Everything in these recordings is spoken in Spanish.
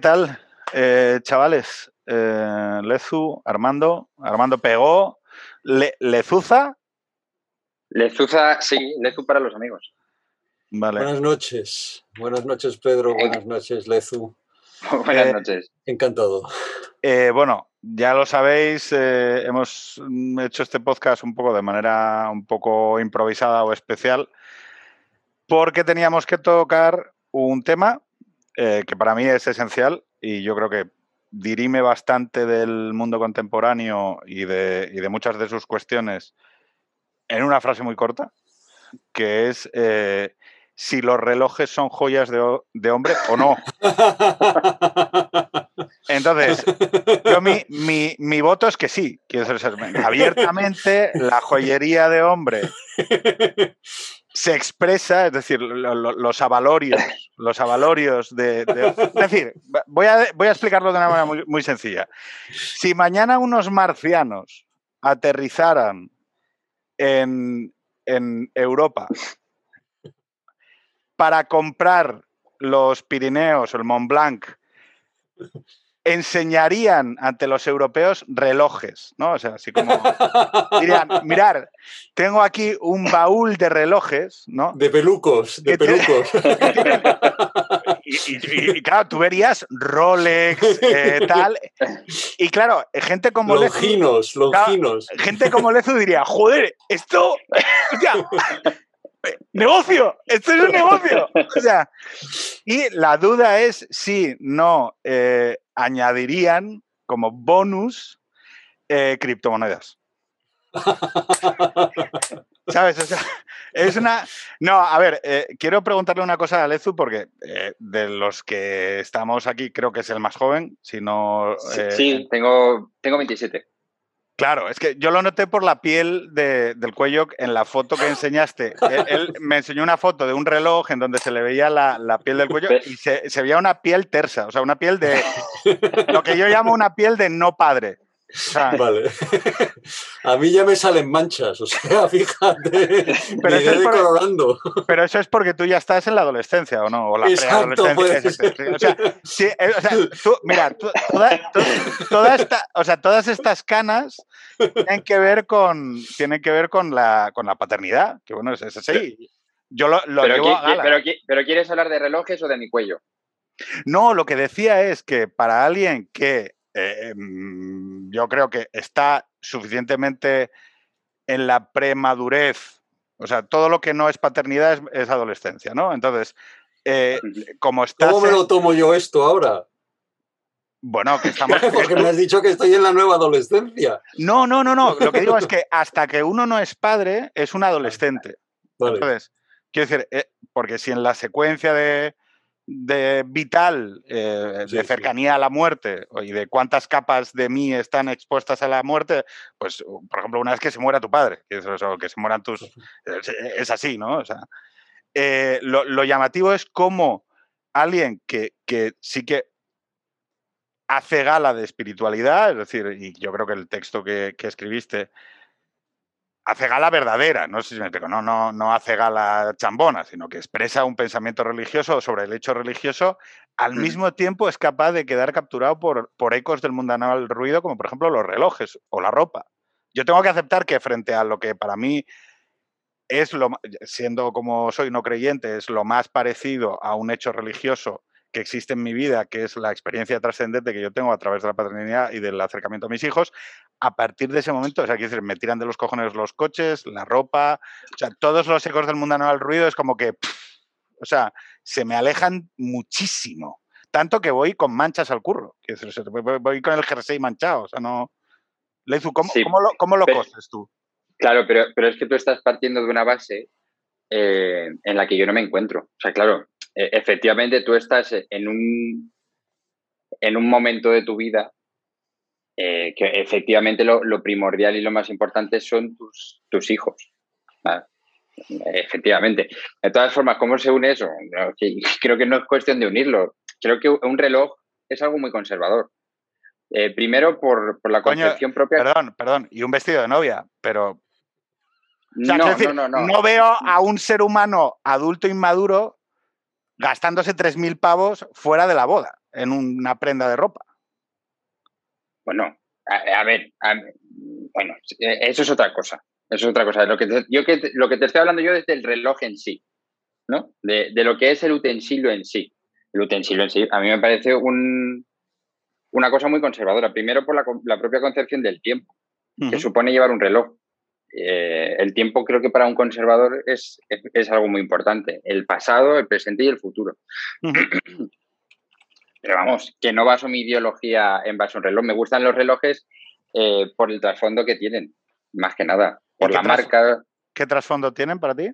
¿Qué tal, eh, chavales? Eh, Lezu, Armando, Armando pegó. Le, ¿Lezuza? Lezuza, sí, Lezu para los amigos. Vale. Buenas noches. Buenas noches, Pedro. Buenas noches, Lezu. Buenas Eh, noches. Encantado. Eh, bueno, ya lo sabéis, eh, hemos hecho este podcast un poco de manera un poco improvisada o especial, porque teníamos que tocar un tema eh, que para mí es esencial y yo creo que dirime bastante del mundo contemporáneo y de, y de muchas de sus cuestiones en una frase muy corta, que es eh, si los relojes son joyas de, ho- de hombre o no. Entonces, yo mi, mi- mi voto es que sí. Quiero ser abiertamente la joyería de hombre se expresa, es decir, lo- lo- los avalorios, los avalorios de, de- es decir, voy a, voy a explicarlo de una manera muy, muy sencilla. Si mañana unos marcianos aterrizaran en, en Europa para comprar los Pirineos o el Mont Blanc, enseñarían ante los europeos relojes, ¿no? O sea, así como dirían, mirar, tengo aquí un baúl de relojes, ¿no? De pelucos, de pelucos. Y, y- y- y, claro, tú verías Rolex, eh, tal. Y claro, gente como Lezu, Longinos, longinos. gente como Lezu diría, joder, esto, hostia, negocio, esto es un negocio. O sea, y la duda es si no eh, añadirían como bonus eh, criptomonedas. ¿Sabes? O sea, es una. No, a ver, eh, quiero preguntarle una cosa a Lezu, porque eh, de los que estamos aquí, creo que es el más joven. Si no. Sí, sí, tengo, tengo 27. Claro, es que yo lo noté por la piel de- del cuello en la foto que enseñaste. Él, él me enseñó una foto de un reloj en donde se le veía la, la piel del cuello y se, se veía una piel tersa, o sea, una piel de. Lo que yo llamo una piel de no padre. O sea, Vale. A mí ya me salen manchas, o sea, fíjate. Pero eso es por-. Pero eso es porque tú ya estás en la adolescencia, ¿o no? O la Exacto, preadolescencia. puede O sea, sí, eh, o sea, tú, mira, tú- toda, to- toda esta, o sea, todas estas canas tienen que ver con, tienen que ver con la, con la paternidad, que bueno, es, es así. Yo lo, lo Pero, llevo qui- a gala. pero qui- pero ¿quieres hablar de relojes o de mi cuello? No, lo que decía es que para alguien que eh, mm, yo creo que está suficientemente en la premadurez, o sea, todo lo que no es paternidad es, es adolescencia, ¿no? Entonces, eh, como estás... ¿Cómo me lo tomo yo esto ahora? Bueno, que estamos... Porque me has dicho que estoy en la nueva adolescencia. No, no, no, no. Lo que digo es que hasta que uno no es padre, es un adolescente. Vale. Entonces, quiero decir, eh, porque si en la secuencia de, de vital, eh, Sí, de sí. cercanía a la muerte y de cuántas capas de mí están expuestas a la muerte, pues, por ejemplo, una vez que se muera tu padre, que, eso- eso, que se mueran tus... Es, es así, ¿no? O sea, eh, lo, lo llamativo es cómo alguien que, que sí que hace gala de espiritualidad, es decir, y yo creo que el texto que, que escribiste hace gala verdadera, no sé si me explico, no, no, no hace gala chambona, sino que expresa un pensamiento religioso sobre el hecho religioso, al Mm. mismo tiempo es capaz de quedar capturado por, por ecos del mundanal ruido, como por ejemplo los relojes o la ropa. Yo tengo que aceptar que frente a lo que para mí es lo, siendo como soy no creyente, es lo más parecido a un hecho religioso que existe en mi vida, que es la experiencia trascendente que yo tengo a través de la paternidad y del acercamiento a mis hijos, a partir de ese momento, o sea, quiero decir, me tiran de los cojones los coches, la ropa, o sea, todos los ecos del mundo al ruido es como que, pff, o sea, se me alejan muchísimo. Tanto que voy con manchas al curro. Sea, voy- con el jersey manchado, o sea, no... Leizu, ¿cómo, Sí, cómo lo, cómo lo pero- coses tú? Claro, pero, pero es que tú estás partiendo de una base eh, en la que yo no me encuentro. O sea, claro, efectivamente tú estás en un, en un momento de tu vida eh, que efectivamente lo, lo primordial y lo más importante son tus, tus hijos. ¿vale? Efectivamente. De todas formas, ¿cómo se une eso? No, Creo que no es cuestión de unirlo. Creo que un reloj es algo muy conservador. Eh, primero por, por la Coño, concepción propia. Perdón, perdón, y un vestido de novia, pero O sea, no, decir, no, no, no. veo a un ser humano adulto inmaduro gastándose 3.000 pavos fuera de la boda. en una prenda de ropa. Bueno, a, ver, bueno, eso es otra cosa. Eso es otra cosa. Lo que te, yo que lo que te estoy hablando yo es del reloj en sí, ¿no? De, lo que es el utensilio en sí. El utensilio en sí, a mí me parece un, una cosa muy conservadora. Primero por la, propia concepción del tiempo, que supone llevar un reloj. Eh, el tiempo creo que para un conservador es, es, algo muy importante. El pasado, el presente y el futuro. Pero vamos, que no baso mi ideología en base a un reloj. Me gustan los relojes eh, por el trasfondo que tienen, más que nada. Por la marca. ¿Qué trasfondo tienen para ti?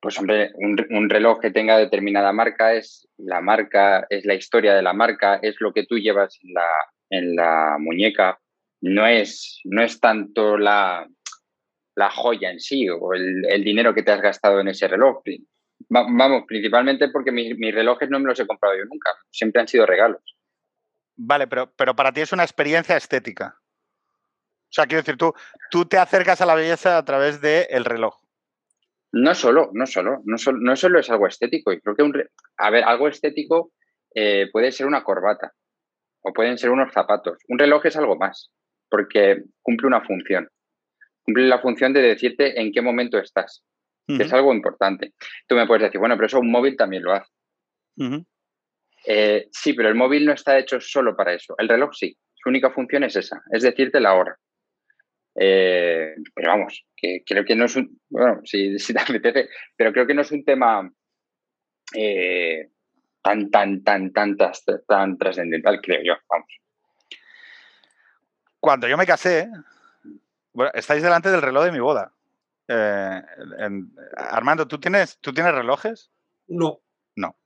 Pues hombre, un, reloj que tenga determinada marca es la marca, es la historia de la marca, es lo que tú llevas en la, en la muñeca. No es, no es tanto la, la joya en sí o el, el, dinero que te has gastado en ese reloj. Vamos, principalmente porque mis, relojes no me los he comprado yo nunca, siempre han sido regalos. Vale, pero, pero para ti es una experiencia estética. O sea, quiero decir, tú, tú te acercas a la belleza a través del reloj. No solo, no solo, no solo, no solo es algo estético. Y creo que un, a ver, algo estético eh, puede ser una corbata o pueden ser unos zapatos. Un reloj es algo más, porque cumple una función. Cumple la función de decirte en qué momento estás es algo importante. Tú me puedes decir, bueno, pero eso un móvil también lo hace. Eh, sí, pero el móvil no está hecho solo para eso. El reloj sí. Su única función es esa, es decirte la hora. Eh, pero vamos, que creo que no es un. Bueno, si, te apetece, pero creo que no es un tema eh, tan, tan, tan, tan, tan trascendental, creo yo. Vamos. Cuando yo me casé, bueno, estáis delante del reloj de mi boda. Eh, Armando, ¿tú tienes, ¿tú tienes relojes? No. No.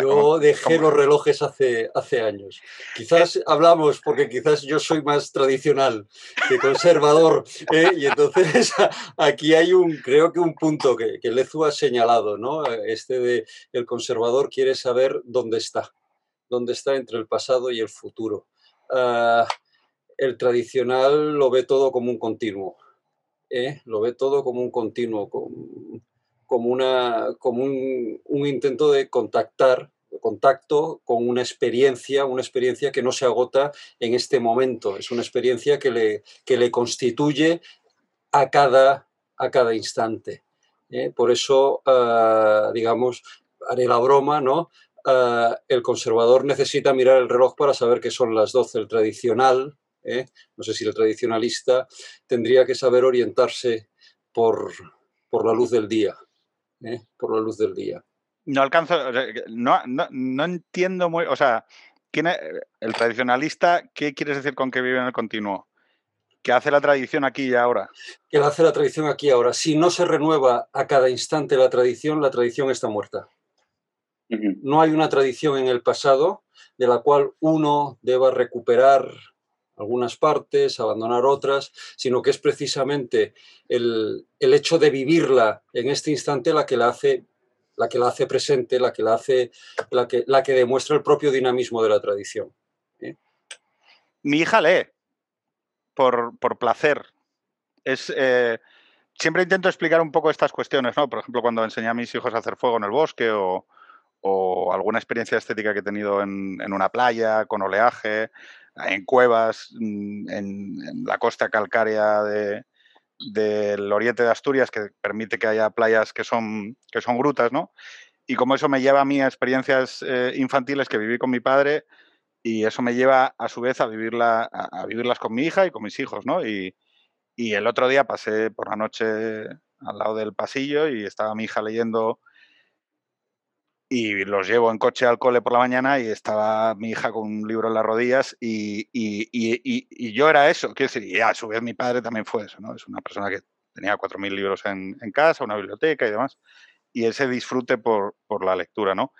yo dejé los relojes hace, hace años. Quizás hablamos porque quizás yo soy más tradicional que conservador. ¿eh? Y entonces aquí hay un, creo que un punto que, que Lezu ha señalado, ¿no? Este de el conservador quiere saber dónde está, dónde está entre el pasado y el futuro. Ah, el tradicional lo ve todo como un continuo. ¿eh? lo ve todo como un continuo, como, una, como un, intento de contactar contacto con una experiencia, una experiencia que no se agota en este momento, es una experiencia que le, que le constituye a cada, a cada instante. ¿eh? Por eso, ah, digamos, haré la broma, ¿no? Ah, el conservador necesita mirar el reloj para saber que son las 12, el tradicional, ¿eh? no sé si el tradicionalista tendría que saber orientarse por, por la luz del día, ¿eh? por la luz del día. No alcanzo, no, no, entiendo muy, o sea, ¿quién el tradicionalista, ¿qué quieres decir con que vive en el continuo? ¿Qué hace la tradición aquí y ahora? Que hace la tradición aquí y ahora. Si no se renueva a cada instante la tradición, la tradición está muerta. No hay una tradición en el pasado de la cual uno deba recuperar algunas partes, abandonar otras, sino que es precisamente el, hecho de vivirla en este instante la que la hace la que la hace presente, la que la hace, la que, la que demuestra el propio dinamismo de la tradición. ¿eh? Mi hija lee por, placer. Es, eh, siempre intento explicar un poco estas cuestiones, ¿no? Por ejemplo, cuando enseñé a mis hijos a hacer fuego en el bosque o, alguna experiencia estética que he tenido en, en, una playa con oleaje en cuevas, mm, en, la costa calcárea del oriente de Asturias, que permite que haya playas que son, que son grutas, ¿no? Y como eso me lleva a mí a experiencias eh, infantiles que viví con mi padre y eso me lleva a su vez a, vivirla, a, vivirlas con mi hija y con mis hijos, ¿no? Y, y el otro día pasé por la noche al lado del pasillo y estaba mi hija leyendo y los llevo en coche al cole por la mañana y estaba mi hija con un libro en las rodillas y, yo era eso, quiero decir, y a su vez mi padre también fue eso, ¿no? Es una persona que tenía 4.000 libros en, casa, una biblioteca y demás, y ese disfrute por, la lectura, ¿no?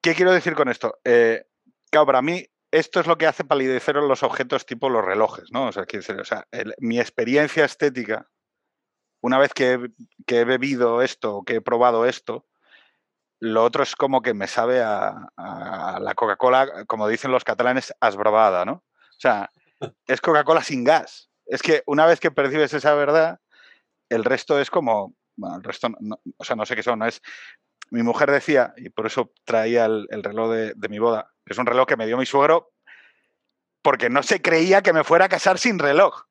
¿Qué quiero decir con esto? Eh, claro, para mí esto es lo que hace palidecer los objetos tipo los relojes, ¿no? O sea, o sea mi experiencia estética, una vez que, que he bebido esto, que he probado esto, lo otro es como que me sabe a, la Coca-Cola, como dicen los catalanes, asbrabada, ¿no? O sea, es Coca-Cola sin gas. Es que una vez que percibes esa verdad, el resto es como, bueno, el resto, o sea, no sé qué son, es, mi mujer decía, y por eso traía el, reloj de, de, mi boda, es un reloj que me dio mi suegro porque no se creía que me fuera a casar sin reloj.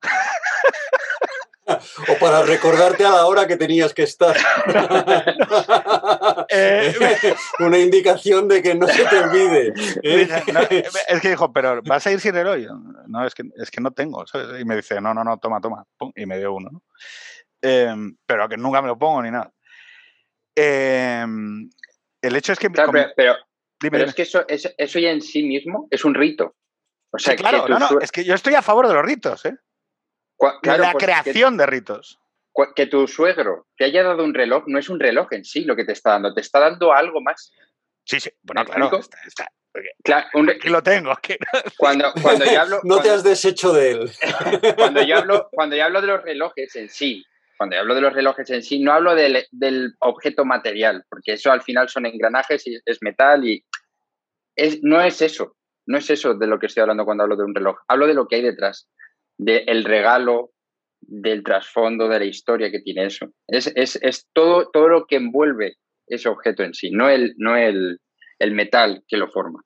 O para recordarte a la hora que tenías que estar. Eh, Una indicación de que no se te olvide. es que dijo, pero ¿vas a ir sin reloj? No, es que, es que no tengo. Y me dice, no, no, no, toma, toma. y me dio uno. Em, pero que nunca me lo pongo ni nada. Em, el hecho es que... pero, es que eso, eso, ya en sí mismo es un rito. O sea, claro, no, no, es que yo estoy a favor de los ritos, ¿eh? La pues, creación de ritos. Que tu suegro te haya dado un reloj no es un reloj en sí lo que te está dando, te está dando algo más. Sí, sí, bueno, claro. claro aquí lo tengo. Cuando, cuando yo hablo. no te has deshecho de él. Cuando yo, hablo, cuando yo hablo de los relojes en sí, cuando hablo de los relojes en sí, no hablo del, del, objeto material, porque eso al final son engranajes y es metal y es, no es eso, no es eso de lo que estoy hablando cuando hablo de un reloj, hablo de lo que hay detrás del regalo, del trasfondo, de la historia que tiene eso. Es, es, todo, todo lo que envuelve ese objeto en sí, no el, no el, el metal que lo forma.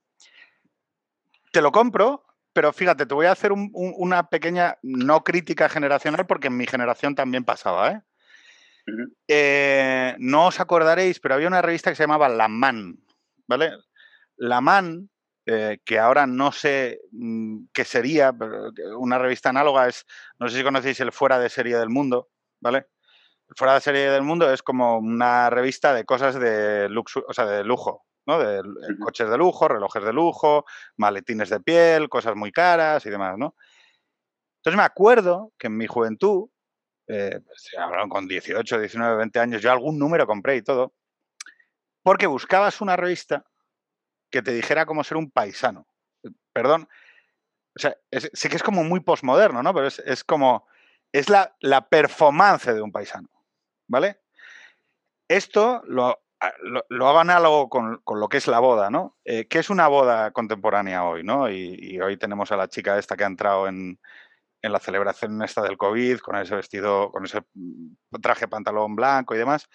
Te lo compro, pero fíjate, te voy a hacer una pequeña, no crítica generacional, porque en mi generación también pasaba, ¿eh? ¿eh? no os acordaréis, pero había una revista que se llamaba La Man, ¿vale? La Man eh, que ahora no sé mm, qué sería, pero una revista análoga es, no sé si conocéis el Fuera de Serie del Mundo, ¿vale? El Fuera de Serie del Mundo es como una revista de cosas de, luxo, o sea, de lujo, ¿no? De coches de lujo, relojes de lujo, maletines de piel, cosas muy caras y demás, ¿no? Entonces me acuerdo que en mi juventud, eh, pues, hablaron con 18, 19, 20 años, yo algún número compré y todo, porque buscabas una revista que te dijera cómo ser un paisano. Perdón. O sea, sí que es como muy posmoderno, ¿no? Pero es, como, es la, la, performance de un paisano, ¿vale? Esto lo, lo, hago análogo con, lo que es la boda, ¿no? Eh, ¿Qué es una boda contemporánea hoy, no? Y, hoy tenemos a la chica esta que ha entrado en, en, la celebración esta del COVID, con ese vestido, con ese traje pantalón blanco y demás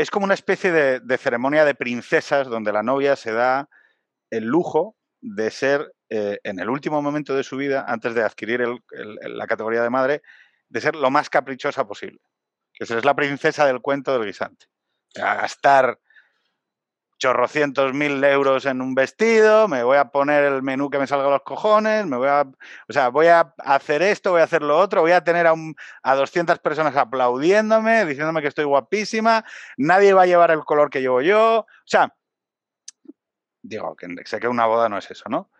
es como una especie de, ceremonia de princesas donde la novia se da el lujo de ser, eh, en el último momento de su vida, antes de adquirir la categoría de madre, de ser lo más caprichosa posible. Que es la princesa del cuento del guisante. A gastar chorrocientos mil euros en un vestido, me voy a poner el menú que me salga a los cojones, me voy a, o sea, voy a hacer esto, voy a hacer lo otro, voy a tener a, un, a 200 personas aplaudiéndome, diciéndome que estoy guapísima, nadie va a llevar el color que llevo yo, o sea, digo, que sé que una boda no es eso, ¿no?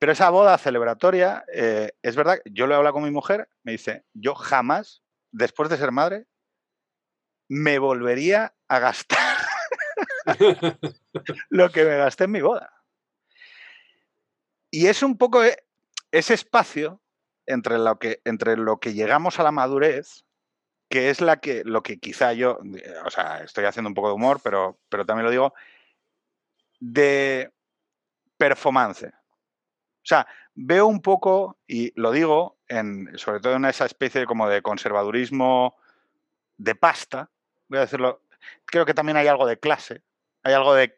Pero esa boda celebratoria, eh, es verdad, yo lo he hablado con mi mujer, me dice, yo jamás, después de ser madre, me volvería a gastar lo que me gasté en mi boda. Y es un poco e, ese espacio entre lo que, entre lo que llegamos a la madurez, que es la que, lo que quizá yo, o sea, estoy haciendo un poco de humor, pero, pero también lo digo, de performance. O sea, veo un poco, y lo digo, en, sobre todo en esa especie como de conservadurismo de pasta, voy a decirlo, creo que también hay algo de clase, hay algo de,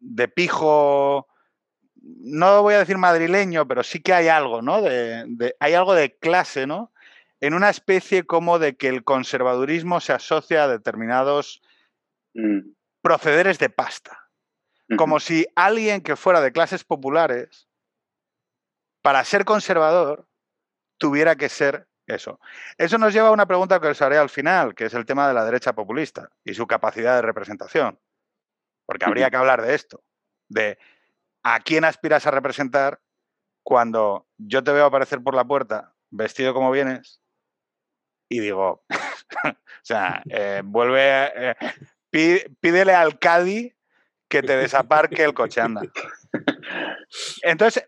de pijo, no voy a decir madrileño, pero sí que hay algo, ¿no? De, hay algo de clase, ¿no? En una especie como de que el conservadurismo se asocia a determinados mm. procederes de pasta. Como si alguien que fuera de clases populares, para ser conservador, tuviera que ser eso. Eso nos lleva a una pregunta que os haré al final, que es el tema de la derecha populista y su capacidad de representación. Porque habría que hablar de esto, de a quién aspiras a representar cuando yo te veo aparecer por la puerta vestido como vienes y digo, o sea, eh, vuelve, eh, pídele al Cadi que te desaparque el coche, anda. Entonces,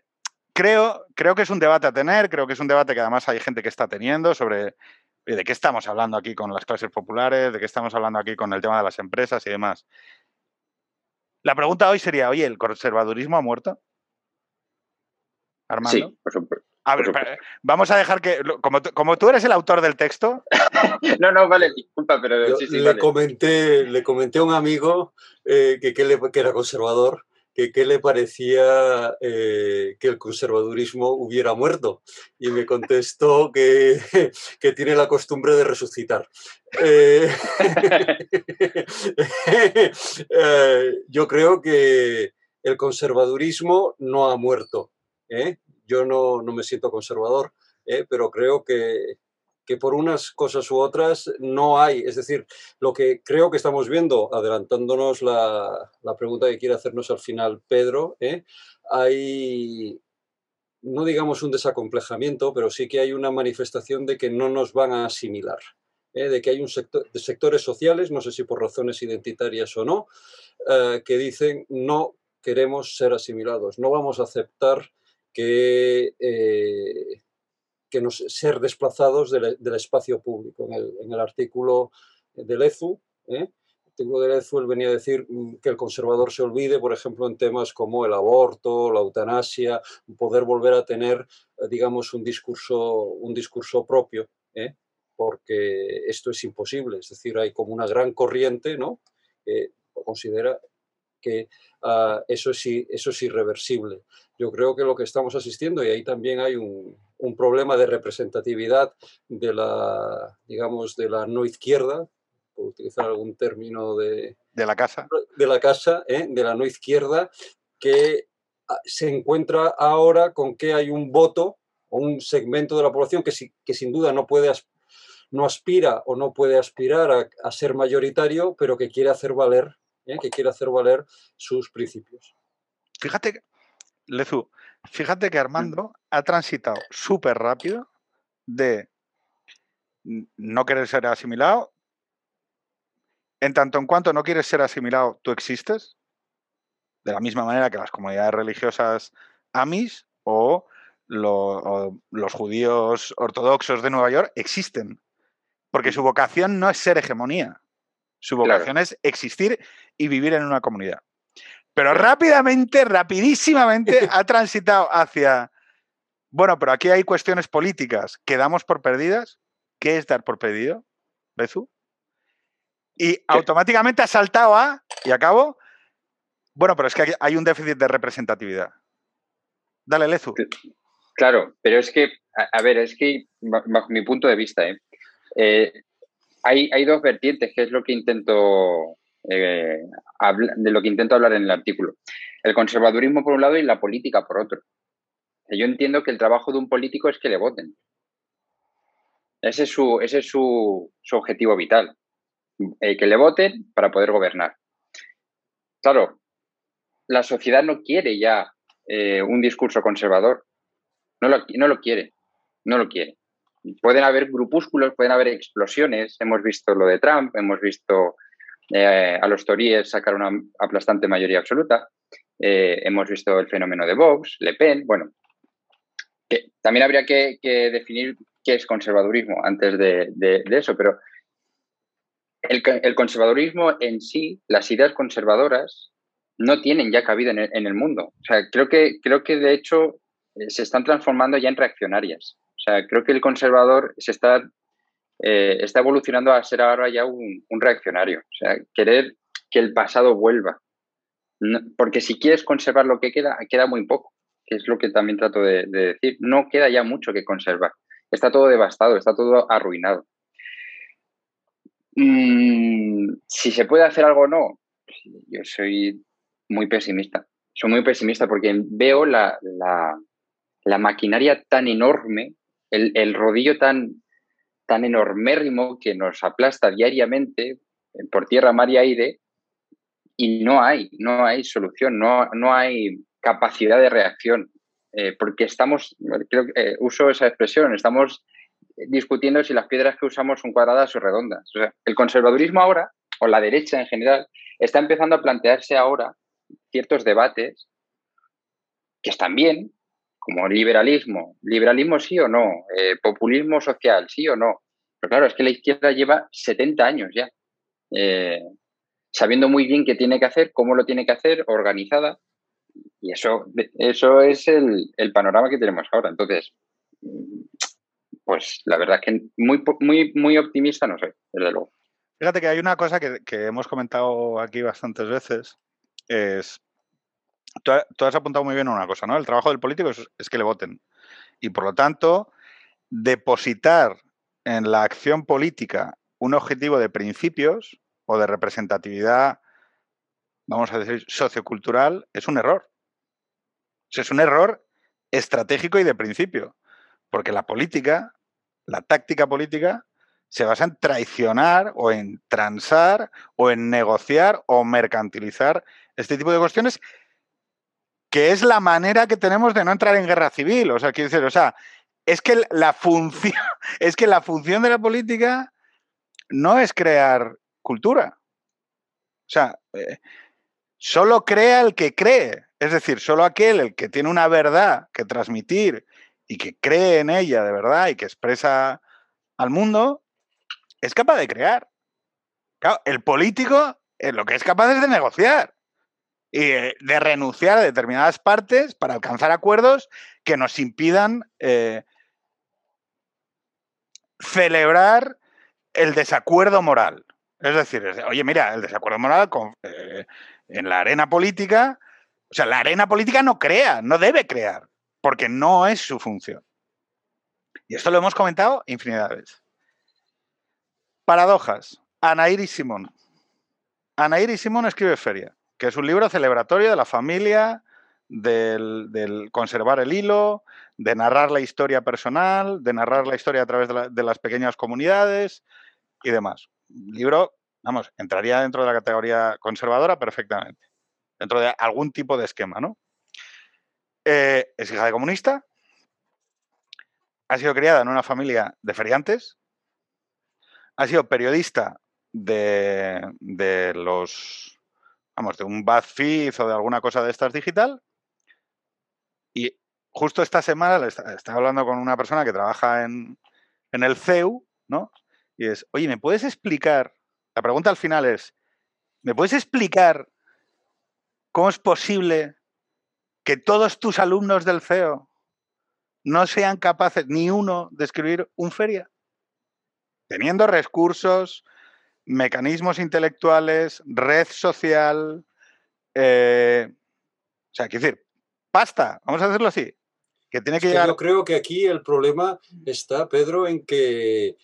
creo, creo que es un debate a tener, creo que es un debate que además hay gente que está teniendo sobre de qué estamos hablando aquí con las clases populares, de qué estamos hablando aquí con el tema de las empresas y demás. La pregunta hoy sería, oye, ¿el conservadurismo ha muerto? Armando. Sí, por supuesto. A ver, vamos a dejar que, como, como, tú eres el autor del texto. no, no, vale, disculpa, pero sí, sí, le, comenté, le comenté a un amigo eh, que, que, que, era conservador que qué le parecía eh, que el conservadurismo hubiera muerto. Y me contestó que, que tiene la costumbre de resucitar. Eh, eh, yo creo que el conservadurismo no ha muerto. Yo no, no, me siento conservador, pero creo que que por unas cosas u otras no hay. Es decir, lo que creo que estamos viendo, adelantándonos la, la pregunta que quiere hacernos al final Pedro, ¿eh? hay, no digamos un desacomplejamiento, pero sí que hay una manifestación de que no nos van a asimilar. ¿eh? de que hay un sector, de sectores sociales, no sé si por razones identitarias o no, eh, que dicen no queremos ser asimilados, no vamos a aceptar que que ser desplazados del, espacio público. En el, artículo del EZU, ¿eh? artículo del él venía a decir mm, que el conservador se olvide, por ejemplo, en temas como el aborto, la eutanasia, poder volver a tener, eh, digamos, un discurso, un discurso propio, ¿eh? porque esto es imposible. Es decir, hay como una gran corriente ¿no? que considera que ah, eso, es, eso es irreversible. Yo creo que lo que estamos asistiendo, y ahí también hay un, un problema de representatividad de la, digamos, de la no izquierda, por utilizar algún término de... De la casa. De la casa, ¿eh? de la no izquierda, que ah, se encuentra ahora con que hay un voto o un segmento de la población que, que sin duda no puede no aspira o no puede aspirar a, ser mayoritario, pero que quiere hacer valer, ¿eh? que quiere hacer valer sus principios. Fíjate, Lezu, Fíjate que Armando ha transitado súper rápido de no querer ser asimilado. En tanto en cuanto no quieres ser asimilado, tú existes. De la misma manera que las comunidades religiosas amis o, los judíos ortodoxos de Nueva York existen. Porque su vocación no es ser hegemonía. Su vocación es existir y vivir en una comunidad. Pero rápidamente, rapidísimamente ha transitado hacia, bueno, pero aquí hay cuestiones políticas que damos por perdidas. ¿Qué es dar por perdido, Lezu? Y automáticamente ha saltado a, y acabo, bueno, pero es que hay un déficit de representatividad. Dale, Lezu. Claro, pero es que, a, ver, es que bajo mi punto de vista, ¿eh? Eh, hay, hay, dos vertientes, que es lo que intento eh, de lo que intento hablar en el artículo. El conservadurismo por un lado y la política por otro. Yo entiendo que el trabajo de un político es que le voten. Ese es su, ese es su, objetivo vital. Eh, que le voten para poder gobernar. Claro, la sociedad no quiere ya eh, un discurso conservador. No lo, no lo quiere. No lo quiere. Pueden haber grupúsculos, pueden haber explosiones. Hemos visto lo de Trump, hemos visto eh, a los tories sacar una aplastante mayoría absoluta. Eh, hemos visto el fenómeno de Vox, Le Pen, bueno. Que también habría que, definir qué es conservadurismo antes de, eso, pero el, conservadurismo en sí, las ideas conservadoras, no tienen ya cabida en el, mundo. O sea, creo que, creo que de hecho eh, se están transformando ya en reaccionarias. O sea, creo que el conservador se está eh, está evolucionando a ser ahora ya un, reaccionario. O sea, querer que el pasado vuelva. porque si quieres conservar lo que queda, queda muy poco, que es lo que también trato de, decir. No queda ya mucho que conservar. Está todo devastado, está todo arruinado. Mm, si se puede hacer algo o no, yo soy muy pesimista. Soy muy pesimista porque veo la, maquinaria tan enorme, el rodillo tan, tan enormérrimo que nos aplasta diariamente eh, por tierra, mar y aire y no hay, no hay solución, no, no hay capacidad de reacción, eh, porque estamos, creo que eh, uso esa expresión, estamos discutiendo si las piedras que usamos son cuadradas o redondas. el conservadurismo ahora, o la derecha en general, está empezando a plantearse ahora ciertos debates que están bien, como liberalismo. ¿Liberalismo sí o no? Eh, ¿Populismo social sí o no? Pero claro, es que la izquierda lleva 70 años ya, eh, sabiendo muy bien qué tiene que hacer, cómo lo tiene que hacer, organizada. Y eso, eso es el, panorama que tenemos ahora. Entonces, pues la verdad es que muy, muy, muy optimista no soy, desde luego. Fíjate que hay una cosa que, hemos comentado aquí bastantes veces, es, tú, has apuntado muy bien una cosa, ¿no? El trabajo del político es, que le voten. Y por lo tanto, depositar en la acción política un objetivo de principios o de representatividad, vamos a decir, sociocultural, es un error. es un error estratégico y de principio, porque la política, la táctica política, se basa en traicionar o en transar o en negociar o mercantilizar este tipo de cuestiones, que es la manera que tenemos de no entrar en guerra civil. O sea, quiero decir, o sea, es que la función, es que la función de la política no es crear cultura. O sea, eh, solo crea el que cree. Es decir, solo aquel el que tiene una verdad que transmitir y que cree en ella de verdad y que expresa al mundo, es capaz de crear. El político eh, lo que es capaz es de negociar y de renunciar a determinadas partes para alcanzar acuerdos que nos impidan eh, celebrar el desacuerdo moral. Es decir, oye, mira, el desacuerdo moral eh, en la arena política, o sea, la arena política no crea, no debe crear, porque no es su función. Y esto lo hemos comentado infinidad de veces. Paradojas. Anaír y Simón. Anaír y Simón escribe Feria, que es un libro celebratorio de la familia, del, conservar el hilo, de narrar la historia personal, de narrar la historia a través de, las pequeñas comunidades y demás. libro, vamos, entraría dentro de la categoría conservadora perfectamente, dentro de algún tipo de esquema, ¿no? Eh, es hija de comunista, ha sido criada en una familia de feriantes, ha sido periodista de, los, vamos, de un BuzzFeed o de alguna cosa de estas digital. Y justo esta semana estaba hablando con una persona que trabaja en, en el CEU, ¿no? Y es, oye, ¿me puedes explicar? La pregunta al final es, ¿me puedes explicar cómo es posible que todos tus alumnos del CEU no sean capaces ni uno de escribir un feria? teniendo recursos, mecanismos intelectuales, red social, eh, o sea, quiero decir, pasta, vamos a hacerlo así. Que tiene que, llegar... Yo creo que aquí el problema está, Pedro, en que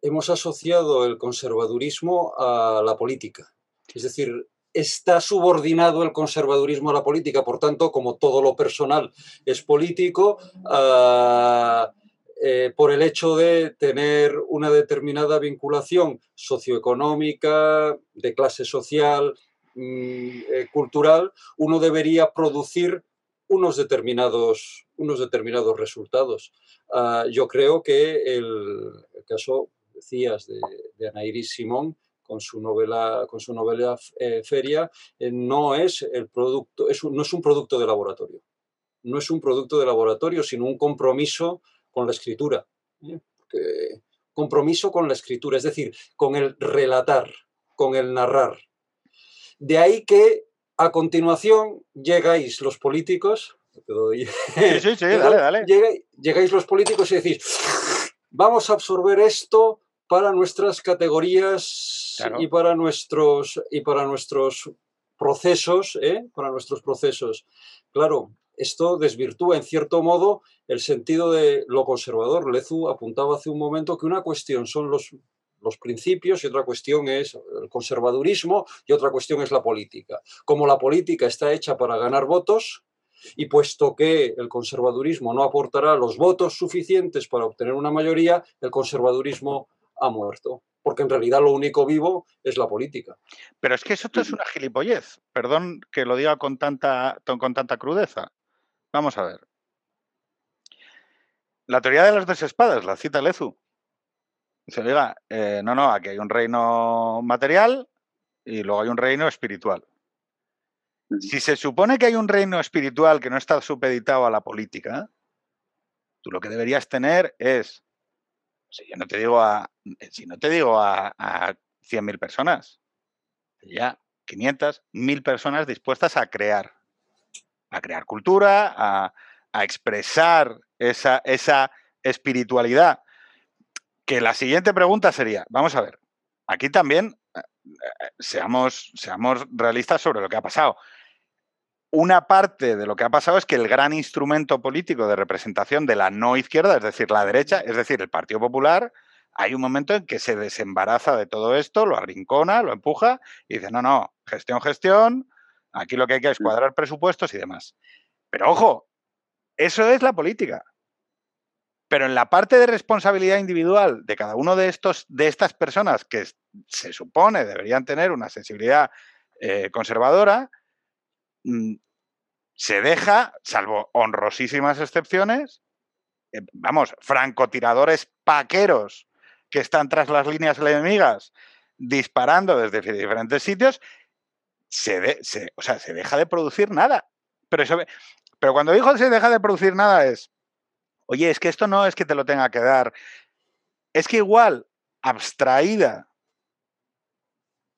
hemos asociado el conservadurismo a la política. Es decir, está subordinado el conservadurismo a la política, por tanto, como todo lo personal es político, uh, eh, por el hecho de tener una determinada vinculación socioeconómica, de clase social, mm, eh, cultural, uno debería producir unos determinados, unos determinados resultados. Ah, yo creo que el, caso, decías, de, de Anairis Simón, con su novela, con su novela eh, Feria, no es el producto, no es un producto de laboratorio. No es un producto de laboratorio, sino un compromiso con la escritura. ¿eh? compromiso con la escritura, es decir, con el relatar, con el narrar. De ahí que a continuación llegáis los políticos, Llegáis, los políticos y decís, vamos a absorber esto para nuestras categorías y, para nuestros, y para nuestros procesos, ¿eh? para nuestros procesos. Claro, esto desvirtúa en cierto modo el sentido de lo conservador. Lezu apuntaba hace un momento que una cuestión son los, los principios y otra cuestión es el conservadurismo y otra cuestión es la política. Como la política está hecha para ganar votos, y puesto que el conservadurismo no aportará los votos suficientes para obtener una mayoría, el conservadurismo ha muerto. Porque en realidad lo único vivo es la política. Pero es que eso es una gilipollez. Perdón que lo diga con tanta, con tanta crudeza. Vamos a ver. La teoría de las dos espadas, la cita Lezu. Se diga, eh, no, no, aquí hay un reino material y luego hay un reino espiritual. Si se supone que hay un reino espiritual que no está supeditado a la política, tú lo que deberías tener es, si yo no te digo a, si no te digo a, a 100.000 personas, ya 500, 1.000 personas dispuestas a crear a crear cultura, a, expresar esa, esa espiritualidad, que la siguiente pregunta sería, vamos a ver, aquí también eh, eh, seamos, seamos realistas sobre lo que ha pasado. Una parte de lo que ha pasado es que el gran instrumento político de representación de la no izquierda, es decir, la derecha, es decir, el Partido Popular, hay un momento en que se desembaraza de todo esto, lo arrincona, lo empuja y dice, no, no, gestión, gestión, aquí lo que hay que es mm. cuadrar presupuestos y demás. Pero ojo, eso es la política. Pero en la parte de responsabilidad individual de cada uno de estos, de estas personas que se supone deberían tener una sensibilidad eh, conservadora, mm, se deja, salvo honrosísimas excepciones, eh, vamos, francotiradores paqueros que están tras las líneas enemigas disparando desde diferentes sitios, se, o sea, se deja de producir nada. Pero, eso, pero cuando digo se deja de producir nada es, oye, es que esto no es que te lo tenga que dar, es que igual, abstraída,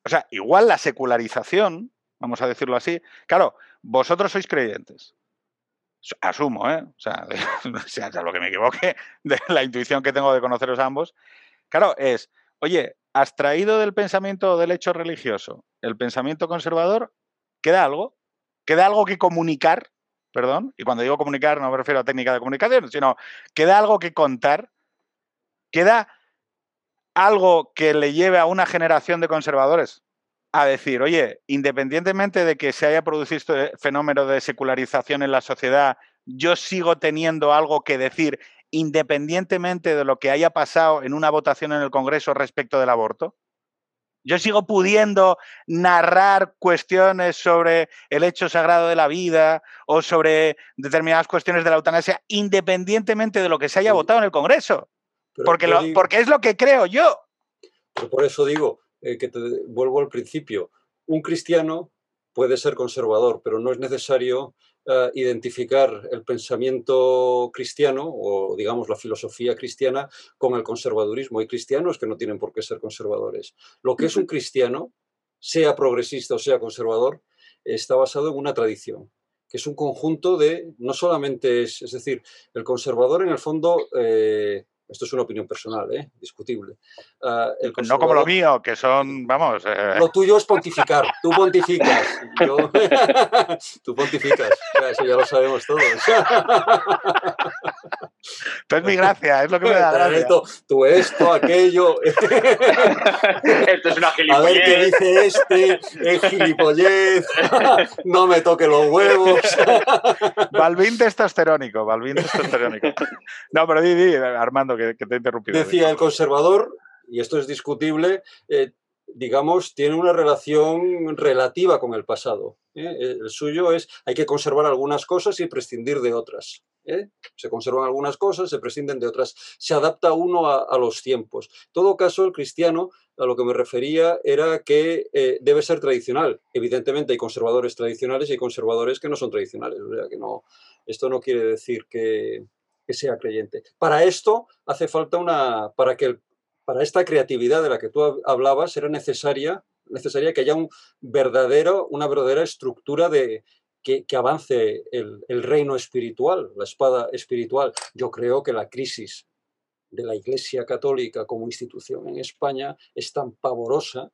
o sea, igual la secularización, vamos a decirlo así, claro, vosotros sois creyentes. Asumo, ¿eh? O sea, sea, lo que me equivoque, de la intuición que tengo de conoceros ambos, Claro, es, oye, ¿has traído del pensamiento del hecho religioso el pensamiento conservador? ¿Queda algo? ¿Queda algo que comunicar? Perdón, y cuando digo comunicar no me refiero a técnica de comunicación, sino ¿queda algo que contar? ¿Queda algo que le lleve a una generación de conservadores a decir, oye, independientemente de que se haya producido este fenómeno de secularización en la sociedad, yo sigo teniendo algo que decir independientemente de lo que haya pasado en una votación en el Congreso respecto del aborto? Yo sigo pudiendo narrar cuestiones sobre el hecho sagrado de la vida o sobre determinadas cuestiones de la eutanasia, independientemente de lo que se haya votado en el Congreso. Porque, porque es lo que creo yo. por eso digo eh, que te vuelvo al principio. Un cristiano puede ser conservador, pero no es necesario eh, identificar el pensamiento cristiano o, digamos, la filosofía cristiana con el conservadurismo. Hay cristianos que no tienen por qué ser conservadores. Lo que es un cristiano, sea progresista o sea conservador, está basado en una tradición que es un conjunto de, no solamente es, es decir, el conservador en el fondo eh, esto es una opinión personal, ¿eh? discutible. Ah, no como lo mío, que son, vamos... Eh, lo tuyo es pontificar, tú pontificas. tú pontificas, eso ya lo sabemos todos. Esto es mi gracia, es lo que me da gracia. tú esto, aquello. esto es una gilipollez. A ver qué dice este, es gilipollez, no me toque los huevos. Balvin testosterónico, Balvin testosterónico. No, pero di, di, Armando, que, te. Decía el conservador, y esto es discutible, eh, digamos, tiene una relación relativa con el pasado. ¿eh? El suyo es, hay que conservar algunas cosas y prescindir de otras. ¿eh? Se conservan algunas cosas, se prescinden de otras. Se adapta uno a, los tiempos. En todo caso, el cristiano, a lo que me refería, era que debe ser tradicional. Evidentemente hay conservadores tradicionales y hay conservadores que no son tradicionales. Esto no quiere decir que, que sea creyente. Para esto hace falta una, para que para esta creatividad de la que tú hablabas, era necesaria, necesaria que haya un verdadero, una verdadera estructura de, que, avance el, reino espiritual, la espada espiritual. Yo creo que la crisis de la Iglesia Católica como institución en España es tan pavorosa,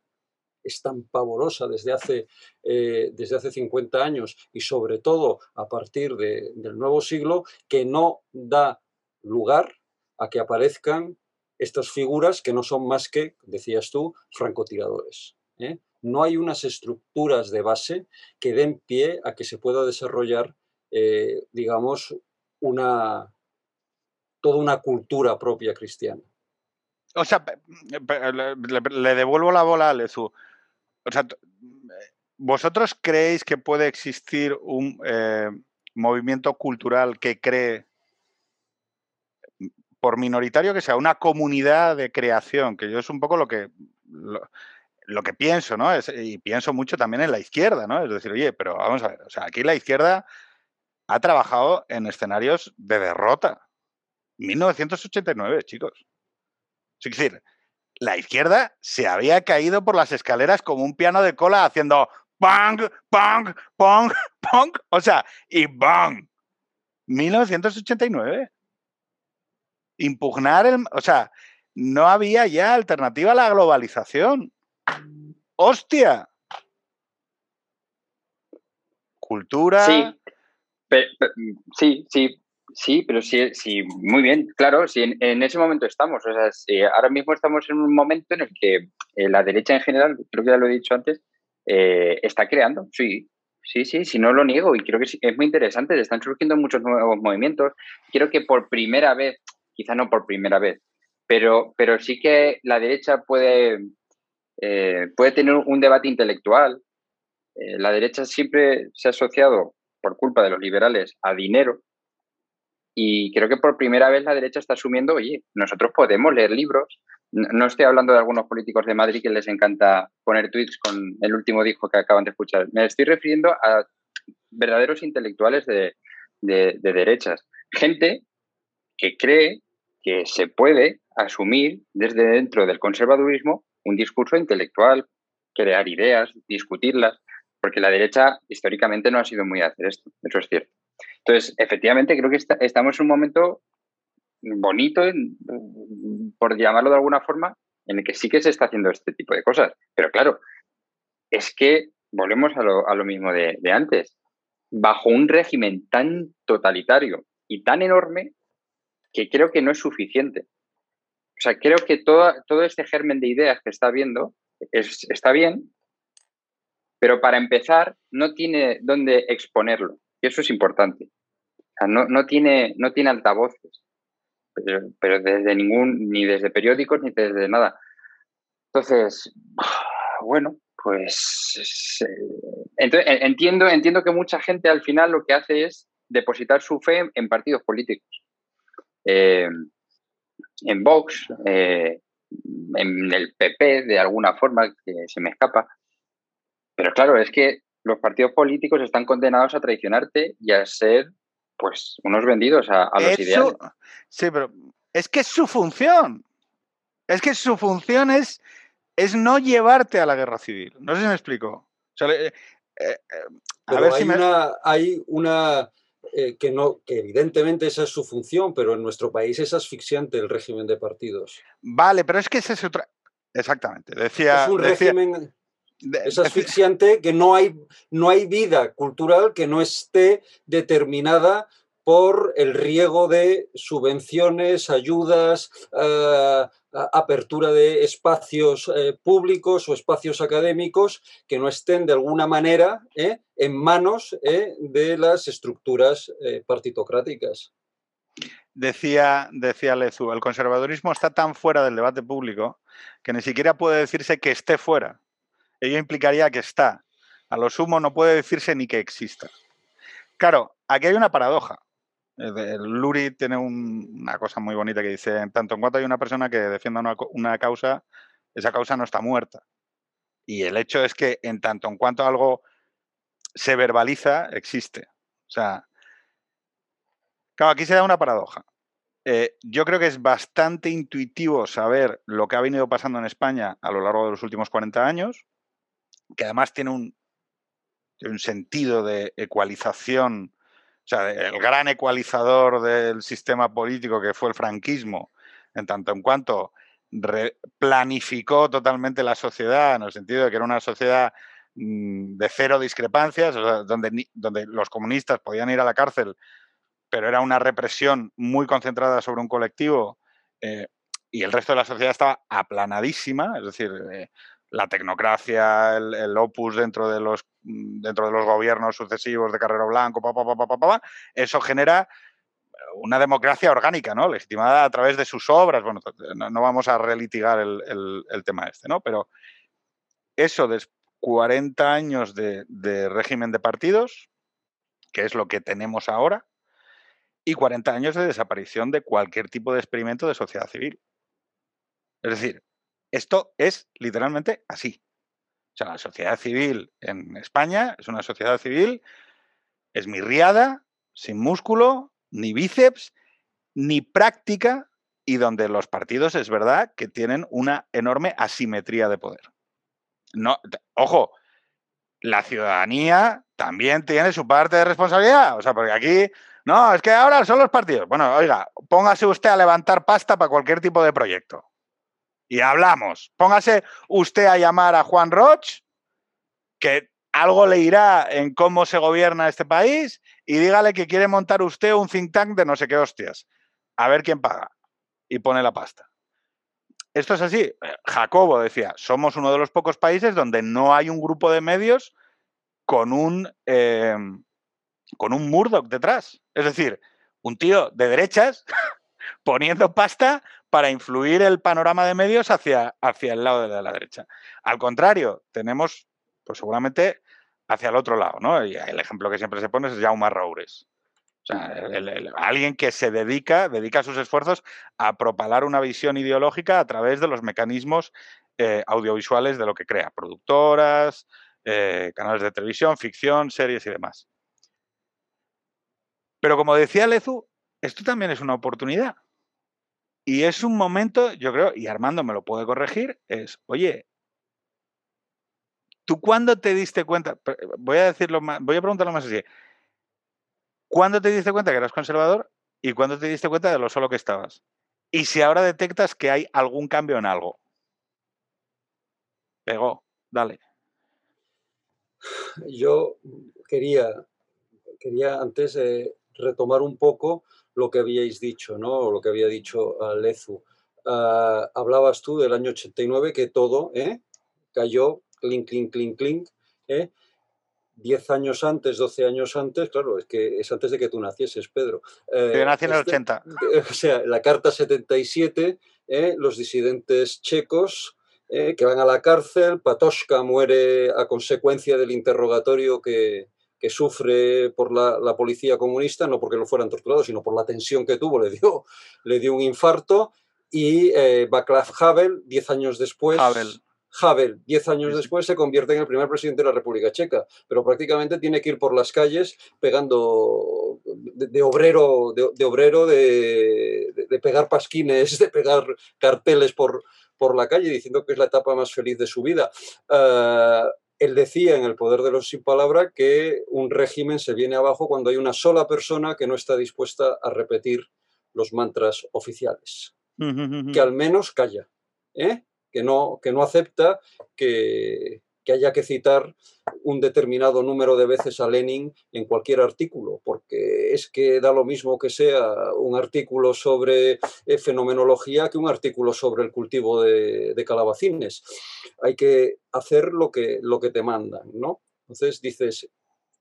es tan pavorosa desde hace, eh, desde hace 50 años y sobre todo a partir del nuevo siglo, que no da lugar a que aparezcan estas figuras que no son más que, decías tú, francotiradores. ¿eh? no hay unas estructuras de base que den pie a que se pueda desarrollar, eh, digamos, una, toda una cultura propia cristiana. O sea, le, devuelvo la bola a Lezu. O sea, ¿vosotros creéis que puede existir un eh, movimiento cultural que cree, por minoritario que sea, una comunidad de creación? Que yo es un poco lo que lo que pienso, ¿no? y pienso mucho también en la izquierda, ¿no? Es decir, oye, pero vamos a ver, o sea, aquí la izquierda ha trabajado en escenarios de derrota. 1989, chicos. Es decir, la izquierda se había caído por las escaleras como un piano de cola haciendo pong, pong, pong, pong, o sea, y bang. 1989. impugnar el... O sea, no había ya alternativa a la globalización. ¡Hostia! Cultura. Sí, sí, sí, sí, pero sí, sí, muy bien, claro, sí, en, ese momento estamos. O sea, ahora mismo estamos en un momento en el que eh, la derecha en general, creo que ya lo he dicho antes, eh, está creando, sí, Sí, sí, sí, no lo niego y creo que es muy interesante. Están surgiendo muchos nuevos movimientos. Creo que por primera vez, quizá no por primera vez, pero, pero sí que la derecha puede, eh, puede tener un debate intelectual. La derecha siempre se ha asociado, por culpa de los liberales, a dinero. Y creo que por primera vez la derecha está asumiendo, oye, nosotros podemos leer libros, no estoy hablando de algunos políticos de Madrid que les encanta poner tweets con el último disco que acaban de escuchar. Me estoy refiriendo a verdaderos intelectuales de, derechas. Gente que cree que se puede asumir desde dentro del conservadurismo un discurso intelectual, crear ideas, discutirlas, porque la derecha históricamente no ha sido muy a hacer esto, eso es cierto. Entonces, efectivamente, creo que estamos en un momento bonito, por llamarlo de alguna forma, en el que sí que se está haciendo este tipo de cosas. Pero claro, es que volvemos a lo, mismo de, antes. Bajo un régimen tan totalitario y tan enorme que creo que no es suficiente. O sea, creo que todo, todo este germen de ideas que está viendo está bien, pero para empezar no tiene dónde exponerlo. Y eso es importante. No, no, tiene, no tiene altavoces pero, desde ningún, ni desde periódicos ni desde nada. Entonces, bueno, pues entiendo, entiendo que mucha gente al final lo que hace es depositar su fe en partidos políticos. Eh, en Vox, eh, en el PP, de alguna forma, que se me escapa. Pero claro, es que los partidos políticos están condenados a traicionarte y a ser pues unos vendidos a, los ideales. Sí, pero es que es su función. Es que su función es, es no llevarte a la guerra civil. No sé si me explico. Eh, eh, a ver hay, si una, hay una eh, que no, que evidentemente esa es su función, pero en nuestro país es asfixiante el régimen de partidos. Vale, pero es que ese es otra. Exactamente. Decía. Es un régimen. Es asfixiante que no hay, no hay vida cultural que no esté determinada por el riego de subvenciones, ayudas, eh, apertura de espacios eh, públicos o espacios académicos que no estén de alguna manera eh, en manos de las estructuras partitocráticas. Decía, decía Lezu, el conservadurismo está tan fuera del debate público que ni siquiera puede decirse que esté fuera ello implicaría que está. A lo sumo no puede decirse ni que exista. Claro, aquí hay una paradoja. Luri tiene una cosa muy bonita que dice, en tanto en cuanto hay una persona que defienda una, causa, esa causa no está muerta. Y el hecho es que en tanto en cuanto algo se verbaliza, existe. O sea, claro, aquí se da una paradoja. Eh, yo creo que es bastante intuitivo saber lo que ha venido pasando en España a lo largo de los últimos 40 años, que además tiene un, un sentido de ecualización, o sea, el gran ecualizador del sistema político que fue el franquismo, en tanto en cuanto planificó totalmente la sociedad, en el sentido de que era una sociedad mm, de cero discrepancias, donde, donde los comunistas podían ir a la cárcel, pero era una represión muy concentrada sobre un colectivo eh, y el resto de la sociedad estaba aplanadísima, es decir, eh, la tecnocracia, el, opus dentro de los mm, dentro de los gobiernos sucesivos de Carrero Blanco, eso genera una democracia orgánica, ¿no? Legitimada a través de sus obras. Bueno, no, vamos a relitigar el, tema este, ¿no? Pero eso de 40 años de, de régimen de partidos, que es lo que tenemos ahora, y 40 años de desaparición de cualquier tipo de experimento de sociedad civil. Es decir, esto es literalmente así. O sea, la sociedad civil en España es una sociedad civil esmirriada, sin músculo, ni bíceps, ni práctica, y donde los partidos es verdad que tienen una enorme asimetría de poder. No, ojo, la ciudadanía también tiene su parte de responsabilidad. O sea, porque aquí No, es que ahora son los partidos. Bueno, oiga, póngase usted a levantar pasta para cualquier tipo de proyecto. Y hablamos. Póngase usted a llamar a Juan Roch, que algo le irá en cómo se gobierna este país, y dígale que quiere montar usted un think tank de no sé qué hostias. A ver quién paga. Y pone la pasta. Esto es así. Jacobo decía, somos uno de los pocos países donde no hay un grupo de medios con un, eh, con un Murdoch detrás. Es decir, un tío de derechas poniendo pasta para influir el panorama de medios hacia, hacia el lado de la derecha. Al contrario, tenemos, pues seguramente, hacia el otro lado, ¿no? Y el ejemplo que siempre se pone es Jaume Roures. O sea, alguien que se dedica, dedica sus esfuerzos a propalar una visión ideológica a través de los mecanismos eh, audiovisuales de lo que crea, productoras, eh, canales de televisión, ficción, series y demás. Pero como decía Lezu, esto también es una oportunidad. Y es un momento, yo creo, y Armando me lo puede corregir, es, oye, ¿tú cuándo te diste cuenta? Voy a decirlo más, voy a preguntarlo más así. ¿Cuándo te diste cuenta que eras conservador y cuándo te diste cuenta de lo solo que estabas? Y si ahora detectas que hay algún cambio en algo. Pegó, dale. Yo quería, quería antes eh, retomar un poco lo que habíais dicho, ¿no? Lo que había dicho uh, Lezu. Uh, hablabas tú del año 89 que todo ¿eh? cayó, clink, clink, clink, clink. ¿eh? 10 años antes, 12 años antes, claro, es que es antes de que tú nacieses, Pedro. Eh, Yo nací en el 80. Este, o sea, la Carta 77, eh, los disidentes checos eh, que van a la cárcel, Patoshka muere a consecuencia del interrogatorio que, que sufre por la, la, policía comunista, no porque lo fueran torturados, sino por la tensión que tuvo, le dio, le dio un infarto, y eh, Václav Havel, 10 años después... Havel Havel, diez años después, se convierte en el primer presidente de la República Checa, pero prácticamente tiene que ir por las calles pegando de, obrero, de, obrero de, pegar pasquines, de pegar carteles por, por la calle, diciendo que es la etapa más feliz de su vida. Uh, él decía en El Poder de los Sin Palabra que un régimen se viene abajo cuando hay una sola persona que no está dispuesta a repetir los mantras oficiales, que al menos calla. ¿eh? que no, que no acepta que, que haya que citar un determinado número de veces a Lenin en cualquier artículo, porque es que da lo mismo que sea un artículo sobre eh, fenomenología que un artículo sobre el cultivo de, calabacines. Hay que hacer lo que, lo que te mandan, ¿no? Entonces dices,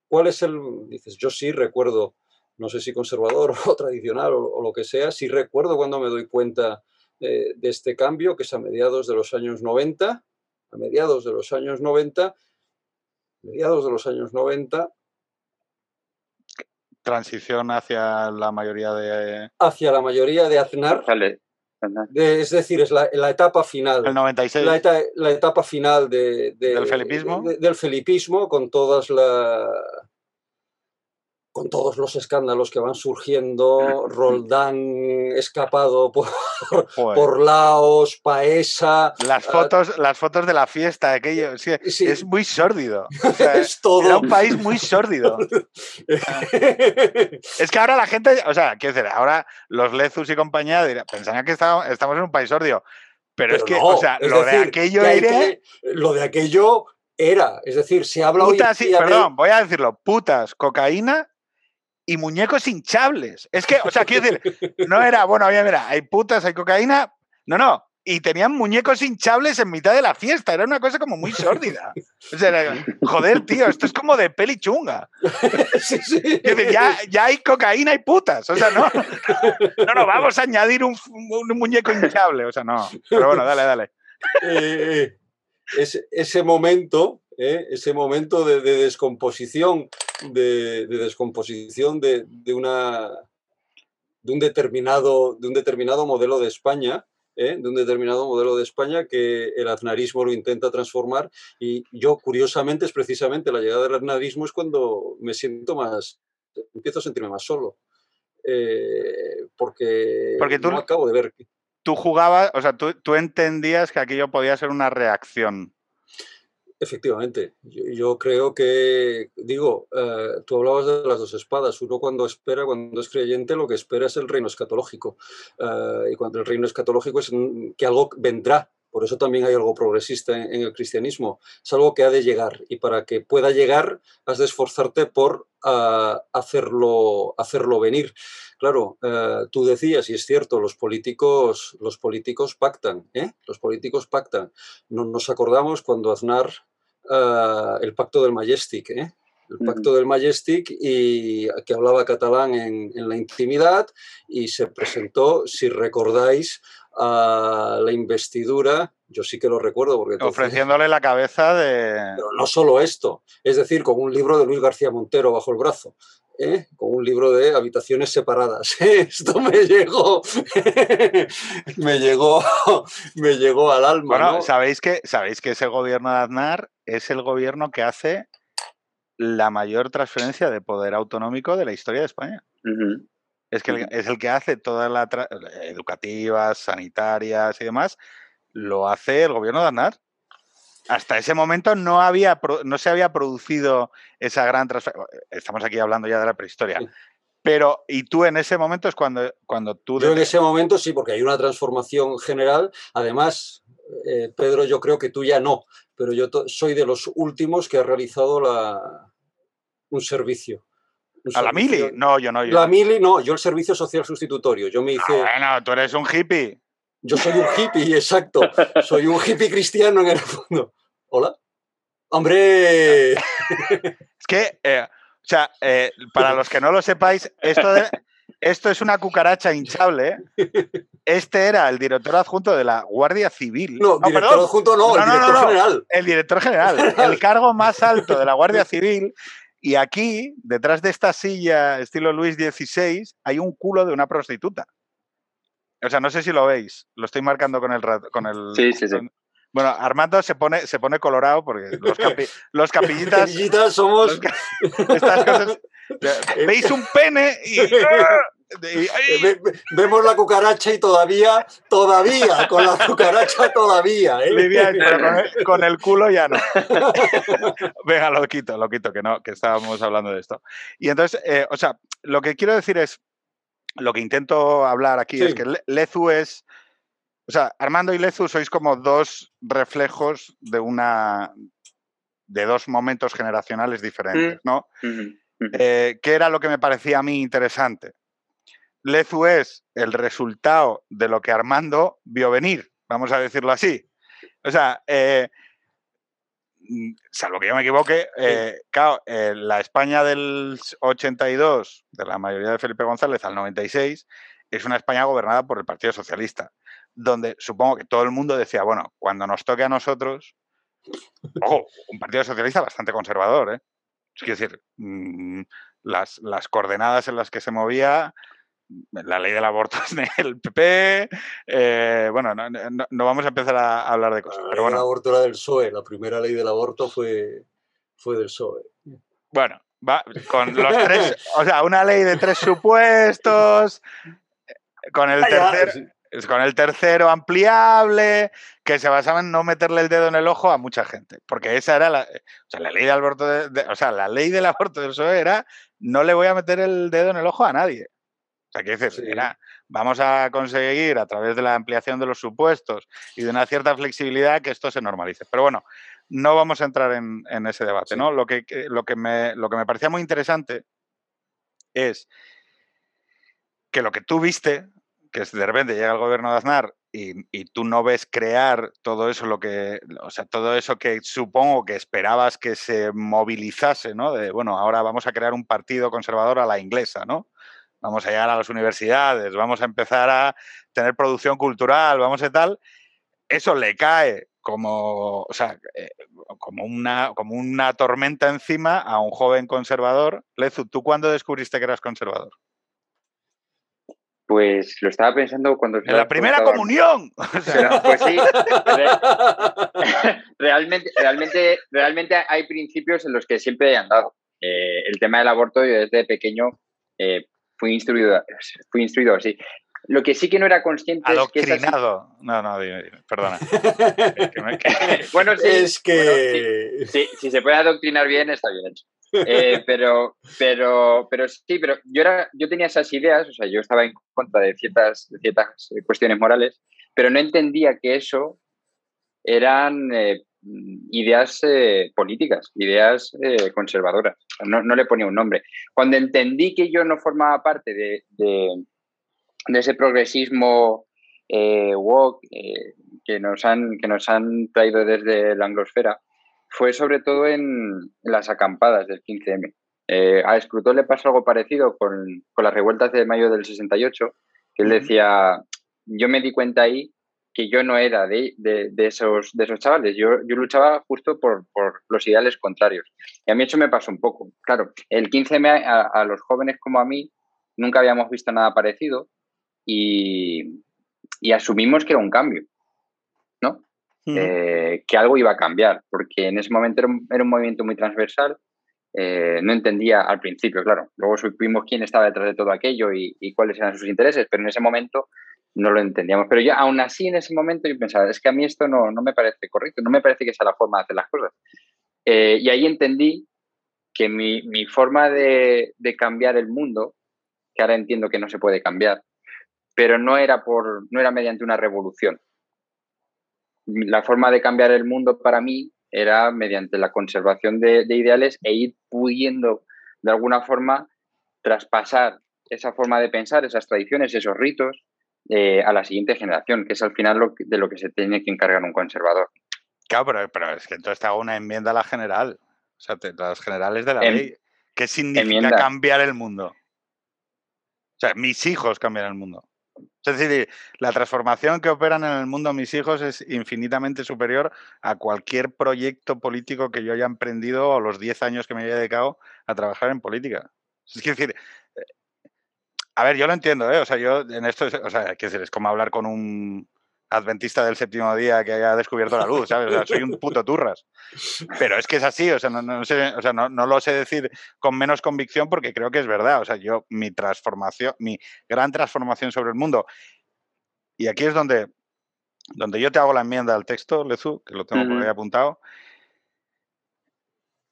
¿cuál es el...? Dices, yo sí recuerdo, no sé si conservador o tradicional o, lo que sea, sí recuerdo cuando me doy cuenta de, de, este cambio, que es a mediados de los años 90, a mediados de los años 90, mediados de los años 90. Transición hacia la mayoría de... Hacia la mayoría de Aznar. De, es decir, es la, la, etapa final. El 96. La, eta, la etapa final de, de del felipismo. del felipismo, con todas las con todos los escándalos que van surgiendo, Roldán escapado por, por Laos, Paesa. Las ah, fotos, las fotos de la fiesta, aquello, sí, sí. es muy sórdido. O sea, es todo. Era un país muy sórdido. es que ahora la gente, o sea, quiero decir, ahora los Lezus y compañía pensarían que estamos, estamos en un país sórdido. Pero, Pero es que, no, o sea, lo decir, de aquello era... que, Lo de aquello era, es decir, se habla putas, hoy Perdón, voy a decirlo, putas, cocaína y muñecos hinchables. Es que, o sea, quiero decir, no era, bueno, oye, mira, hay putas, hay cocaína. No, no. Y tenían muñecos hinchables en mitad de la fiesta. Era una cosa como muy sórdida. O sea, era, joder, tío, esto es como de peli chunga. Sí, sí. Decir, ya, ya, hay cocaína y putas. O sea, no. No, no, vamos a añadir un, un muñeco hinchable. O sea, no. Pero bueno, dale, dale. Eh, ese, ese momento ¿eh? ese momento de, de descomposición, de, de descomposición de, de, una, de, un determinado, de un determinado modelo de España, ¿eh? de un determinado modelo de España que el aznarismo lo intenta transformar y yo curiosamente es precisamente la llegada del aznarismo es cuando me siento más, empiezo a sentirme más solo. Eh, porque, porque tú, no acabo de ver. Tú jugabas, o sea, tú, tú entendías que aquello podía ser una reacción Efectivamente, yo, creo que, digo, eh, tú hablabas de las dos espadas, uno cuando espera, cuando es creyente, lo que espera es el reino escatológico, eh, y cuando el reino escatológico es que algo vendrá, por eso también hay algo progresista en, el cristianismo, es algo que ha de llegar, y para que pueda llegar has de esforzarte por ah, hacerlo, hacerlo venir. Claro, eh, tú decías, y es cierto, los políticos, los políticos pactan, los políticos pactan. No, nos acordamos cuando Aznar eh, el pacto del Majestic, ¿eh? el pacto del Majestic y que hablaba catalán en, la intimidad y se presentó, si recordáis, a la investidura, yo sí que lo recuerdo porque... Ofreciéndole la cabeza de... Pero no solo esto, es decir, con un libro de Luis García Montero bajo el brazo. ¿eh? con un libro de habitaciones separadas. Esto me llegó, me llegó, me llegó al alma. Bueno, sabéis que sabéis que ese gobierno de Aznar es el gobierno que hace la mayor transferencia de poder autonómico de la historia de España. Es que es el que hace todas las educativas, sanitarias y demás, lo hace el gobierno de Aznar hasta ese momento no, había, no se había producido esa gran transferencia. Estamos aquí hablando ya de la prehistoria. Pero, y tú en ese momento es cuando, cuando tú... Yo en ese momento sí, porque hay una transformación general. Además, eh, Pedro, yo creo que tú ya no, pero yo soy de los últimos que ha realizado la, un servicio. ¿A la mili? No, yo no. Yo. La mili, no, yo el servicio social sustitutorio. Yo me hice... bueno, tú eres un hippie. Yo soy un hippie, exacto. Soy un hippie cristiano en el fondo. Hola. ¡Hombre! es que, eh, o sea, eh, para los que no lo sepáis, esto, esto es una cucaracha hinchable. Este era el director adjunto de la Guardia Civil. No, director adjunto no, el director general. El director general, el cargo más alto de la Guardia Civil. Y aquí, detrás de esta silla estilo Luis XVI, hay un culo de una prostituta. O sea, no sé si lo veis. Lo estoy marcando con el... Con el sí, sí, sí. Bueno, Armando se pone, se pone colorado porque los, los capillitas. capillitas somos. estas cosas. Veis un pene y. Vemos la cucaracha y todavía, todavía, con la cucaracha todavía. ¿eh? pero con el, culo ya no. Venga, lo quito, lo quito, que no, que estábamos hablando de esto. Y entonces, eh, o sea, lo que quiero decir es, lo que intento hablar aquí es que Lezu es o sea, Armando y Lezu sois como dos reflejos de una de dos momentos generacionales diferentes, mm. ¿no? Eh, ¿Qué era lo que me parecía a mí interesante? Lezu es el resultado de lo que Armando vio venir, vamos a decirlo así. O sea, eh, mm, salvo que yo me equivoque, eh, claro, la España del 82, de la mayoría de Felipe González al 96, es una España gobernada por el Partido Socialista donde supongo que todo el mundo decía, bueno, cuando nos toque a nosotros, ojo, un partido socialista bastante conservador, ¿eh? Es decir, mm, las, las, coordenadas en las que se movía, la ley del aborto es del PP, eh, bueno, no, vamos a empezar a hablar de cosas. La pero bueno. del aborto era del PSOE, la primera ley del aborto fue, fue del PSOE. Bueno, va, con los tres, o sea, una ley de tres supuestos, con el tercer con el tercero ampliable, que se basaba en no meterle el dedo en el ojo a mucha gente. Porque esa era la, o sea, la ley del aborto, o sea, la ley del aborto del PSOE era no le voy a meter el dedo en el ojo a nadie. Sea, que decir, era, vamos a conseguir a través de la ampliación de los supuestos y de una cierta flexibilidad que esto se normalice. Pero bueno, no vamos a entrar en, ese debate, ¿no? Lo que, lo, que me, lo que me parecía muy interesante es que lo que tú viste que de repente llega el gobierno de Aznar y, tú no ves crear todo eso, lo que, o sea, todo eso que supongo que esperabas que se movilizase, ¿no? De, bueno, ahora vamos a crear un partido conservador a la inglesa, ¿no? Vamos a llegar a las universidades, vamos a empezar a tener producción cultural, vamos a tal. Eso le cae como, o sea, eh, como, una, como una tormenta encima a un joven conservador. Lezu, ¿tú cuándo descubriste que eras conservador? Pues lo estaba pensando cuando... ¡En la primera comunión! pues sí. realmente, realmente, realmente hay principios en los que siempre he andado. Eh, el tema del aborto, yo desde pequeño eh, fui instruido, fui instruido así. lo que sí que no era consciente Adoctrinado. Es que No, no, perdona. bueno, sí. Es que... sí, si se puede adoctrinar bien, está bien hecho. Eh, pero, pero, pero sí, pero yo, era, yo tenía esas ideas, o sea, yo estaba en contra de ciertas, ciertas cuestiones morales, pero no entendía que eso eran eh, ideas eh, políticas, ideas conservadoras. No, no, le ponía un nombre. Cuando entendí que yo no formaba parte de, de, ese progresismo woke que, nos han, que nos han traído desde la anglosfera, fue sobre todo en, las acampadas del 15M. Eh, a Escrutor le pasó algo parecido con, las revueltas de mayo del 68, que él decía, yo me di cuenta ahí que yo no era de, esos, de esos chavales, yo, yo luchaba justo por, los ideales contrarios. Y a mí eso me pasó un poco. Claro, el 15M a, los jóvenes como a mí nunca habíamos visto nada parecido y, y asumimos que era un cambio. Eh, que algo iba a cambiar, porque en ese momento era un, movimiento muy transversal. Eh, no entendía al principio, claro. Luego supimos quién estaba detrás de todo aquello y, cuáles eran sus intereses, pero en ese momento no lo entendíamos. Pero ya aún así en ese momento yo pensaba, es que a mí esto no, no me parece correcto, no me parece que sea la forma de hacer las cosas. Eh, y ahí entendí que mi, mi forma de, de, cambiar el mundo, que ahora entiendo que no se puede cambiar, pero no era, por, no era mediante una revolución, la forma de cambiar el mundo para mí era mediante la conservación de, ideales e ir pudiendo de alguna forma traspasar esa forma de pensar, esas tradiciones, esos ritos eh, a la siguiente generación, que es al final lo de lo que se tiene que encargar un conservador. Claro, pero, es que entonces te hago una enmienda a la general, o sea, las generales de la em, ley. ¿Qué significa cambiar el mundo? O sea, mis hijos cambian el mundo. Es decir, la transformación que operan en el mundo mis hijos es infinitamente superior a cualquier proyecto político que yo haya emprendido o los 10 años que me haya dedicado a trabajar en política. Es decir, a ver, yo lo entiendo, ¿eh? O sea, yo en esto, o sea, es como hablar con un, adventista del séptimo día que haya descubierto la luz, ¿sabes? O sea, soy un puto turras. Pero es que es así, o sea, no, sé, o sea, no, lo sé decir con menos convicción porque creo que es verdad. O sea, yo, mi transformación, mi gran transformación sobre el mundo, y aquí es donde, donde yo te hago la enmienda al texto, Lezu, que lo tengo por ahí apuntado,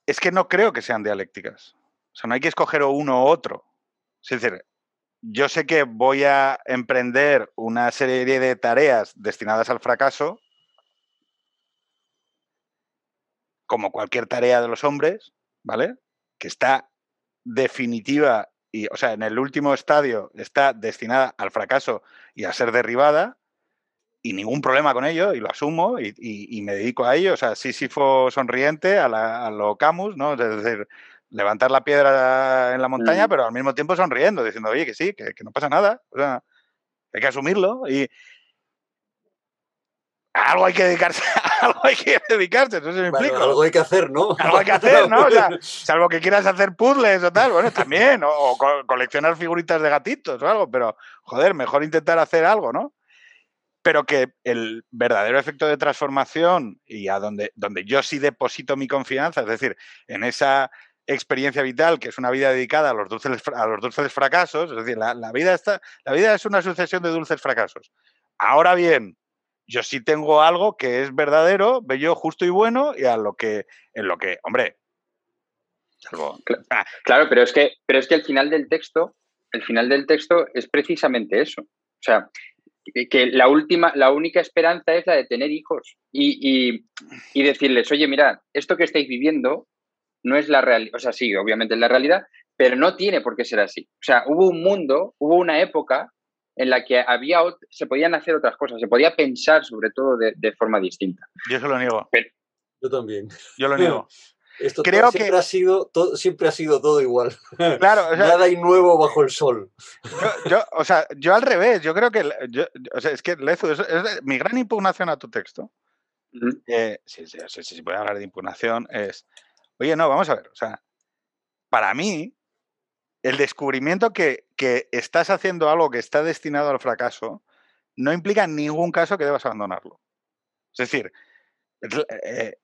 es que no creo que sean dialécticas. O sea, no hay que escoger uno u otro. Es decir, yo sé que voy a emprender una serie de tareas destinadas al fracaso, como cualquier tarea de los hombres, ¿vale? Que está definitiva y, o sea, en el último estadio está destinada al fracaso y a ser derribada, y ningún problema con ello, y lo asumo y, me dedico a ello. O sea, Sísifo sonriente a, la, a lo Camus, ¿no? Es decir, levantar la piedra en la montaña, mm. pero al mismo tiempo sonriendo, diciendo, oye, que sí, que, no pasa nada. O sea, hay que asumirlo y algo hay que dedicarse, algo hay que dedicarse, no me explico. algo hay que hacer, ¿no? Algo hay que hacer, ¿no? O sea, salvo que quieras hacer puzzles o tal, bueno, también, o, coleccionar figuritas de gatitos o algo, pero joder, mejor intentar hacer algo, ¿no? Pero que el verdadero efecto de transformación y a donde, donde yo sí deposito mi confianza, es decir, en esa experiencia vital, que es una vida dedicada a los dulces, a los dulces fracasos, es decir, la, vida está, la vida es una sucesión de dulces fracasos. Ahora bien, yo sí tengo algo que es verdadero, bello, justo y bueno, y a lo que, en lo que, hombre, ah, Claro, pero es que, pero es que el final del texto, el final del texto es precisamente eso. O sea, que la última, la única esperanza es la de tener hijos y, y, y decirles, oye, mirad, esto que estáis viviendo no es la realidad, o sea, sí, obviamente es la realidad, pero no tiene por qué ser así. O sea, hubo un mundo, hubo una época en la que había se podían hacer otras cosas, se podía pensar sobre todo de, forma distinta. Yo se lo niego. Yo también. Yo lo niego. Esto Creo siempre que ha sido todo, siempre ha sido todo igual. Claro, nada hay nuevo bajo el sol. Yo, o sea, yo al revés, yo creo que, o sea, es que Lezu, es, mi gran impugnación a tu texto. Eh, sí, sí, sí, sí, voy a hablar de impugnación, es Oye, no, vamos a ver. O sea, para mí, el descubrimiento que, estás haciendo algo que está destinado al fracaso no implica en ningún caso que debas abandonarlo. Es decir, eh,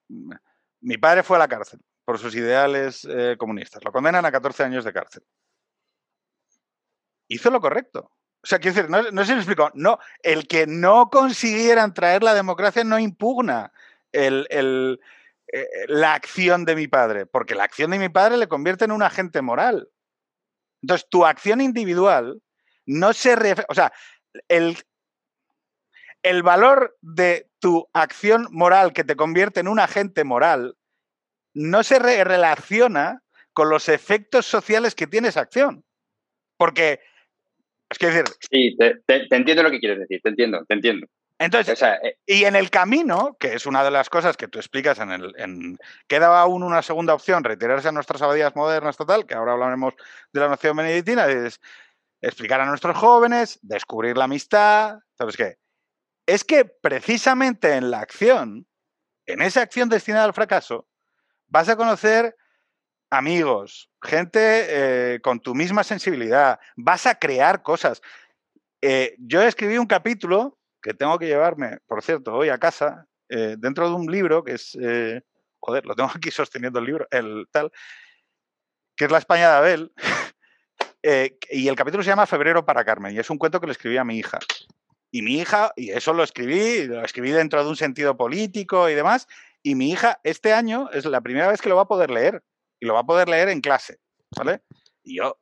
mi padre fue a la cárcel por sus ideales eh, comunistas. Lo condenan a 14 años de cárcel. Hizo lo correcto. O sea, quiero decir, no, si me explico. No, el que no consiguieran traer la democracia no impugna el, el, eh, la acción de mi padre, porque la acción de mi padre le convierte en un agente moral. Entonces, tu acción individual no se refiere, o sea, el, el valor de tu acción moral que te convierte en un agente moral no se relaciona con los efectos sociales que tiene esa acción. Porque, es que decir... Sí, te, entiendo lo que quieres decir, te entiendo, te entiendo. Entonces, eh, y en el camino, que es una de las cosas que tú explicas en el. En, queda aún una segunda opción, retirarse a nuestras abadías modernas, total, que ahora hablaremos de la noción benedictina, es explicar a nuestros jóvenes, descubrir la amistad. ¿Sabes qué? Es que precisamente en la acción, en esa acción destinada al fracaso, vas a conocer amigos, gente eh, con tu misma sensibilidad, vas a crear cosas. Eh, yo escribí un capítulo que tengo que llevarme, por cierto, hoy a casa, eh, dentro de un libro que es, eh, joder, lo tengo aquí sosteniendo el libro, el tal, que es La España de Abel, eh, y el capítulo se llama Febrero para Carmen, y es un cuento que le escribí a mi hija. Y mi hija, y eso lo escribí, lo escribí dentro de un sentido político y demás, y mi hija este año es la primera vez que lo va a poder leer, y lo va a poder leer en clase, ¿vale? Y yo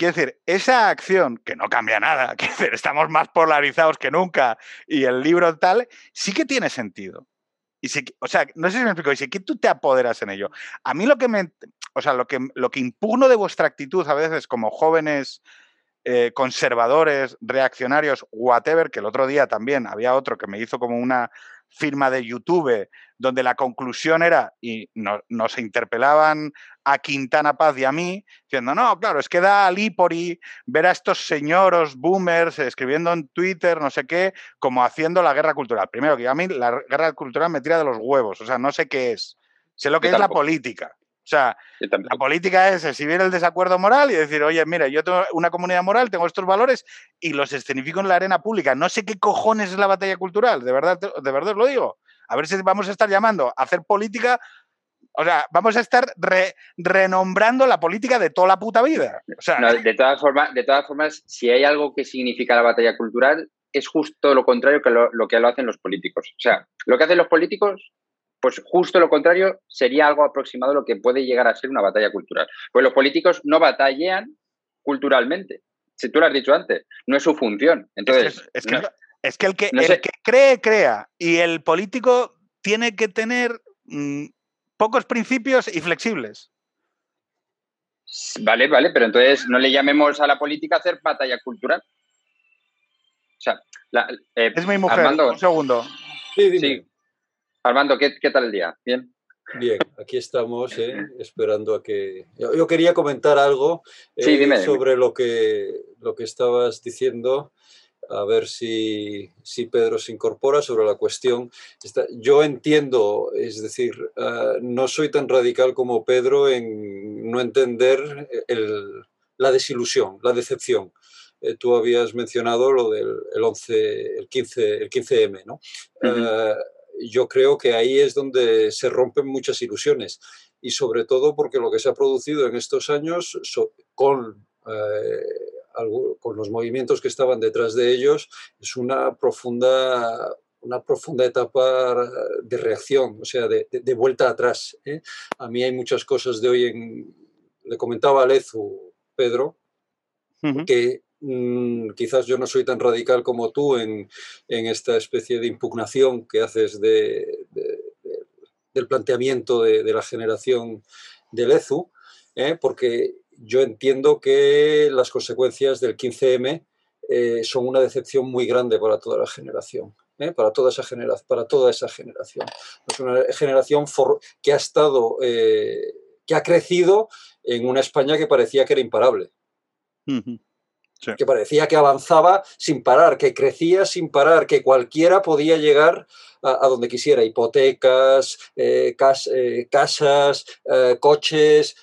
Quiero decir, esa acción, que no cambia nada, que estamos más polarizados que nunca y el libro tal, sí que tiene sentido. Y si, o sea, no sé si me explico, y si que tú te apoderas en ello. A mí lo que me, o sea, lo que, lo que impugno de vuestra actitud a veces como jóvenes eh, conservadores, reaccionarios, whatever, que el otro día también había otro que me hizo como una firma de YouTube, donde la conclusión era, y nos interpelaban a Quintana Paz y a mí, diciendo, no, claro, es que da a Lipori ver a estos señoros boomers escribiendo en Twitter, no sé qué, como haciendo la guerra cultural. Primero, que a mí la guerra cultural me tira de los huevos, o sea, no sé qué es. Sé lo que es la política. O sea, la política es exhibir el desacuerdo moral y decir, oye, mira, yo tengo una comunidad moral, tengo estos valores y los escenifico en la arena pública. No sé qué cojones es la batalla cultural, de verdad, de verdad os lo digo. A ver si vamos a estar llamando a hacer política, o sea, vamos a estar renombrando la política de toda la puta vida. de, todas formas, de todas formas, si hay algo que significa la batalla cultural, es justo lo contrario que lo, lo que lo hacen los políticos. O sea, lo que hacen los políticos pues justo lo contrario sería algo aproximado a lo que puede llegar a ser una batalla cultural. Pues los políticos no batallean culturalmente. Si tú lo has dicho antes, no es su función. Entonces, es que, es que, el, que, el que cree, crea. Y el político tiene que tener mm, pocos principios y flexibles. Vale, vale, pero entonces no le llamemos a la política a hacer batalla cultural. O sea, eh, es mi mujer, un segundo. Sí, sí. Armando, ¿qué, tal el día? ¿Bien? Bien, aquí estamos eh, esperando a que... Yo, quería comentar algo eh, sobre Lo, que, lo que estabas diciendo, a ver si, si Pedro se incorpora sobre la cuestión. yo entiendo, es decir, ah, no soy tan radical como Pedro en no entender el, la desilusión, la decepción. Eh, tú habías mencionado lo del el 11, el 15, el 15M, ¿no? Yo creo que ahí es donde se rompen muchas ilusiones y sobre todo porque lo que se ha producido en estos años con, eh, con los movimientos que estaban detrás de ellos es una profunda una profunda etapa de reacción, o sea, de, vuelta atrás. ¿eh? A mí hay muchas cosas de hoy en... Le comentaba a Lezu, Pedro, que Mm, quizás yo no soy tan radical como tú en, esta especie de impugnación que haces de, del planteamiento de, la generación del EZU, ¿eh? porque yo entiendo que las consecuencias del 15M eh, son una decepción muy grande para toda la generación. ¿eh? Para, toda esa para toda esa generación. Es una generación que ha estado, que ha crecido en una España que parecía que era imparable que parecía que avanzaba sin parar, que crecía sin parar, que cualquiera podía llegar a, donde quisiera, hipotecas, eh, eh, casas, eh, coches,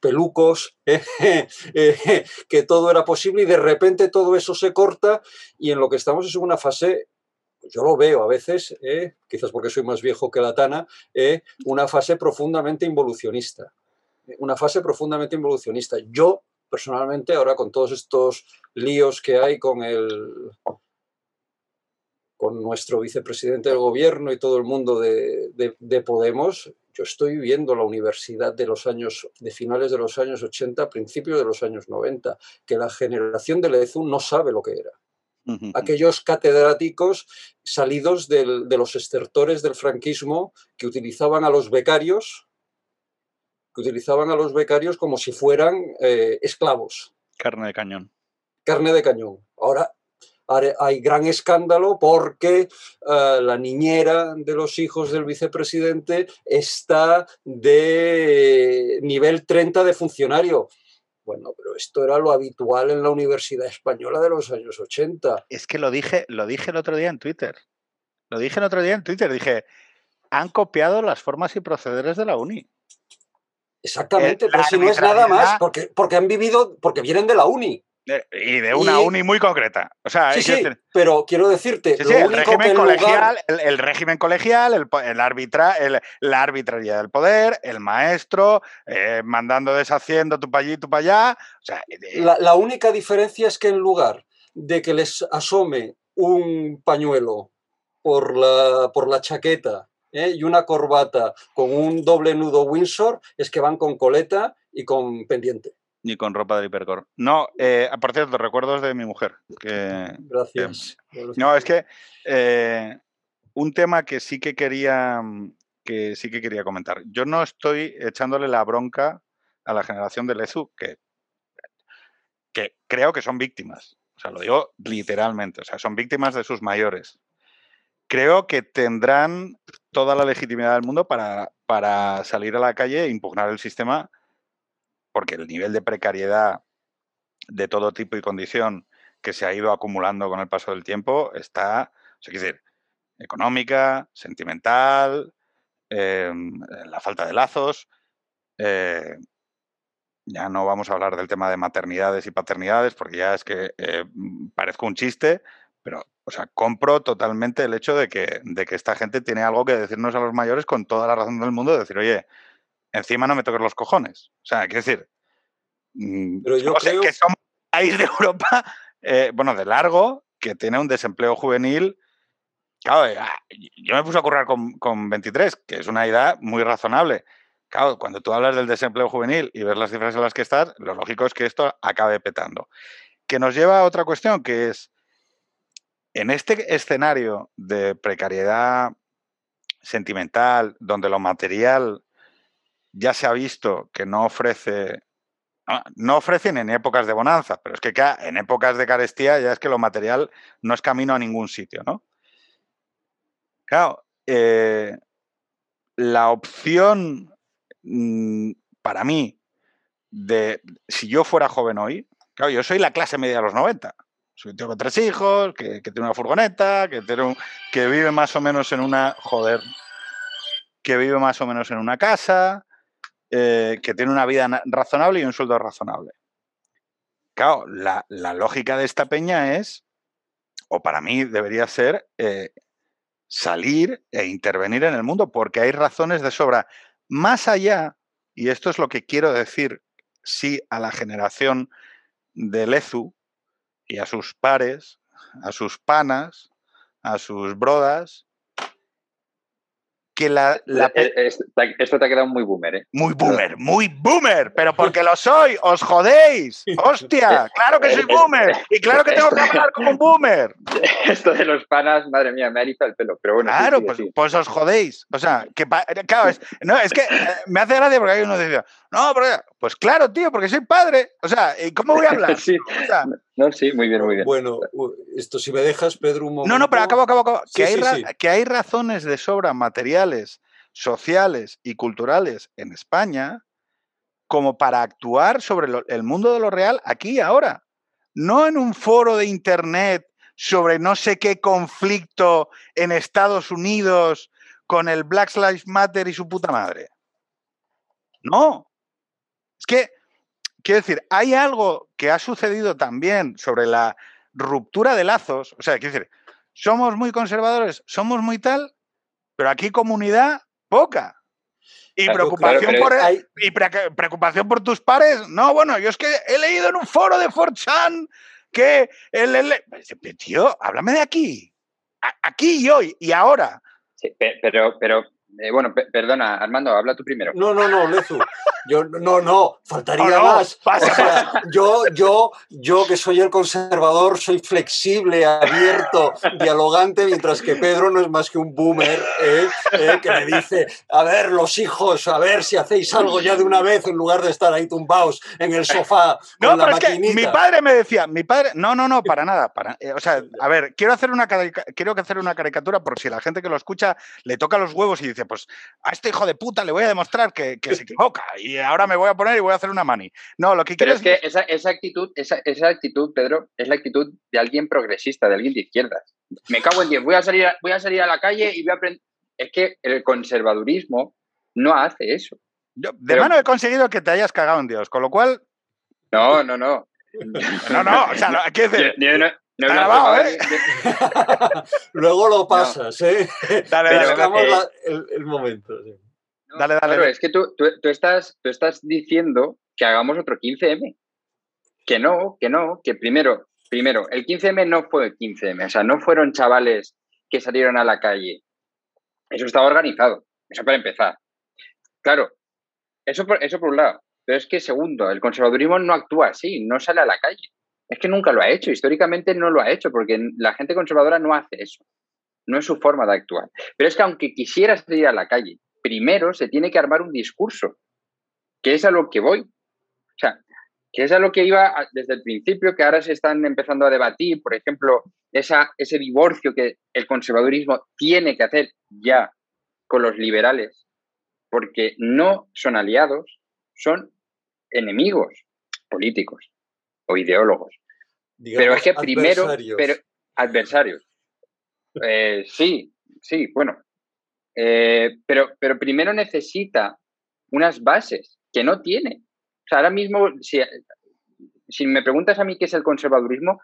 pelucos, que todo era posible y de repente todo eso se corta y en lo que estamos es una fase yo lo veo a veces, quizás porque soy más viejo que la Tana, una fase profundamente involucionista. Una fase profundamente involucionista. Yo personalmente, ahora con todos estos líos que hay con el con nuestro vicepresidente del gobierno y todo el mundo de, Podemos, yo estoy viendo la universidad de los años, de finales de los años 80, principios de los años 90, que la generación de Lezu no sabe lo que era. Aquellos catedráticos salidos de los estertores del franquismo que utilizaban a los becarios, que utilizaban a los becarios como si fueran eh, esclavos. Carne de cañón. Carne de cañón. Ahora hay gran escándalo porque eh, la niñera de los hijos del vicepresidente está de nivel 30 de funcionario. Bueno, pero esto era lo habitual en la Universidad Española de los años 80. Es que lo dije, lo dije el otro día en Twitter. Lo dije el otro día en Twitter. Dije, han copiado las formas y procederes de la uni. Exactamente, pero si no es nada más, porque, porque han vivido, porque vienen de la uni. Y de una uni muy concreta. O sea, sí, sí, pero quiero decirte, el, régimen colegial, el, régimen colegial, el, arbitra, la arbitrariedad del poder, el maestro, eh, mandando, deshaciendo, tú para allí, tú para allá. O sea, la, única diferencia es que en lugar de que les asome un pañuelo por la, por la chaqueta ¿eh? y una corbata con un doble nudo Windsor, es que van con coleta y con pendiente ni con ropa de hipercore. No, eh, por cierto, recuerdos de mi mujer. Gracias. no, es que eh, un tema que sí que quería que sí que quería comentar. Yo no estoy echándole la bronca a la generación de Lezu, que, que creo que son víctimas. O sea, lo digo literalmente. O sea, son víctimas de sus mayores. Creo que tendrán toda la legitimidad del mundo para, para salir a la calle e impugnar el sistema porque el nivel de precariedad de todo tipo y condición que se ha ido acumulando con el paso del tiempo está, o sea, decir, económica, sentimental, em, la falta de lazos. Eh, ya no vamos a hablar del tema de maternidades y paternidades, porque ya es que eh, parezco un chiste, pero, o sea, compro totalmente el hecho de que, de que esta gente tiene algo que decirnos a los mayores con toda la razón del mundo, de decir, oye, encima no me toques los cojones. O sea, quiero decir, mm, Pero yo creo... que somos un país de Europa, eh, bueno, de largo, que tiene un desempleo juvenil. Claro, eh, ah, yo me puse a currar con, con 23, que es una edad muy razonable. Claro, cuando tú hablas del desempleo juvenil y ves las cifras en las que estás, lo lógico es que esto acabe petando. Que nos lleva a otra cuestión, que es, en este escenario de precariedad sentimental, donde lo material ya se ha visto que no ofrece, no ofrecen en épocas de bonanza, pero es que en épocas de carestía ya es que lo material no es camino a ningún sitio, ¿no? Claro, eh, la opción mm, para mí de si yo fuera joven hoy, claro, yo soy la clase media de los 90. Soy tengo tres hijos, que, tiene una furgoneta, que, tiene que vive más o menos en una. Joder. Que vive más o menos en una casa, eh, que tiene una vida razonable y un sueldo razonable. Claro, la, lógica de esta peña es, o para mí debería ser, eh, salir e intervenir en el mundo, porque hay razones de sobra. Más allá, y esto es lo que quiero decir, sí, a la generación de Lezu y a sus pares, a sus panas, a sus brodas, que la... Eh, eh, esto te ha quedado muy boomer, ¿eh? Muy boomer, muy boomer, pero porque lo soy, os jodéis. Hostia, claro que soy boomer y claro que tengo que hablar como un boomer. Esto de los panas, madre mía, me ha erizado el pelo, pero bueno. Claro, pues, pues, os jodéis. O sea, que claro, es, no, es que me hace gracia porque hay uno que dice, no, pero, pues claro, tío, porque soy padre. O sea, ¿cómo voy a hablar? sí. no, sí, muy bien, muy bien. Bueno, esto si me dejas, Pedro, un momento. No, no, pero acabo, acabo, acabo. que, hay que hay razones de sobra sociales y culturales en España como para actuar sobre el mundo de lo real aquí y ahora. No en un foro de internet sobre no sé qué conflicto en Estados Unidos con el Black Lives Matter y su puta madre. No, es que, quiero decir, hay algo que ha sucedido también sobre la ruptura de lazos. O sea, quiero decir, somos muy conservadores, somos muy tal, pero aquí comunidad poca. Y preocupación, por, y preocupación por tus pares. No, bueno, yo es que he leído en un foro de 4chan que el, el... Tío, háblame de aquí. aquí y hoy y ahora. Sí, pero, pero eh, bueno, perdona, Armando, habla tú primero. No, no, no, Lezu. Yo, no, no, faltaría más. yo, yo, yo que soy el conservador, soy flexible, abierto, dialogante, mientras que Pedro no es más que un boomer ¿eh? ¿Eh? que me dice, a ver, los hijos, a ver si hacéis algo ya de una vez en lugar de estar ahí tumbados en el sofá. No, con pero es que mi padre me decía, mi padre, no, no, no, para nada. Para, o sea, a ver, quiero hacer una quiero hacer una caricatura por si la gente que lo escucha le toca los huevos y dice, pues a este hijo de puta le voy a demostrar que, que se equivoca. Y y ahora me voy a poner y voy a hacer una mani. No, lo que quiero es que esa, esa actitud, esa, esa, actitud, Pedro, es la actitud de alguien progresista, de alguien de izquierdas. Me cago en Dios, voy a salir a, voy a, salir a la calle y voy a aprender. Es que el conservadurismo no hace eso. de mano he conseguido que te hayas cagado en Dios, con lo cual. No, no, no. No, no, o sea, ¿qué decir? No, grabado, ¿eh? Luego lo pasas, ¿eh? Dale, dale, el, el, momento. Sí dale, dale. Claro, es que tú, tú, estás, tú estás diciendo que hagamos otro 15M. Que no, que no, que primero, primero, el 15M no fue el 15M, o sea, no fueron chavales que salieron a la calle. Eso estaba organizado, eso para empezar. Claro, eso por, eso por un lado. Pero es que segundo, el conservadurismo no actúa así, no sale a la calle. Es que nunca lo ha hecho, históricamente no lo ha hecho, porque la gente conservadora no hace eso. No es su forma de actuar. Pero es que aunque quisiera salir a la calle primero se tiene que armar un discurso, que es a lo que voy. O sea, que es a lo que iba desde el principio, que ahora se están empezando a debatir, por ejemplo, esa, ese divorcio que el conservadurismo tiene que hacer ya con los liberales, porque no son aliados, son enemigos políticos o ideólogos. pero es que primero, adversarios. pero adversarios. Eh, sí, sí, bueno, eh, pero, pero primero necesita unas bases que no tiene. O sea, ahora mismo, si, si me preguntas a mí qué es el conservadurismo,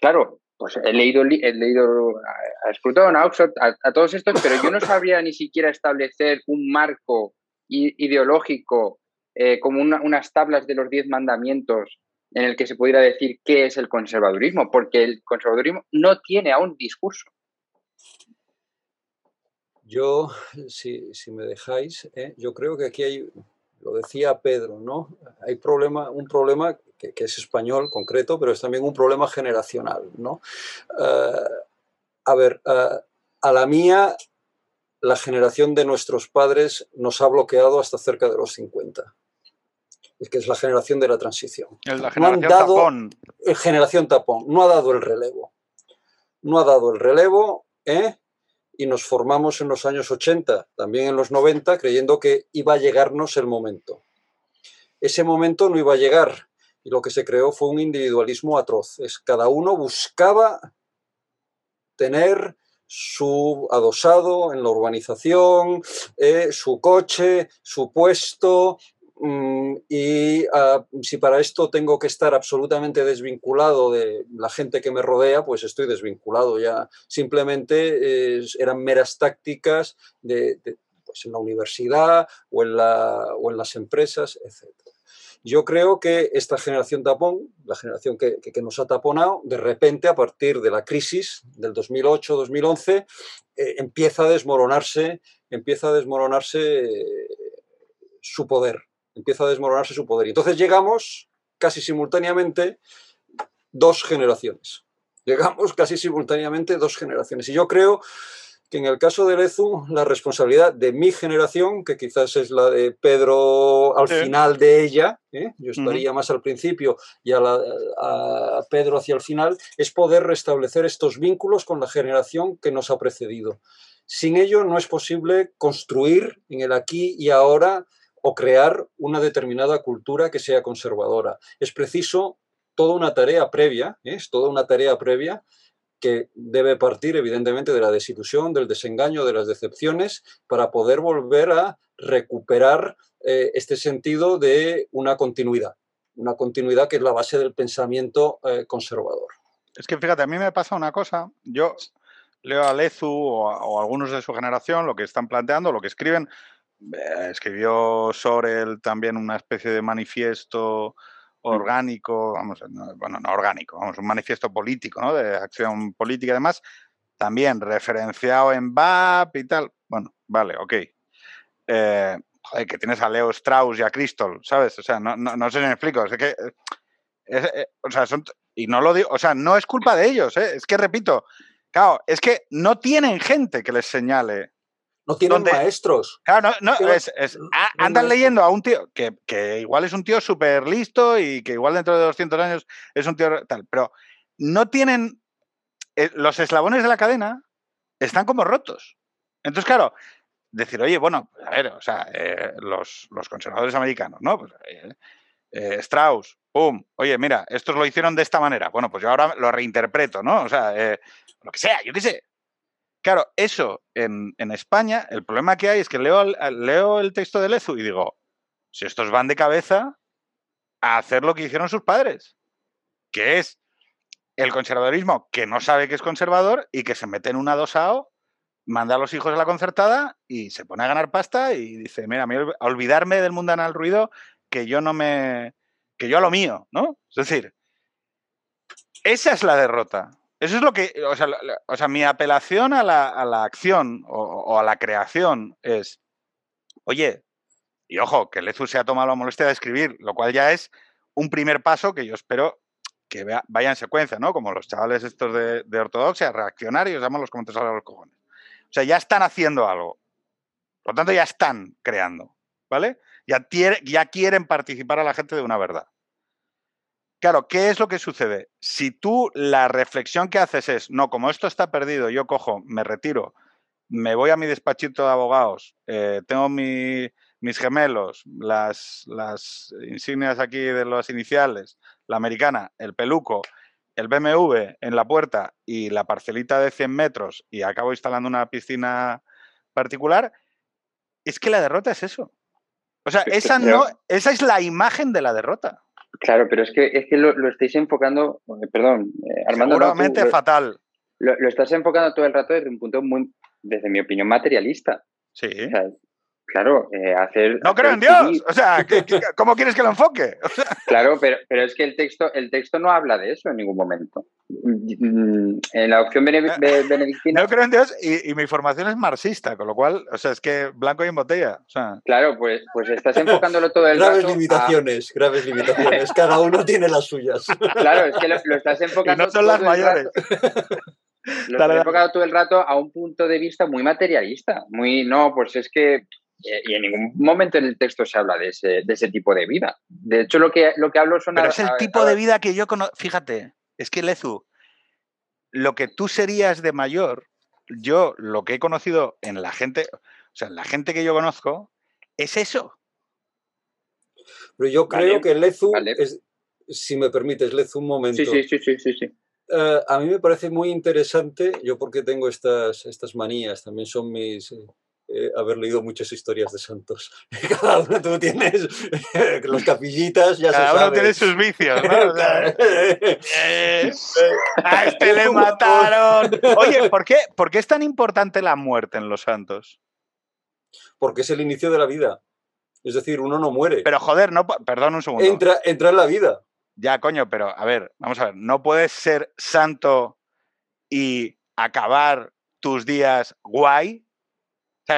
claro, pues he leído, he leído a Scruton, a Oxford, a, todos estos, pero yo no sabría ni siquiera establecer un marco ideológico eh, como unas tablas de los diez mandamientos en el que se pudiera decir qué es el conservadurismo, porque el conservadurismo no tiene aún discurso. Yo, si, me dejáis, ¿eh? yo creo que aquí hay, lo decía Pedro, ¿no? Hay problema, un problema que, es español concreto, pero es también un problema generacional, ¿no? Eh, a ver, eh, a la mía, la generación de nuestros padres nos ha bloqueado hasta cerca de los 50 que es la generación de la transición. La generación tapón. Generación tapón. No ha dado el relevo. No ha dado el relevo, ¿eh? Y nos formamos en los años 80, también en los 90, creyendo que iba a llegarnos el momento. Ese momento no iba a llegar y lo que se creó fue un individualismo atroz. Es, cada uno buscaba tener su adosado en la urbanización, eh, su coche, su puesto, y ah, si para esto tengo que estar absolutamente desvinculado de la gente que me rodea, pues estoy desvinculado ya. Simplemente eran meras tácticas de, pues en la universidad o en, la, o en las empresas, etc. Yo creo que esta generación tapón, la generación que, que, nos ha taponado, de repente a partir de la crisis del 2008-2011, eh, empieza a desmoronarse, empieza a desmoronarse eh, su poder empieza a desmoronarse su poder. Y entonces llegamos casi simultáneamente dos generaciones. Llegamos casi simultáneamente dos generaciones. Y yo creo que en el caso de Lezu, la responsabilidad de mi generación, que quizás es la de Pedro al final de ella, ¿eh? yo estaría más al principio y a, a, Pedro hacia el final, es poder restablecer estos vínculos con la generación que nos ha precedido. Sin ello no es posible construir en el aquí y ahora o crear una determinada cultura que sea conservadora. Es preciso toda una tarea previa, ¿eh? es toda una tarea previa que debe partir evidentemente de la desilusión, del desengaño, de las decepciones, para poder volver a recuperar eh, este sentido de una continuidad, una continuidad que es la base del pensamiento eh, conservador. Es que fíjate, a mí me pasa una cosa, yo leo a Lezu o, o algunos de su generación lo que están planteando, lo que escriben, escribió Sorel también una especie de manifiesto orgánico, vamos, bueno, no orgánico, vamos, un manifiesto político, ¿no? De acción política y demás, también referenciado en BAP y tal. Bueno, vale, ok. Eh, joder, que tienes a Leo Strauss y a Crystal, ¿sabes? O sea, no, no, sé si me explico. Es que, eh, o sea, son, y no lo digo, o sea, no es culpa de ellos, ¿eh? es que repito, claro, es que no tienen gente que les señale. No tienen maestros. Claro, no, es, ah, andan leyendo a un tío que, que igual es un tío súper listo y que igual dentro de 200 años es un tío tal, pero no tienen eh, los eslabones de la cadena están como rotos. Entonces, claro, decir, oye, bueno, a ver, o sea, eh, los, conservadores americanos, ¿no? Pues, eh, Strauss, pum, oye, mira, estos lo hicieron de esta manera. Bueno, pues yo ahora lo reinterpreto, ¿no? O sea, lo que sea, yo qué sé. Claro, eso en, España, el problema que hay es que leo, leo el texto de Lezu y digo, si estos van de cabeza a hacer lo que hicieron sus padres, que es el conservadorismo que no sabe que es conservador y que se mete en una dosao, manda a los hijos a la concertada y se pone a ganar pasta y dice, mira, a olvidarme del mundanal ruido que yo no me... que yo a lo mío, ¿no? Es decir, esa es la derrota. Eso es lo que, o sea, mi apelación a la, acción o, a la creación es, oye, y ojo, que Lezu se ha tomado la molestia de escribir, lo cual ya es un primer paso que yo espero que vaya en secuencia, ¿no? Como los chavales estos de, ortodoxia, reaccionarios, llamamos los a los cojones. O sea, ya están haciendo algo. Por lo tanto, ya están creando, ¿vale? Ya, ya quieren participar a la gente de una verdad. Claro, ¿qué es lo que sucede? Si tú la reflexión que haces es, no, como esto está perdido, yo cojo, me retiro, me voy a mi despachito de abogados, eh, tengo mis gemelos, las, las insignias aquí de las iniciales, la americana, el peluco, el BMW en la puerta y la parcelita de 100 metros y acabo instalando una piscina particular, es que la derrota es eso. O sea, esa, no, esa es la imagen de la derrota. Claro, pero es que, es que lo, estáis enfocando, perdón, eh, Armando. Seguramente fatal. Lo, estás enfocando todo el rato desde un punto muy, desde mi opinión, materialista. Sí. Claro, eh, hacer... No creo en Dios. O sea, ¿cómo quieres que lo enfoque? Claro, pero, pero es que el texto, el texto no habla de eso en ningún momento. Mm, en la opción benedictina... No creo en Dios y, mi formación es marxista, con lo cual, o sea, es que blanco y en botella. Claro, pues, pues estás enfocándolo todo el graves limitaciones, graves limitaciones. Cada uno tiene las suyas. Claro, es que lo, estás enfocando... Y no son las mayores. Lo estás enfocando todo el rato a un punto de vista muy materialista, muy, no, pues es que y en ningún momento en el texto se habla de ese, de ese tipo de vida. De hecho, lo que, lo que hablo son... Pero es el tipo de vida que yo conozco... Fíjate, es que Lezu, lo que tú serías de mayor, yo lo que he conocido en la gente, o sea, en la gente que yo conozco, es eso. Pero yo creo que Lezu, si me permites, Lezu, un momento. Sí, sí, sí, sí, sí. Eh, a mí me parece muy interesante, yo porque tengo estas, estas manías, también son mis, eh, eh, haber leído muchas historias de santos. Cada uno tú tienes los capillitas, ya Cada uno tiene sus vicios, ¿no? Eh, a este le mataron. Oye, ¿por qué, ¿por qué es tan importante la muerte en los santos? Porque es el inicio de la vida. Es decir, uno no muere. Pero joder, no, perdón un segundo. Entra, entra en la vida. Ya, coño, pero a ver, vamos a ver, no puedes ser santo y acabar tus días guay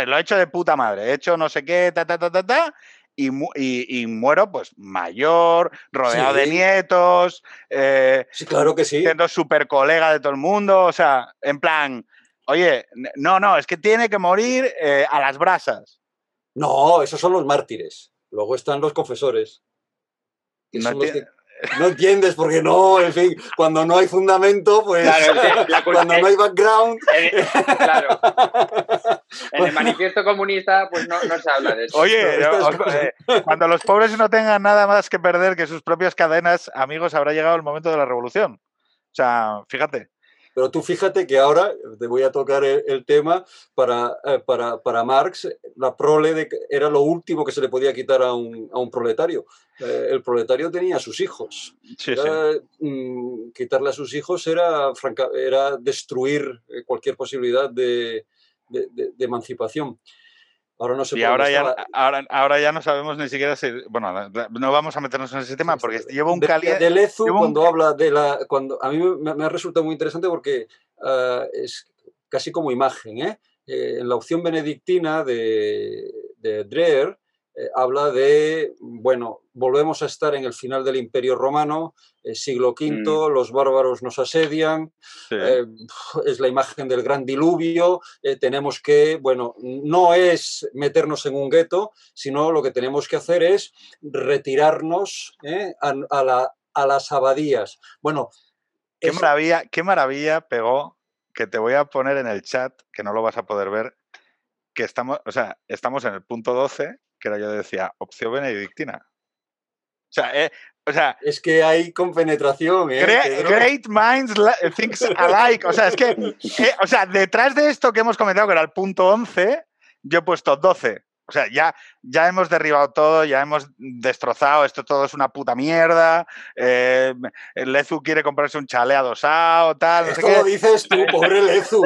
lo he hecho de puta madre, he hecho no sé qué, ta, ta, ta, ta, ta, y, muero pues mayor, rodeado de nietos. Eh, sí, claro que sí. Siendo súper colega de todo el mundo, o sea, en plan, oye, no, no, es que tiene que morir eh, a las brasas. No, esos son los mártires. Luego están los confesores. No entiendes porque no, en fin, cuando no hay fundamento, pues cuando no hay background. claro. En el manifiesto comunista, pues no, no se habla de eso. Oye, eh, cuando los pobres no tengan nada más que perder que sus propias cadenas, amigos, habrá llegado el momento de la revolución. O sea, fíjate. Pero tú fíjate que ahora te voy a tocar el, tema para, eh, para, para, Marx, la prole era lo último que se le podía quitar a un, a un proletario. Eh, el proletario tenía a sus hijos. Mm, quitarle a sus hijos era, era destruir eh, cualquier posibilidad de, de, emancipación. Ahora no sé y ahora ya, ahora, ahora ya no sabemos ni siquiera si. Bueno, no vamos a meternos en ese tema porque llevo un caliente. De, Lezu, cuando habla de la. cuando A mí me, ha resultado muy interesante porque ah, es casi como imagen. ¿eh? ¿eh? en la opción benedictina de, de Dreher, eh, habla de, bueno, volvemos a estar en el final del Imperio Romano, eh, siglo V, mm. los bárbaros nos asedian, eh, es la imagen del gran diluvio, tenemos que, bueno, no es meternos en un gueto, sino lo que tenemos que hacer es retirarnos a, a, las abadías. Bueno, qué maravilla, qué maravilla pegó que te voy a poner en el chat, que no lo vas a poder ver, que estamos, o sea, estamos en el punto 12 que era yo decía, opción benedictina. O sea, eh, o sea, es que hay compenetración. ¿eh? Great, minds think alike. O sea, es que, eh, o sea, detrás de esto que hemos comentado, que era el punto 11, yo he puesto 12. O sea, ya, ya hemos derribado todo, ya hemos destrozado, esto todo es una puta mierda. Eh, Lezu quiere comprarse un chale adosado, tal. Esto lo dices tú, pobre Lezu.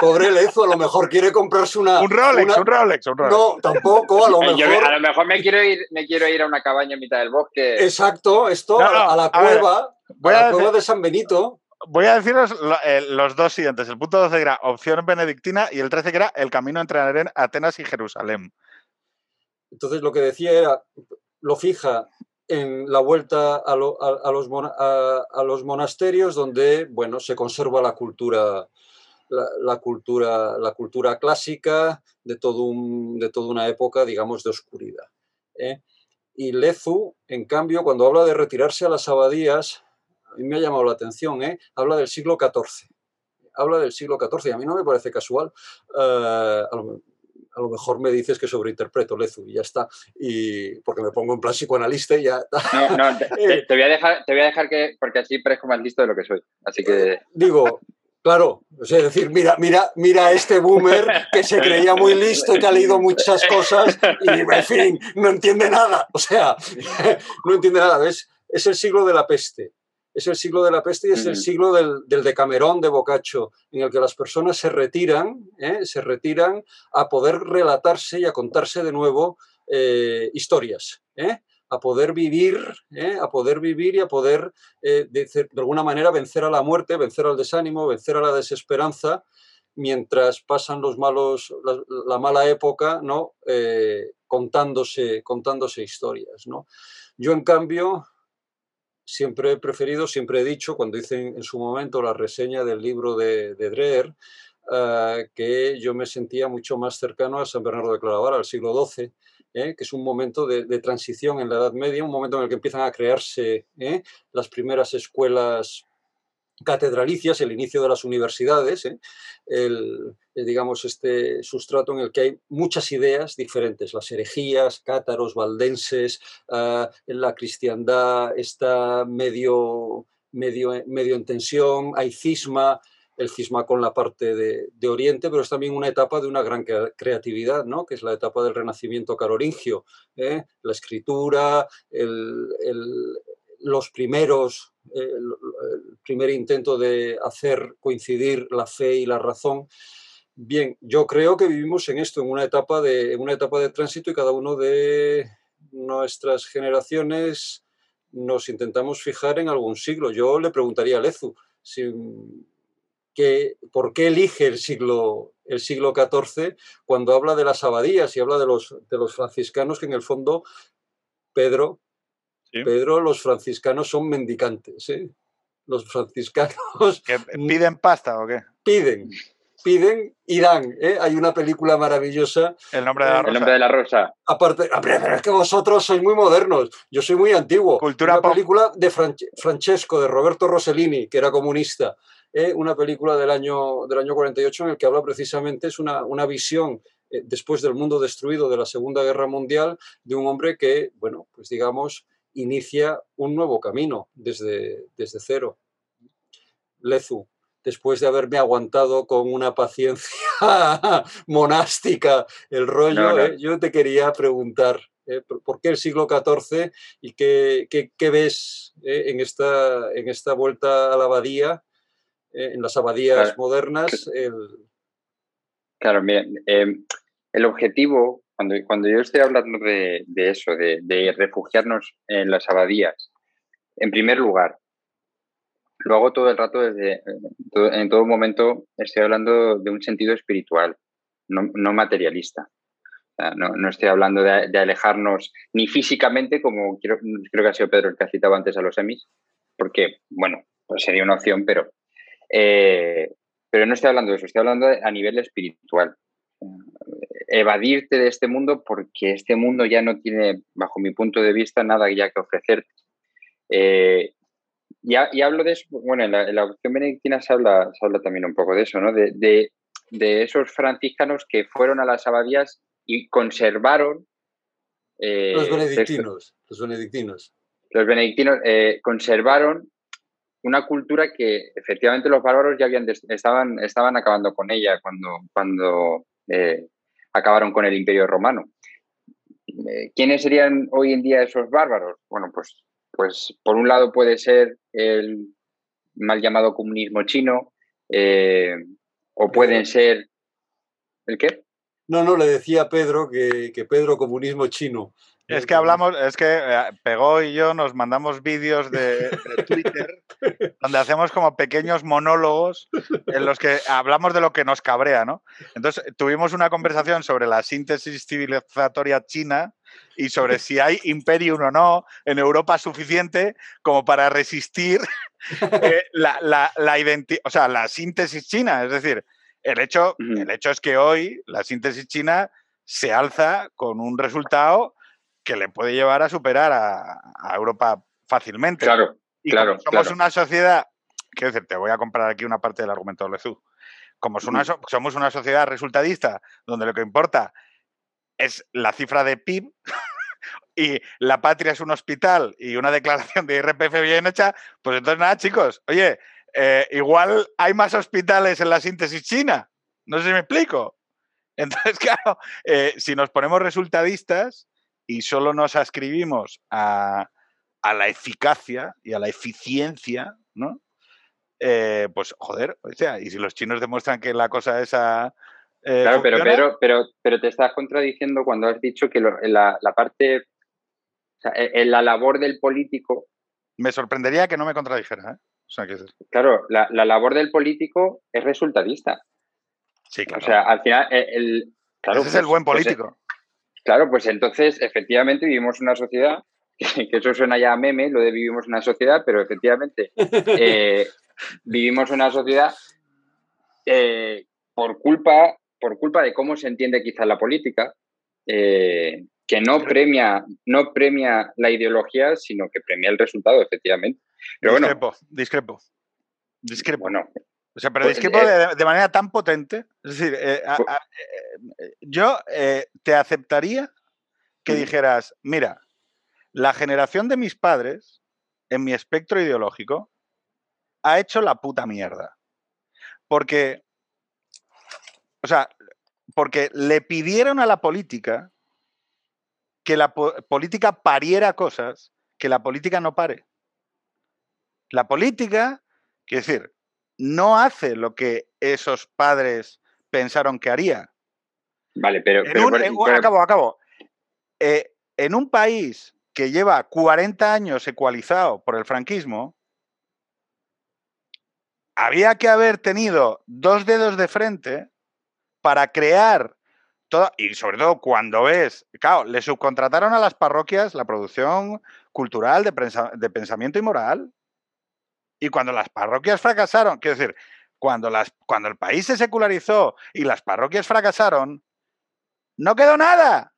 Pobre Lezu, a lo mejor quiere comprarse una. Un Rolex, un Rolex, un Rolex. No, tampoco, a lo mejor. a lo mejor me quiero, ir, me quiero ir a una cabaña en mitad del bosque. Exacto, esto a la cueva, a, la cueva de San Benito voy a deciros eh, los dos siguientes. El punto 12 era opción benedictina y el 13 que era el camino entre Atenas y Jerusalén. Entonces lo que decía era, lo fija en la vuelta a, los, monasterios donde bueno, se conserva la cultura, la, cultura, la cultura clásica de, todo un, de toda una época, digamos, de oscuridad. ¿eh? Y Lezu, en cambio, cuando habla de retirarse a las abadías, a mí me ha llamado la atención, ¿eh? habla del siglo XIV. Habla del siglo XIV a mí no me parece casual. Eh, a lo mejor me dices que sobreinterpreto Lezu y ya está. Y porque me pongo en plan psicoanalista y ya. No, no, te, voy a dejar, te voy a dejar que, porque así parezco más listo de lo que soy. Así que. Digo, Claro, es decir, mira, mira, mira a este boomer que se creía muy listo y que ha leído muchas cosas y, en fin, no entiende nada. O sea, no entiende nada. ¿Ves? Es el siglo de la peste es el siglo de la peste y es el siglo del, del, Decamerón de Boccaccio, en el que las personas se retiran, ¿eh? se retiran a poder relatarse y a contarse de nuevo eh, historias, ¿eh? a poder vivir, a poder vivir y a poder de, alguna manera vencer a la muerte, vencer al desánimo, vencer a la desesperanza, mientras pasan los malos, la, mala época, ¿no? contándose, contándose historias, ¿no? Yo, en cambio, siempre he preferido, siempre he dicho, cuando hice en, su momento la reseña del libro de, de Dreher, eh, que yo me sentía mucho más cercano a San Bernardo de Claraval, al siglo XII, eh, que es un momento de, transición en la Edad Media, un momento en el que empiezan a crearse eh, las primeras escuelas catedralicias, el inicio de las universidades, ¿eh? el, digamos, este sustrato en el que hay muchas ideas diferentes, las herejías, cátaros, valdenses, ah, la cristiandad está medio, medio, medio en tensión, hay cisma, el cisma con la parte de, Oriente, pero es también una etapa de una gran creatividad, ¿no? que es la etapa del Renacimiento carolingio, ¿eh? la escritura, los primeros el, primer intento de hacer coincidir la fe y la razón. Bien, yo creo que vivimos en esto, en una etapa de, una etapa de tránsito y cada uno de nuestras generaciones nos intentamos fijar en algún siglo. Yo le preguntaría a Lezu que, por qué elige el siglo, el siglo XIV cuando habla de las abadías y habla de los, de los franciscanos que en el fondo Pedro Pedro, los franciscanos son mendicantes. ¿eh? Los franciscanos. ¿Piden pasta o qué? Piden, piden y dan. ¿eh? Hay una película maravillosa. El nombre de la rosa. El nombre de la rosa. Aparte, pero es que vosotros sois muy modernos. Yo soy muy antiguo. Cultura una película de Francesco, de Roberto Rossellini, que era comunista. ¿eh? Una película del año, del año 48 en el que habla precisamente, es una, una visión después del mundo destruido de la Segunda Guerra Mundial, de un hombre que, bueno, pues digamos, inicia un nuevo camino desde, desde cero. Lezu, después de haberme aguantado con una paciencia monástica el rollo, ¿eh? yo te quería preguntar, ¿eh? ¿por qué el siglo XIV y qué, qué, ves ¿eh? en, esta, en esta vuelta a la abadía, en las abadías modernas? Claro, mira, el objetivo cuando, cuando yo estoy hablando de, eso, de, refugiarnos en las abadías, en primer lugar, lo hago todo el rato desde, en todo momento estoy hablando de un sentido espiritual, no, materialista. no, estoy hablando de, alejarnos ni físicamente, como creo, creo que ha sido Pedro el que ha citado antes a los emis, porque, bueno, pues sería una opción, pero, eh, pero no estoy hablando de eso, estoy hablando a nivel espiritual. Evadirte de este mundo porque este mundo ya no tiene, bajo mi punto de vista, nada ya que ofrecerte. Eh, y, hablo de eso, bueno, en la, opción benedictina se habla, habla también un poco de eso, ¿no? De, esos franciscanos que fueron a las abadías y conservaron. Eh, los benedictinos, los benedictinos. Los benedictinos conservaron una cultura que efectivamente los bárbaros ya habían estaban, estaban acabando con ella cuando, cuando eh, acabaron con el imperio romano. Eh, ¿Quiénes serían hoy en día esos bárbaros? Bueno, pues, pues por un lado puede ser el mal llamado comunismo chino, eh, o pueden ser... ¿El qué? No, no, le decía a Pedro que, que Pedro comunismo chino. Es que hablamos, es que eh, Pegó y yo nos mandamos vídeos de, Twitter donde hacemos como pequeños monólogos en los que hablamos de lo que nos cabrea, ¿no? Entonces tuvimos una conversación sobre la síntesis civilizatoria china y sobre si hay imperium o no en Europa suficiente como para resistir eh, la, la, o sea, la síntesis china. Es decir, el hecho, el hecho es que hoy la síntesis china se alza con un resultado que le puede llevar a superar a, Europa fácilmente. Claro, claro. somos una sociedad, quiero decir, te voy a comprar aquí una parte del argumento de Lezú. Como somos una sociedad resultadista, donde lo que importa es la cifra de PIB y la patria es un hospital y una declaración de IRPF bien hecha, pues entonces nada, chicos, oye, eh, igual hay más hospitales en la síntesis china. No sé si me explico. Entonces, claro, eh, si nos ponemos resultadistas, y solo nos ascribimos a, la eficacia y a la eficiencia, ¿no? Eh, pues joder, o sea, y si los chinos demuestran que la cosa esa... Eh, claro, pero, pero, pero, pero, te estás contradiciendo cuando has dicho que la, parte, o e, en la labor del político... Me sorprendería que no me contradijera, ¿eh? O sea, que Claro, la, labor del político es resultadista. Sí, claro. O sea, al final, el... Ese es el buen pues, político. Claro, pues entonces efectivamente vivimos una sociedad, que eso suena ya a meme, lo de vivimos una sociedad, pero efectivamente eh, vivimos una sociedad eh, por, culpa, por culpa de cómo se entiende quizá la política, eh, que no premia, no premia la ideología, sino que premia el resultado, efectivamente. Pero discrepo, bueno, discrepo. Discrepo. Bueno, o sea, pero pues, discrepo eh, de, manera tan potente. Es decir, eh, eh, yo te aceptaría que dijeras, mira, la generación de mis padres, en mi espectro ideológico, ha hecho la puta mierda. Porque, o sea, porque le pidieron a la política que la política pariera cosas que la política no pare. La política, quiero decir, no hace lo que esos padres pensaron que haría. Vale, pero... acabo, acabo. Eh, en un país que lleva 40 años ecualizado por el franquismo, había que haber tenido dos dedos de frente para crear todo, y sobre todo cuando ves, claro, le subcontrataron a las parroquias la producción cultural de pensamiento y moral. Y cuando las parroquias fracasaron, quiero decir, cuando, las, cuando el país se secularizó y las parroquias fracasaron, no quedó nada.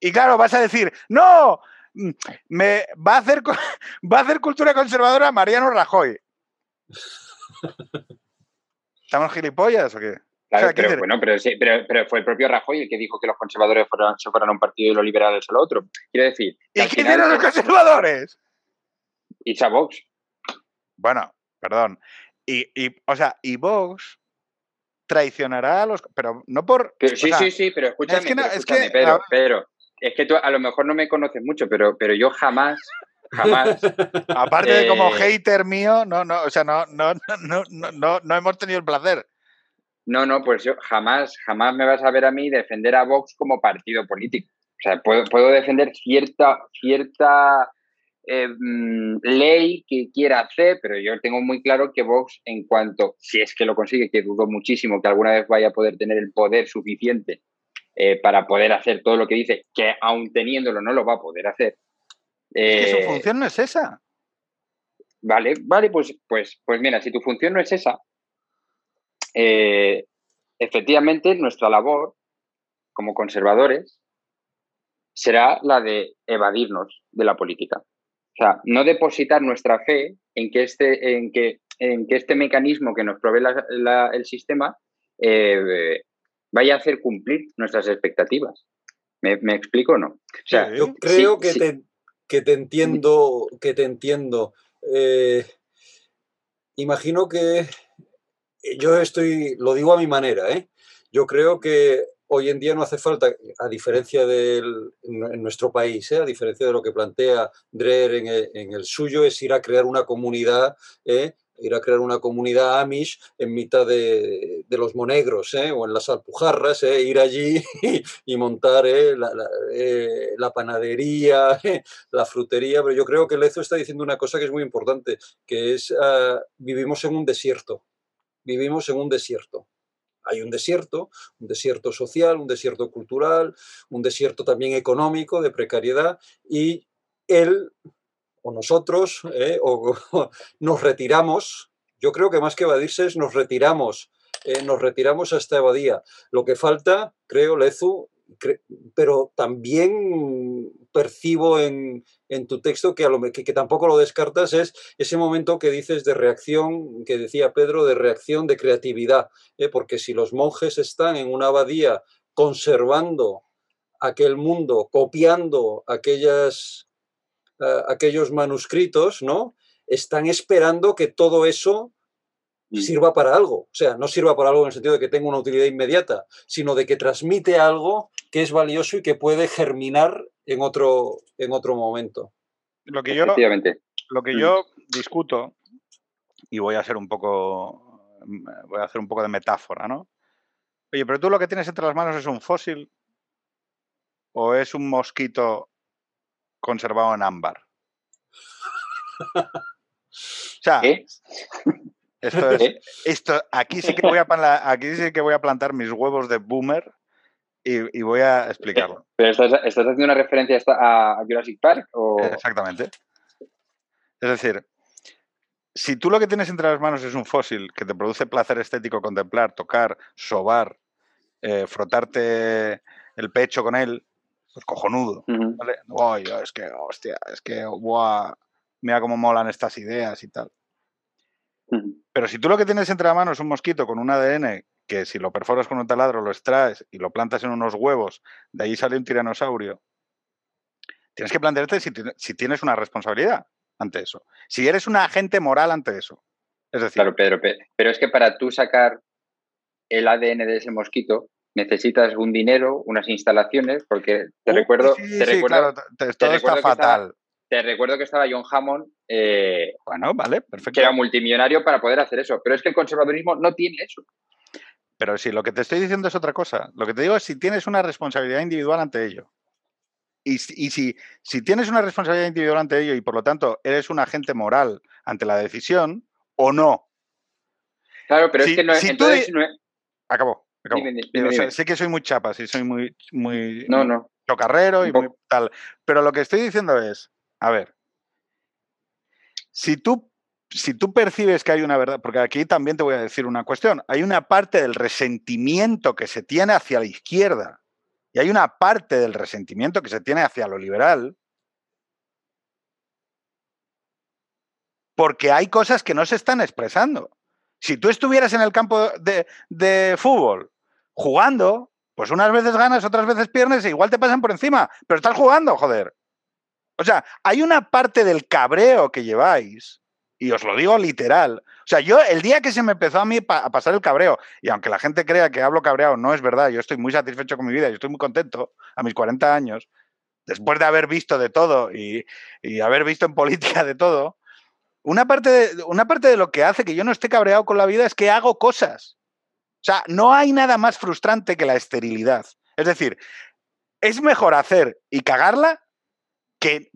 Y claro, vas a decir, no, mm, me va a hacer, va a hacer cultura conservadora Mariano Rajoy. ¿Estamos gilipollas o qué? Claro, pero, bueno, pero, sí, pero, fue el propio Rajoy el que dijo que los conservadores fueran, se fueran a un partido y los liberales al otro. Quiero decir. ¿Y quién eran los conservadores? Y Vox. Bueno, perdón. Y, o sea, y Vox traicionará a los. Pero no por. sí, sí, sí, pero escúchame, es que, no, es que pero, es que tú a lo mejor no me conoces mucho, pero, pero yo jamás. Jamás. Aparte de como eh, hater mío, no, no, o sea, no, no, no, no, no, no hemos tenido el placer. No, no, pues yo jamás, jamás me vas a ver a mí defender a Vox como partido político. O sea, puedo, puedo defender cierta, cierta eh, mm, ley que quiera hacer, pero yo tengo muy claro que Vox, en cuanto, si es que lo consigue, que dudo muchísimo que alguna vez vaya a poder tener el poder suficiente eh, para poder hacer todo lo que dice, que aún teniéndolo no lo va a poder hacer. es que su eh, función no es esa. Vale, vale, pues, pues, pues mira, si tu función no es esa, efectivamente nuestra labor como conservadores será la de evadirnos de la política. O sea, no depositar nuestra fe en que este, en que, en que este mecanismo que nos provee el sistema eh, vaya a hacer cumplir nuestras expectativas. ¿Me, explico o no? O sea, yo creo que, Te, que, Te, entiendo, que te entiendo. Eh, imagino que yo estoy, lo digo a mi manera, ¿eh? Yo creo que hoy en día no hace falta, a diferencia del, en nuestro país, ¿eh? a diferencia de lo que plantea Dreher en el, suyo, es ir a crear una comunidad, ¿eh? ir a crear una comunidad Amish en mitad de, los monegros ¿eh? o en las alpujarras, ir allí y, montar la, panadería, la frutería. Pero yo creo que Lezo está diciendo una cosa que es muy importante, que es ah, vivimos en un desierto. Vivimos en un desierto hay un desierto, un desierto social, un desierto cultural, un desierto también económico de precariedad y él o nosotros eh, o, nos retiramos, yo creo que más que evadirse es nos retiramos, eh, nos retiramos a esta evadía. Lo que falta, creo, Lezu, pero también percibo en, tu texto que, a lo, que, tampoco lo descartas es ese momento que dices de reacción, que decía Pedro, de reacción, de creatividad, ¿eh? porque si los monjes están en una abadía conservando aquel mundo, copiando aquellas, aquellos manuscritos, ¿no? Están esperando que todo eso. Sirva para algo. O sea, no sirva para algo en el sentido de que tenga una utilidad inmediata, sino de que transmite algo que es valioso y que puede germinar en otro, en otro momento. Lo que yo, lo que mm. yo discuto, y voy a hacer un poco, voy a hacer un poco de metáfora, ¿no? Oye, pero tú lo que tienes entre las manos es un fósil o es un mosquito conservado en ámbar. O sea, esto es, esto, aquí sí que voy a aquí sí que voy a plantar mis huevos de boomer y, voy a explicarlo. ¿Pero estás, haciendo una referencia a, Jurassic Park? O... Exactamente. Es decir, si tú lo que tienes entre las manos es un fósil que te produce placer estético contemplar, tocar, sobar, eh, frotarte el pecho con él, pues cojonudo. es que, hostia, es que, mira cómo molan estas ideas y tal. Pero si tú lo que tienes entre la mano es un mosquito con un ADN que si lo perforas con un taladro lo extraes y lo plantas en unos huevos, de ahí sale un tiranosaurio, tienes que plantearte si, tienes una responsabilidad ante eso. Si eres un agente moral ante eso. Es decir, claro, Pedro, pero es que para tú sacar el ADN de ese mosquito necesitas un dinero, unas instalaciones, porque te uh, recuerdo... Sí, te recuerdo, todo está fatal. Te recuerdo que estaba John Hammond. Eh, bueno, vale, perfecto. Que era multimillonario para poder hacer eso. Pero es que el conservadurismo no tiene eso. Pero si lo que te estoy diciendo es otra cosa. Lo que te digo es si tienes una responsabilidad individual ante ello. Y, si, si tienes una responsabilidad individual ante ello y por lo tanto eres un agente moral ante la decisión o no. Claro, pero es que no es. Acabó. sé, que soy muy chapa, sí, soy muy, muy, no, no. chocarrero y muy tal. Pero lo que estoy diciendo es, a ver, si tú, si tú percibes que hay una verdad, porque aquí también te voy a decir una cuestión, hay una parte del resentimiento que se tiene hacia la izquierda y hay una parte del resentimiento que se tiene hacia lo liberal, porque hay cosas que no se están expresando. Si tú estuvieras en el campo de, de, fútbol jugando, pues unas veces ganas, otras veces pierdes e igual te pasan por encima, pero estás jugando, joder. O sea, hay una parte del cabreo que lleváis, y os lo digo literal. O sea, yo el día que se me empezó a mí a pasar el cabreo, y aunque la gente crea que hablo cabreado, no es verdad, yo estoy muy satisfecho con mi vida, yo estoy muy contento a mis 40 años, después de haber visto de todo y, haber visto en política de todo, una parte de, una parte de lo que hace que yo no esté cabreado con la vida es que hago cosas. sea, no hay nada más frustrante que la esterilidad. Es decir, es mejor hacer y cagarla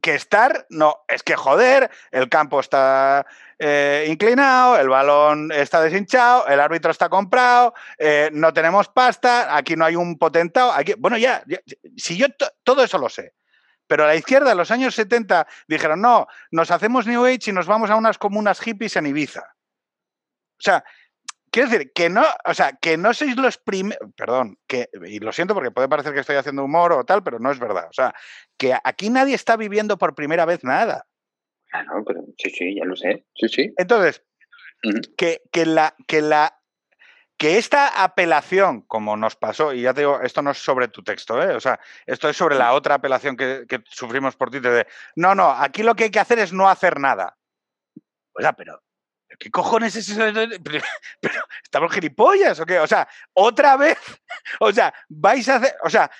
que, estar, no, es que joder, el campo está eh, inclinado, el balón está deshinchado, el árbitro está comprado, eh, no tenemos pasta, aquí no hay un potentado, aquí, bueno, ya, si yo todo eso lo sé, pero a la izquierda en los años 70 dijeron, no, nos hacemos New Age y nos vamos a unas comunas hippies en Ibiza. O sea, quiero decir, que no, o sea, que no sois los primeros, perdón, que, y lo siento porque puede parecer que estoy haciendo humor o tal, pero no es verdad. O sea, que aquí nadie está viviendo por primera vez nada. Ah, no, pero sí, sí, ya lo sé. Sí, sí. Entonces, que, que, la, que la que esta apelación, como nos pasó, y ya te digo, esto no es sobre tu texto, ¿eh? o sea, esto es sobre la otra apelación que, que sufrimos por ti, de, no, no, aquí lo que hay que hacer es no hacer nada. O sea, pero ¿Qué cojones es eso? Pero, ¿estamos gilipollas o qué? O sea, otra vez, o sea, vais a hacer, o sea,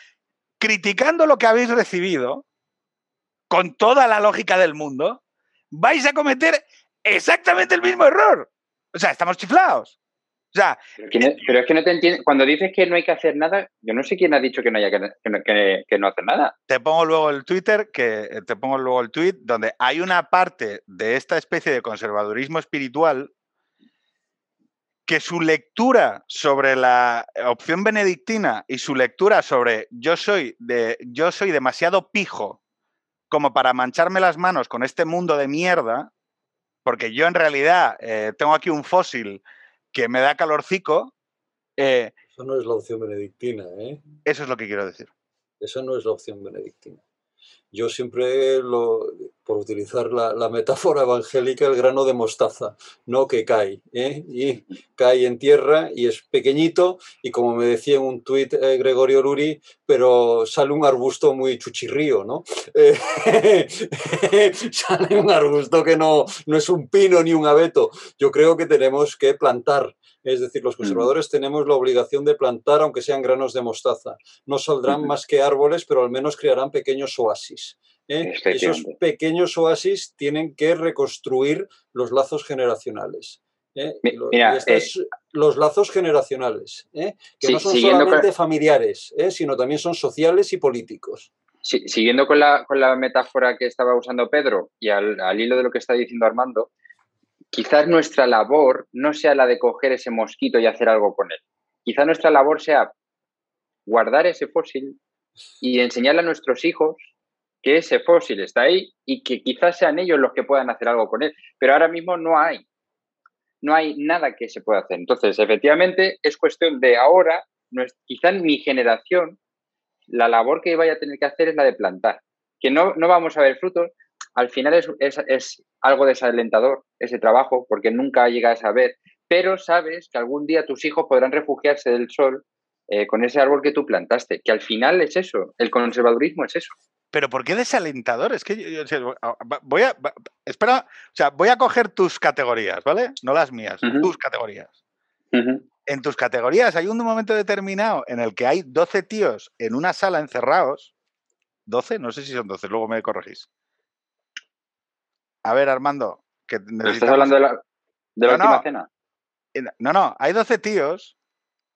criticando lo que habéis recibido, con toda la lógica del mundo, vais a cometer exactamente el mismo error. O sea, estamos chiflados pero, es que no te entiendo. Cuando dices que no hay que hacer nada, yo no sé quién ha dicho que no haya que, no hacer nada. Te pongo luego el Twitter, que eh, te pongo luego el tweet, donde hay una parte de esta especie de conservadurismo espiritual que su lectura sobre la opción benedictina y su lectura sobre yo soy de yo soy demasiado pijo como para mancharme las manos con este mundo de mierda, porque yo en realidad eh, tengo aquí un fósil que me da calorcico. Eh, eso no es la opción benedictina, ¿eh? Eso es lo que quiero decir. Eso no es la opción benedictina. Yo siempre, lo, por utilizar la, metáfora evangélica, el grano de mostaza, no que cae, ¿eh? y cae en tierra y es pequeñito, y como me decía en un tuit eh, Gregorio Luri, pero sale un arbusto muy chuchirrío, ¿no? sale un arbusto que no, no es un pino ni un abeto. Yo creo que tenemos que plantar es decir, los mm. conservadores tenemos la obligación de plantar, aunque sean granos de mostaza. No saldrán más que árboles, pero al menos crearán pequeños oasis. ¿eh? Esos pequeños oasis tienen que reconstruir los lazos generacionales. ¿eh? Eh, los lazos generacionales, que no son solamente familiares, sino también son sociales y políticos. siguiendo con la, metáfora que estaba usando Pedro y al hilo de lo que está diciendo Armando, quizás nuestra labor no sea la de coger ese mosquito y hacer algo con él. Quizás nuestra labor sea guardar ese fósil y enseñarle a nuestros hijos que ese fósil está ahí y que quizás sean ellos los que puedan hacer algo con él. Pero ahora mismo no hay. No hay nada que se pueda hacer. Entonces, efectivamente, es cuestión de ahora, quizás mi generación, la labor que vaya a tener que hacer es la de plantar. Que no, no vamos a ver frutos, al final es, es, algo desalentador ese trabajo porque nunca llegas a ver, pero sabes que algún día tus hijos podrán refugiarse del sol eh, con ese árbol que tú plantaste, que al final es eso, el conservadurismo es eso. Pero ¿por qué desalentador? Es que voy a espera, o sea, voy a coger tus categorías, ¿vale? No las mías, tus categorías. En tus categorías hay un momento determinado en el que hay 12 tíos en una sala encerrados. 12, no sé si son 12, luego me corregís. A ver, Armando. Que ¿Estás hablando de la, última cena? No, no, hay 12 tíos.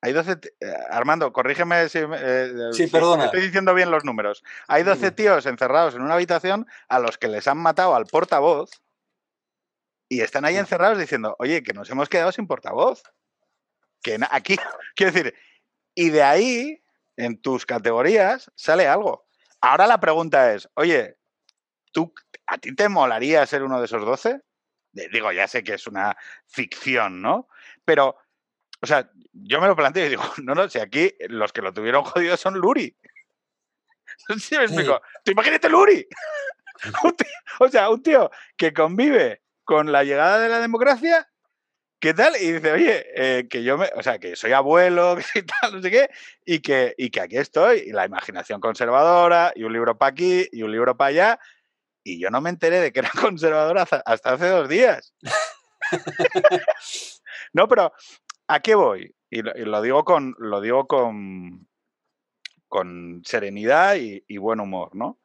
Hay 12 eh, Armando, corrígeme si, eh, sí, perdona. estoy diciendo bien los números. Hay 12 tíos encerrados en una habitación a los que les han matado al portavoz y están ahí encerrados diciendo, oye, que nos hemos quedado sin portavoz. Que aquí, quiero decir, y de ahí, en tus categorías, sale algo. Ahora la pregunta es, oye, ¿tú ¿A ti te molaría ser uno de esos 12? Digo, ya sé que es una ficción, ¿no? Pero, o sea, yo me lo planteo y digo, no, no, si aquí los que lo tuvieron jodido son Luri. ¿Sí me explico? ¿Te imagínate Luri? o sea, un tío que convive con la llegada de la democracia, ¿qué tal? Y dice, oye, eh, que yo me, o sea, que soy abuelo, que tal, no sé qué, y que, y que aquí estoy, y la imaginación conservadora, y un libro para aquí, y un libro para allá, y yo no me enteré de que era conservador hasta hace dos días. no, pero ¿a qué voy? Y lo, digo con, lo digo con, con serenidad y, buen humor, ¿no?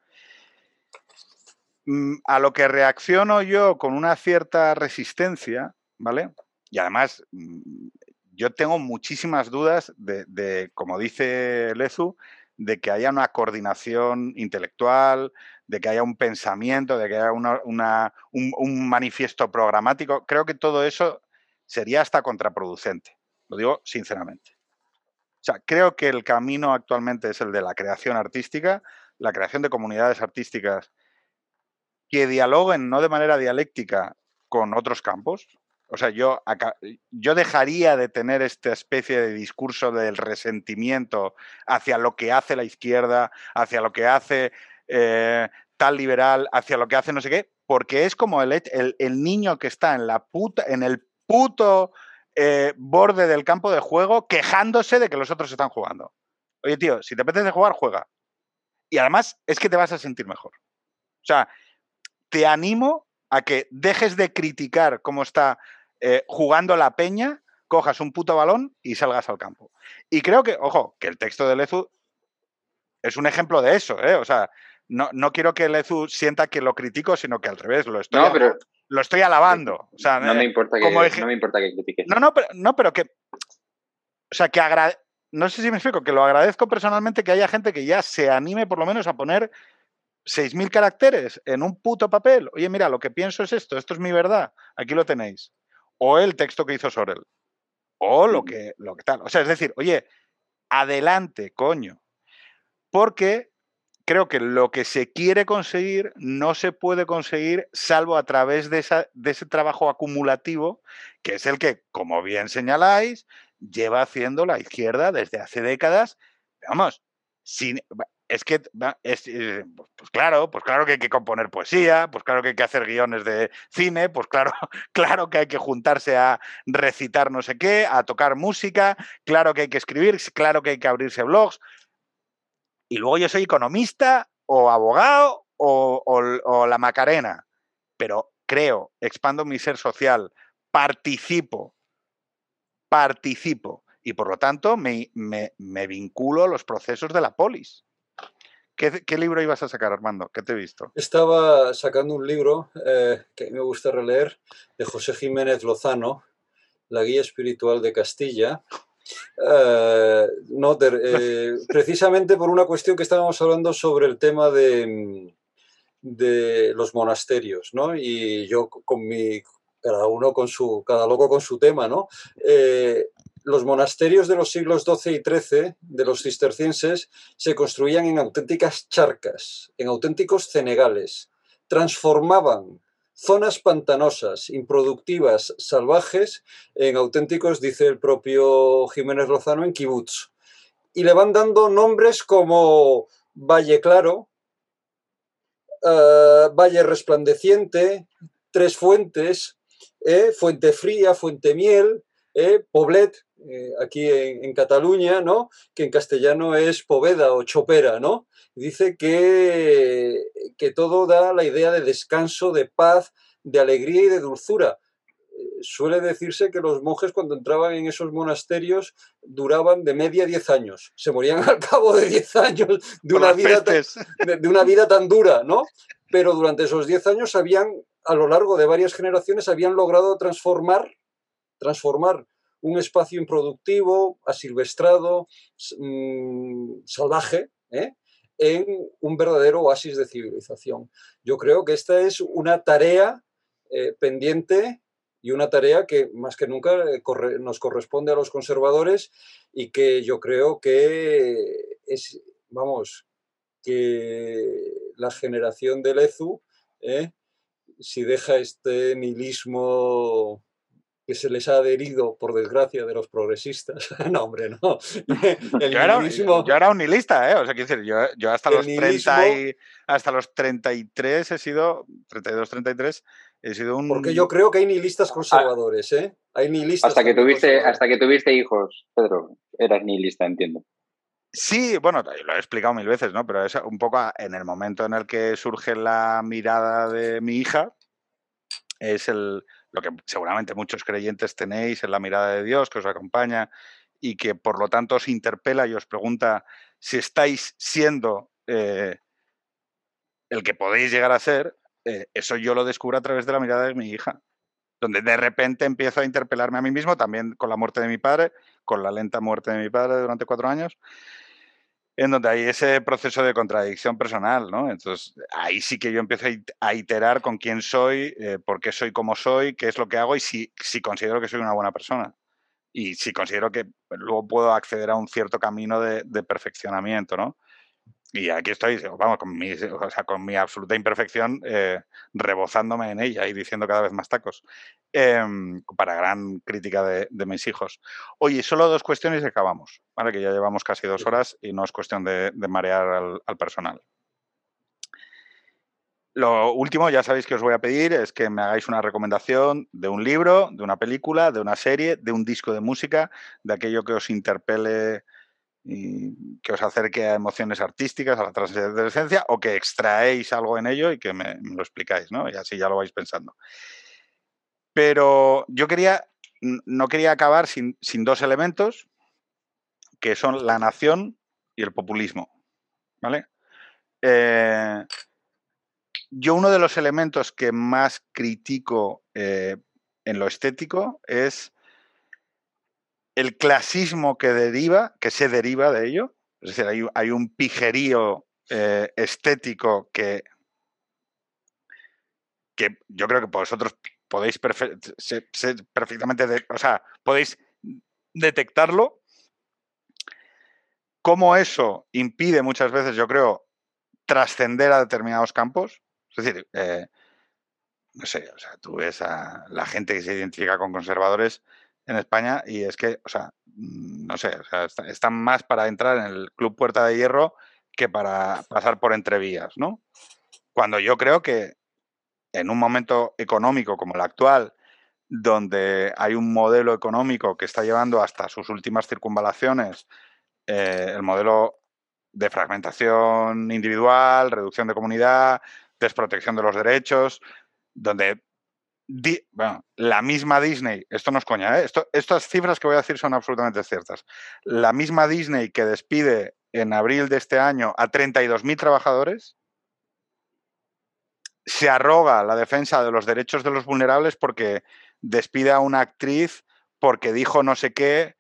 Mm, a lo que reacciono yo con una cierta resistencia, ¿vale? Y además, mm, yo tengo muchísimas dudas de, como dice Lezu, de que haya una coordinación intelectual, de que haya un pensamiento, de que haya un, manifiesto programático. Creo que todo eso sería hasta contraproducente, lo digo sinceramente. O sea, creo que el camino actualmente es el de la creación artística, la creación de comunidades artísticas que dialoguen no de manera dialéctica con otros campos. O sea, yo, yo dejaría de tener esta especie de discurso del resentimiento hacia lo que hace la izquierda, hacia lo que hace eh, tal liberal, hacia lo que hace no sé qué, porque es como el, el, niño que está en, la puta, en el puto eh, borde del campo de juego quejándose de que los otros están jugando. Oye, tío, si te apetece jugar, juega. Y además es que te vas a sentir mejor. O sea, te animo a que dejes de criticar cómo está eh, jugando la peña, cojas un puto balón y salgas al campo. Y creo que, ojo, que el texto de Lezu es un ejemplo de eso, ¿eh? O sea, no, no quiero que Lezu sienta que lo critico, sino que al revés, lo estoy, lo estoy alabando. O sea, no, me importa que, no me importa que critiques. No, no, pero, no, pero que. O sea, que. No sé si me explico, que lo agradezco personalmente que haya gente que ya se anime por lo menos a poner 6.000 caracteres en un puto papel. Oye, mira, lo que pienso es esto, esto es mi verdad, aquí lo tenéis. O el texto que hizo Sorel. O lo que, lo que tal. O sea, es decir, oye, adelante, coño. Porque creo que lo que se quiere conseguir no se puede conseguir salvo a través de, ese trabajo acumulativo, que es el que, como bien señaláis, lleva haciendo la izquierda desde hace décadas. Vamos, sin, es que, eh, pues claro, pues claro que hay que componer poesía, pues claro que hay que hacer guiones de cine, pues claro, claro que hay que juntarse a recitar no sé qué, a tocar música, claro que hay que escribir, claro que hay que abrirse blogs. Y luego yo soy economista o abogado o, la Macarena, pero creo, expando mi ser social, participo, participo y por lo tanto me, me, me vinculo a los procesos de la polis. ¿Qué, libro ibas a sacar, Armando? ¿Qué te he visto? Estaba sacando un libro eh, que me gusta releer de José Jiménez Lozano, La Guía Espiritual de Castilla. Eh, eh, precisamente por una cuestión que estábamos hablando sobre el tema de, de los monasterios, ¿no? Y yo con mi, cada uno con su, cada loco con su tema, ¿no? los monasterios de los siglos XII y XIII de los cistercienses se construían en auténticas charcas, en auténticos cenegales. Transformaban zonas pantanosas, improductivas, salvajes, en auténticos, dice el propio Jiménez Lozano, en kibbutz. Y le van dando nombres como Valle Claro, eh, Valle Resplandeciente, Tres Fuentes, eh, Fuente Fría, Fuente Miel, eh, Poblet, eh, aquí en, Cataluña, ¿no? que en castellano es Poveda o Chopera, ¿no? Dice que, que todo da la idea de descanso, de paz, de alegría y de dulzura. Eh, suele decirse que los monjes cuando entraban en esos monasterios duraban de media 10 años. Se morían al cabo de 10 años de una, vida tan, de, una vida tan dura, ¿no? Pero durante esos 10 años habían, a lo largo de varias generaciones, habían logrado transformar, transformar un espacio improductivo, asilvestrado, mm, salvaje, ¿eh? en un verdadero oasis de civilización. Yo creo que esta es una tarea eh, pendiente y una tarea que más que nunca eh, nos corresponde a los conservadores y que yo creo que es, vamos, que la generación del EZU, si deja este nihilismo que se les ha adherido, por desgracia, de los progresistas. no, hombre, no. yo, era, yo, era, un nihilista, ¿eh? O sea, quiero decir, yo, yo hasta, los 30 y, hasta los 33 he sido, 32, 33, he sido un... Porque yo creo que hay nihilistas conservadores, ¿eh? Hay nihilistas... Hasta que, tuviste, hasta que tuviste hijos, Pedro, eras nihilista, entiendo. Sí, bueno, lo he explicado mil veces, ¿no? Pero es un poco en el momento en el que surge la mirada de mi hija, es el, que seguramente muchos creyentes tenéis en la mirada de Dios que os acompaña y que por lo tanto os interpela y os pregunta si estáis siendo eh, el que podéis llegar a ser, eh, eso yo lo descubro a través de la mirada de mi hija. donde de repente empiezo a interpelarme a mí mismo, también con la muerte de mi padre, con la lenta muerte de mi padre durante cuatro años, en donde hay ese proceso de contradicción personal, ¿no? Entonces, ahí sí que yo empiezo a iterar con quién soy, eh, por qué soy como soy, qué es lo que hago y si, si considero que soy una buena persona. Y si considero que luego puedo acceder a un cierto camino de, de perfeccionamiento, ¿no? Y aquí estoy, vamos, con mi, o sea, con mi absoluta imperfección, eh, rebozándome en ella y diciendo cada vez más tacos, em, para gran crítica de, mis hijos. Oye, solo dos cuestiones y acabamos, ¿vale? Que ya llevamos casi dos horas y no es cuestión de, marear al, al, personal. Lo último, ya sabéis que os voy a pedir, es que me hagáis una recomendación de un libro, de una película, de una serie, de un disco de música, de aquello que os interpele y que os acerque a emociones artísticas, a la transcendencia, o que extraéis algo en ello y que me, lo explicáis, ¿no? Y así ya lo vais pensando. Pero yo quería, no quería acabar sin, dos elementos, que son la nación y el populismo, ¿vale? Eh, yo uno de los elementos que más critico eh, en lo estético es el clasismo que deriva, que se deriva de ello, es decir, hay, un pijerío eh, estético que, que yo creo que vosotros podéis perfectamente, o sea, podéis detectarlo. Cómo eso impide muchas veces, yo creo, trascender a determinados campos. Es decir, eh, no sé, o sea, tú ves a la gente que se identifica con conservadores en España y es que, o sea, mm, no sé, o sea, están más para entrar en el Club Puerta de Hierro que para pasar por entrevías, ¿no? Cuando yo creo que en un momento económico como el actual, donde hay un modelo económico que está llevando hasta sus últimas circunvalaciones, eh, el modelo de fragmentación individual, reducción de comunidad, desprotección de los derechos, donde bueno, la misma Disney, esto no es coña, ¿eh? estas cifras que voy a decir son absolutamente ciertas. La misma Disney que despide en abril de este año a 32.000 trabajadores, se arroga la defensa de los derechos de los vulnerables porque despide a una actriz porque dijo no sé qué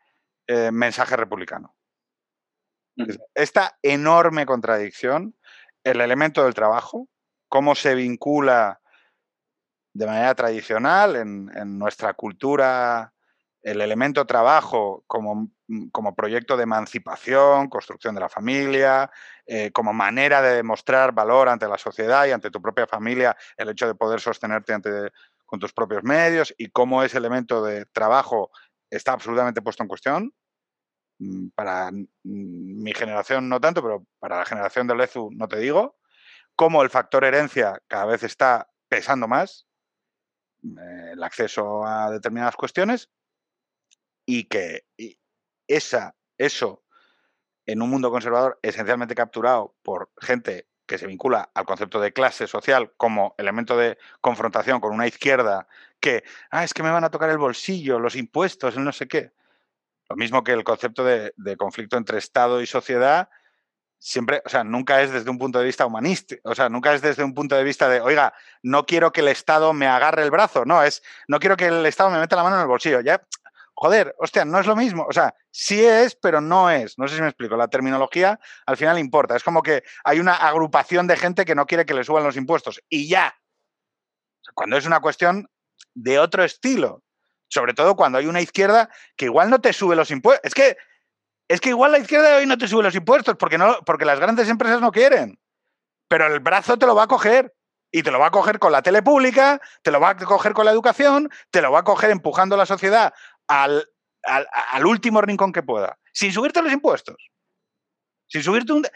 eh, mensaje republicano. Esta enorme contradicción, el elemento del trabajo, cómo se vincula de manera tradicional en, nuestra cultura el elemento trabajo como, mm, como, proyecto de emancipación, construcción de la familia, eh, como manera de demostrar valor ante la sociedad y ante tu propia familia, el hecho de poder sostenerte ante, con tus propios medios y cómo ese elemento de trabajo está absolutamente puesto en cuestión. Mm, para mi generación no tanto, pero para la generación de Lezu no te digo. Cómo el factor herencia cada vez está pesando más eh, el acceso a determinadas cuestiones y que esa, eso en un mundo conservador esencialmente capturado por gente que se vincula al concepto de clase social como elemento de confrontación con una izquierda que, ah, es que me van a tocar el bolsillo, los impuestos, el no sé qué. Lo mismo que el concepto de conflicto entre Estado y sociedad siempre, o sea, nunca es desde un punto de vista humanista, o sea, nunca es desde un punto de vista de, oiga, no quiero que el Estado me agarre el brazo, no, es, no quiero que el Estado me meta la mano en el bolsillo, ya, joder, hostia, no es lo mismo, o sea, sí es, pero no es, no sé si me explico, la terminología al final importa, es como que hay una agrupación de gente que no quiere que le suban los impuestos y ya, cuando es una cuestión de otro estilo, sobre todo cuando hay una izquierda que igual no te sube los impuestos, es que es que igual la izquierda de hoy no te sube los impuestos porque, no, porque las grandes empresas no quieren. Pero el brazo te lo va a coger. Y te lo va a coger con la tele pública, te lo va a coger con la educación, te lo va a coger empujando a la sociedad al, último rincón que pueda, sin subirte los impuestos. Sin subirte un.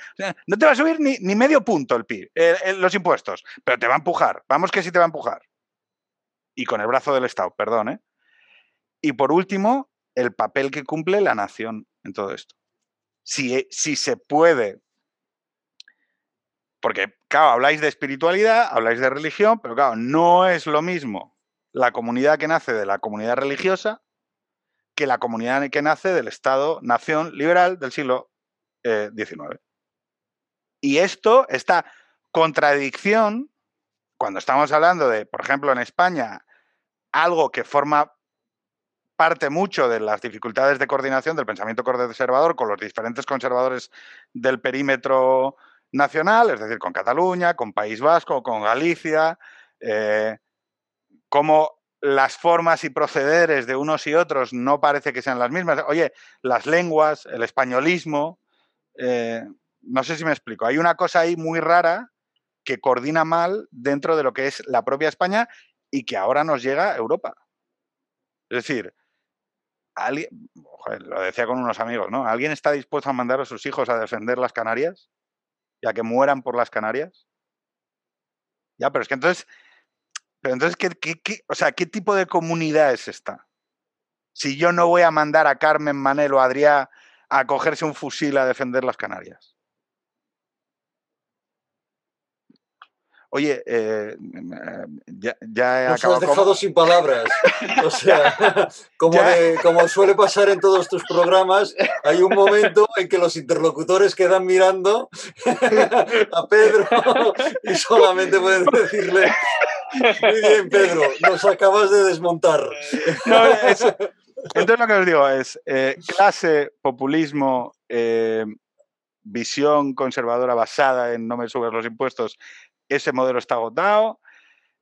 No te va a subir ni, medio punto el PIB, los impuestos, pero te va a empujar. Vamos que sí te va a empujar. Y con el brazo del Estado, perdón, ¿eh? Y por último, el papel que cumple la nación en todo esto. Si, e, si se puede, porque, claro, habláis de espiritualidad, habláis de religión, pero claro, no es lo mismo la comunidad que nace de la comunidad religiosa que la comunidad que nace del Estado-nación liberal del siglo XIX. Eh, y esto, esta contradicción, cuando estamos hablando de, por ejemplo, en España, algo que forma parte mucho de las dificultades de coordinación del pensamiento conservador con los diferentes conservadores del perímetro nacional, es decir, con Cataluña, con País Vasco, con Galicia, eh, como las formas y procederes de unos y otros no parece que sean las mismas. Oye, las lenguas, el españolismo, eh, no sé si me explico, hay una cosa ahí muy rara que coordina mal dentro de lo que es la propia España y que ahora nos llega a Europa. Es decir, alguien, lo decía con unos amigos, ¿no? ¿Alguien está dispuesto a mandar a sus hijos a defender las Canarias? ¿Y a que mueran por las Canarias? Ya, pero es que entonces, pero entonces, ¿qué, o sea, ¿qué tipo de comunidad es esta? Si yo no voy a mandar a Carmen, Manel o Adrián a cogerse un fusil a defender las Canarias. Oye, eh, ya, ya he Nos has dejado sin palabras. O sea, como, como, suele pasar en todos tus programas, hay un momento en que los interlocutores quedan mirando a Pedro y solamente pueden decirle, muy bien, Pedro, nos acabas de desmontar. entonces lo que os digo es, eh, clase, populismo, eh, visión conservadora basada en no me subes los impuestos ese modelo está agotado.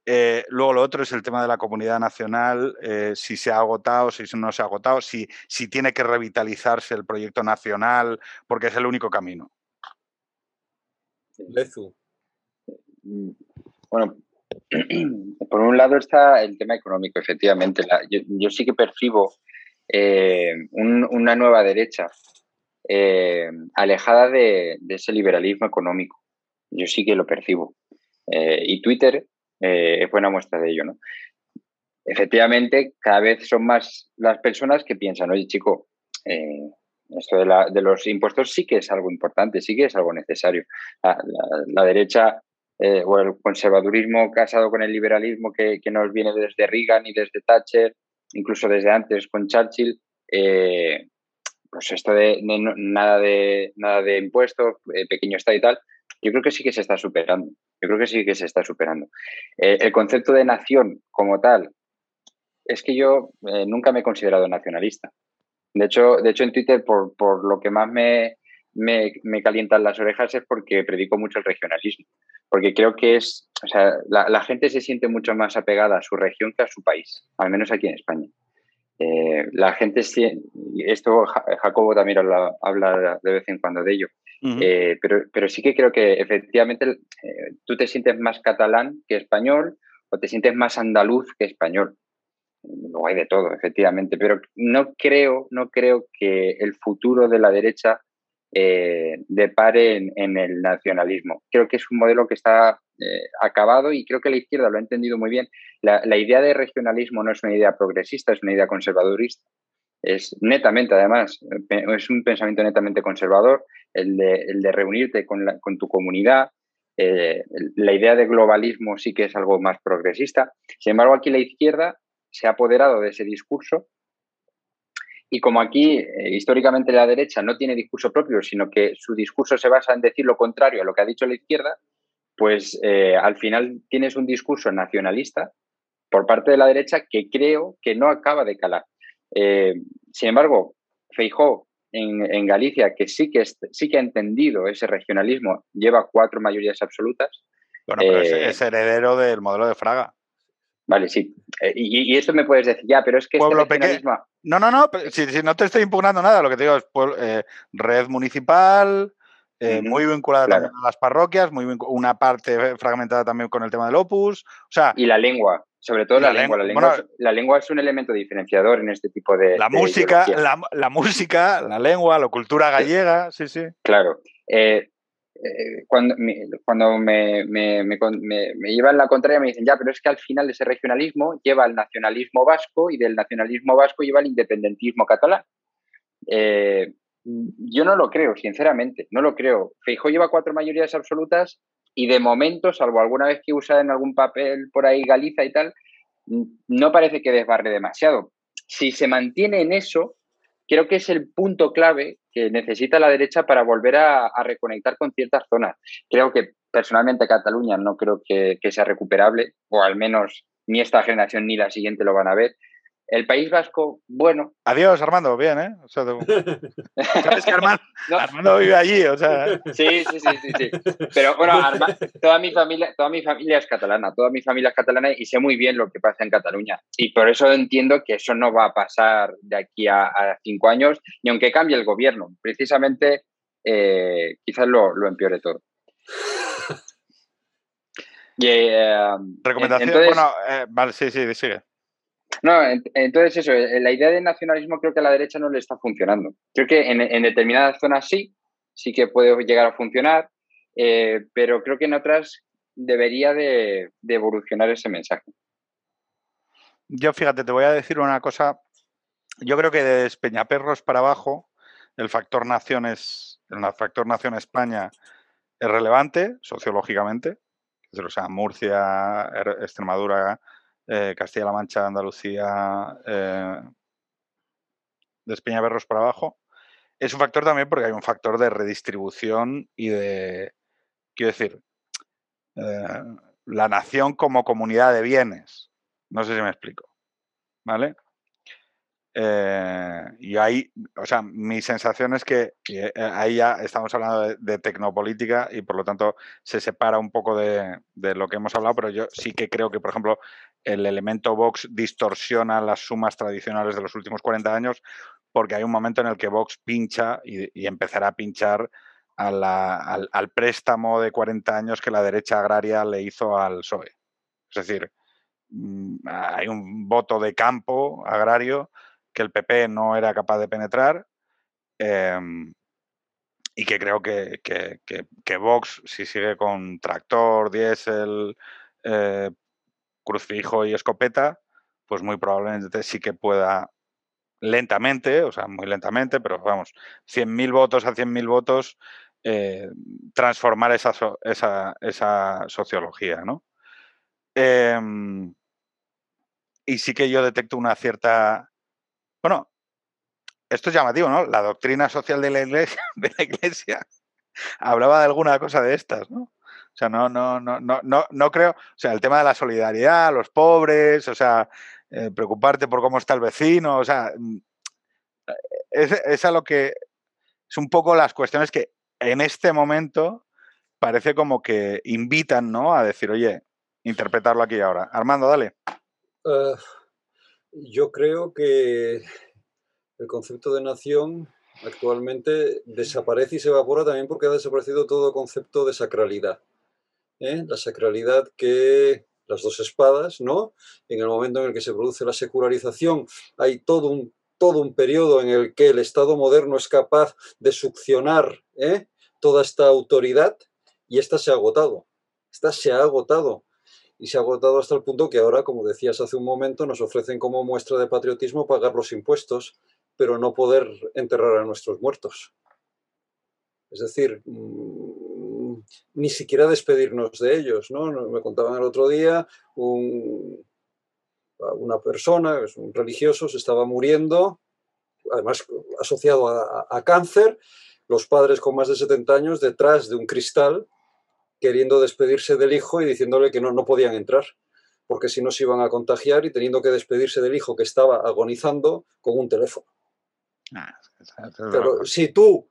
Eh, luego lo otro es el tema de la comunidad nacional, eh, si se ha agotado, si no se ha agotado, si, si tiene que revitalizarse el proyecto nacional, porque es el único camino. Lezu. Bueno, por un lado está el tema económico, efectivamente. yo, sí que percibo eh, una nueva derecha alejada de ese liberalismo económico. Yo sí que lo percibo. Eh, y Twitter eh, es buena muestra de ello, ¿no? Efectivamente, cada vez son más las personas que piensan, oye, chico, eh, esto de, los impuestos sí que es algo importante, sí que es algo necesario. La, derecha o el conservadurismo casado con el liberalismo que, nos viene desde Reagan y desde Thatcher, incluso desde antes con Churchill, pues esto de, nada de nada de impuestos, pequeño Estado y tal, yo creo que sí que se está superando. Yo creo que sí que se está superando. Eh, el concepto de nación como tal, es que yo eh, nunca me he considerado nacionalista. De hecho, de hecho en Twitter, por, por lo que más me, me, me, calientan las orejas es porque predico mucho el regionalismo. Porque creo que es, o sea, la, gente se siente mucho más apegada a su región que a su país, al menos aquí en España. Eh, la gente, esto Jacobo también habla de vez en cuando de ello, eh, pero, pero sí que creo que efectivamente eh, tú te sientes más catalán que español o te sientes más andaluz que español. No hay de todo, efectivamente, pero no creo, no creo que el futuro de la derecha eh, depare en, el nacionalismo. Creo que es un modelo que está acabado y creo que la izquierda lo ha entendido muy bien. La, idea de regionalismo no es una idea progresista, es una idea conservadorista es netamente, además, es un pensamiento netamente conservador, el de, el de reunirte con, con, tu comunidad. Eh, la idea de globalismo sí que es algo más progresista. Sin embargo, aquí la izquierda se ha apoderado de ese discurso y como aquí eh, históricamente la derecha no tiene discurso propio, sino que su discurso se basa en decir lo contrario a lo que ha dicho la izquierda, pues eh, al final tienes un discurso nacionalista por parte de la derecha que creo que no acaba de calar. Eh, sin embargo, Feijó en, Galicia, que sí que, sí que ha entendido ese regionalismo, lleva cuatro mayorías absolutas. Bueno, pero es, eh, heredero del modelo de Fraga. Vale, sí. Eh, y, esto me puedes decir, ya, pero es que este Pueblo este No, no, no, si, no te estoy impugnando nada, lo que te digo es red municipal, muy vinculada también a las parroquias, muy una parte fragmentada también con el tema del opus. O sea, y la lengua. Sobre todo la, lengua. La lengua, es, un elemento diferenciador en este tipo de. La música, la, música, la lengua, la cultura gallega, sí, sí. Claro. Eh, eh, cuando cuando me, me, me, me, llevan la contraria me dicen, ya, pero es que al final ese regionalismo lleva al nacionalismo vasco y del nacionalismo vasco lleva al independentismo catalán. Eh, yo no lo creo, sinceramente, no lo creo. Feijóo lleva cuatro mayorías absolutas y de momento, salvo alguna vez que usa en algún papel por ahí Galiza y tal, no parece que desbarre demasiado. Si se mantiene en eso, creo que es el punto clave que necesita la derecha para volver a, reconectar con ciertas zonas. Creo que personalmente Cataluña no creo que, sea recuperable, o al menos ni esta generación ni la siguiente lo van a ver. El País Vasco, bueno. Adiós, Armando, bien, ¿eh? O sea, ¿Sabes que Armando, vive allí? O sea... Sí, sí, sí, sí, sí. Pero bueno, toda, mi familia, toda mi familia es catalana, toda mi familia es catalana y sé muy bien lo que pasa en Cataluña. Y por eso entiendo que eso no va a pasar de aquí a, cinco años, ni aunque cambie el gobierno. Precisamente, eh, quizás lo, lo empeore todo. Eh, Recomendación, bueno, eh, vale, sí, sí, sigue. No, entonces eso, eh, la idea de nacionalismo creo que a la derecha no le está funcionando. Creo que en, determinadas zonas sí, sí que puede llegar a funcionar, pero creo que en otras debería de, evolucionar ese mensaje. Yo fíjate, te voy a decir una cosa. Yo creo que de Peñaperros para abajo, el factor naciones, el factor nación España es relevante sociológicamente o sea, Murcia, er, Extremadura, eh, Castilla-La Mancha, Andalucía, eh, de Berros para abajo. Es un factor también porque hay un factor de redistribución y de, quiero decir, eh, la nación como comunidad de bienes. No sé si me explico. ¿Vale? Eh, y ahí, o sea, mi sensación es que, ahí ya estamos hablando de, tecnopolítica y por lo tanto se separa un poco de, lo que hemos hablado, pero yo sí que creo que, por ejemplo, el elemento Vox distorsiona las sumas tradicionales de los últimos 40 años porque hay un momento en el que Vox pincha y, empezará a pinchar al, préstamo de 40 años que la derecha agraria le hizo al PSOE. Es decir, mm, hay un voto de campo agrario que el PP no era capaz de penetrar em, y que creo que, que, Vox, si sigue con tractor, diésel, eh, crucifijo y escopeta, pues muy probablemente sí que pueda lentamente, o sea, muy lentamente, pero vamos, 100.000 votos a 100.000 votos, eh, transformar esa, esa, esa, sociología, ¿no? Em, y sí que yo detecto una cierta bueno, esto es llamativo, ¿no? La doctrina social de la iglesia, de la iglesia hablaba de alguna cosa de estas, ¿no? Sea, no, no, no, no, no, no creo. O sea, el tema de la solidaridad, los pobres, o sea, eh, preocuparte por cómo está el vecino, o sea, mm, es, es a lo que es un poco las cuestiones que en este momento parece como que invitan, ¿no? A decir, oye, interpretarlo aquí ahora. Armando, dale. Uh, yo creo que el concepto de nación actualmente desaparece y se evapora también porque ha desaparecido todo concepto de sacralidad. ¿Eh? La sacralidad que las dos espadas, ¿no? En el momento en el que se produce la secularización, hay todo un, todo un periodo en el que el Estado moderno es capaz de succionar ¿eh? toda esta autoridad y esta se ha agotado. Esta se ha agotado y se ha agotado hasta el punto que ahora, como decías hace un momento, nos ofrecen como muestra de patriotismo pagar los impuestos, pero no poder enterrar a nuestros muertos. Es decir, mm, ni siquiera despedirnos de ellos. ¿no? Me contaban el otro día una persona, un religioso, se estaba muriendo, además asociado a cáncer, los padres con más de 70 años detrás de un cristal queriendo despedirse del hijo y diciéndole que no, no podían entrar, porque si no se iban a contagiar y teniendo que despedirse del hijo que estaba agonizando con un teléfono. Ah, Pero si tú,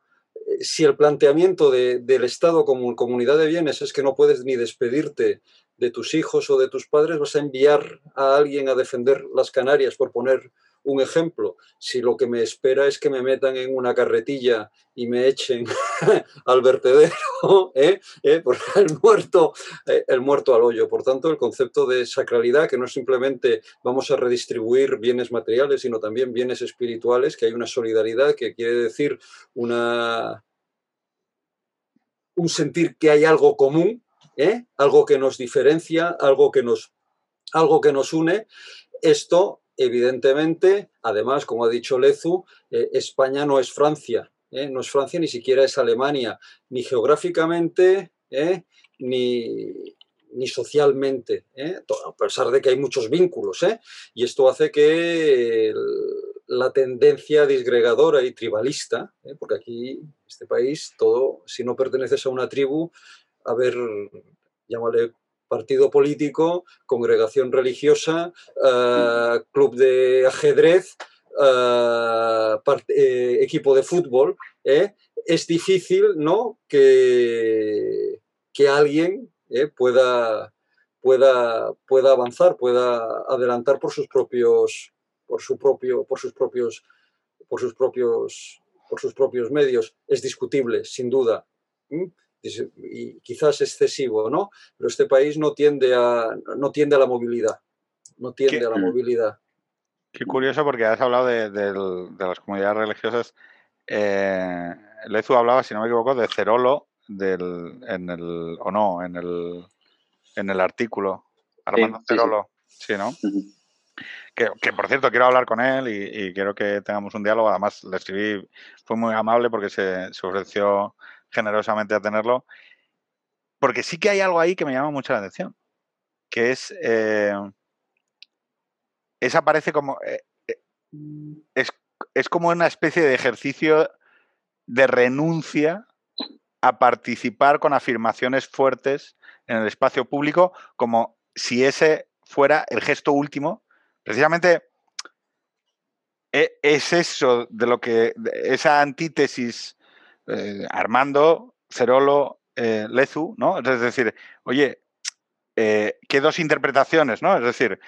si el planteamiento del Estado como comunidad de bienes es que no puedes ni despedirte de tus hijos o de tus padres, vas a enviar a alguien a defender las Canarias, por poner un ejemplo, si lo que me espera es que me metan en una carretilla y me echen al vertedero, ¿eh? ¿Eh? Por el, muerto, eh, el muerto al hoyo. Por tanto, el concepto de sacralidad, que no es simplemente vamos a redistribuir bienes materiales, sino también bienes espirituales, que hay una solidaridad que quiere decir una, un sentir que hay algo común, algo que nos diferencia, algo que nos, algo que nos une. Esto evidentemente, además, como ha dicho Lezu, eh, España no es Francia, ¿eh? no es Francia, ni siquiera es Alemania, ni geográficamente, ¿eh? ni, ni, socialmente, a pesar de que hay muchos vínculos. Y esto hace que la tendencia disgregadora y tribalista, porque aquí, en este país, todo, si no perteneces a una tribu, a ver, llámale partido político, congregación religiosa, club de ajedrez, equipo de fútbol. Es difícil ¿no? que, que alguien pueda, pueda, pueda avanzar, pueda adelantar por sus propios, por su propio, por sus propios, por sus propios, por sus propios medios. Es discutible, sin duda. Y quizás excesivo, ¿no? Pero este país no tiende a, no tiende a la movilidad. No tiende a la movilidad. Qué curioso porque has hablado de, las comunidades religiosas. Eh, Lezu hablaba, si no me equivoco, de Cerolo del, en el, o no, en el, en el artículo. Armando Cerolo, sí, ¿no? Que, por cierto quiero hablar con él y, quiero que tengamos un diálogo. Además, le escribí, fue muy amable porque se, ofreció generosamente a tenerlo. Porque sí que hay algo ahí que me llama mucho la atención, que es, eh, esa parece como, eh, eh, es, es como una especie de ejercicio de renuncia a participar con afirmaciones fuertes en el espacio público, como si ese fuera el gesto último precisamente e, es eso de lo que, esa antítesis eh, Armando, Cerolo, eh, Lezu, ¿no? Es decir, oye, eh, ¿qué dos interpretaciones, ¿no? Es decir,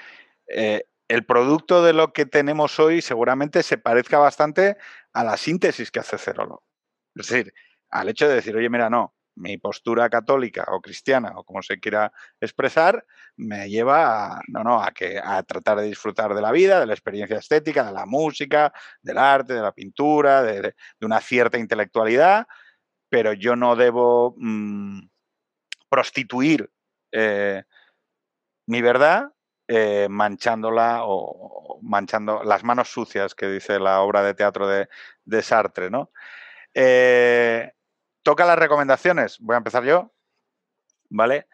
el producto de lo que tenemos hoy seguramente se parezca bastante a la síntesis que hace Cerolo. Es decir, al hecho de decir, oye, mira, no, mi postura católica o cristiana o como se quiera expresar me lleva a, no, no, a, que, a tratar de disfrutar de la vida, de la experiencia estética, de la música, del arte, de la pintura, de, una cierta intelectualidad, pero yo no debo mm, prostituir eh, mi verdad eh, manchándola o manchando las manos sucias que dice la obra de teatro de, de Sartre, ¿no? Eh, toca las recomendaciones. Voy a empezar yo, ¿vale?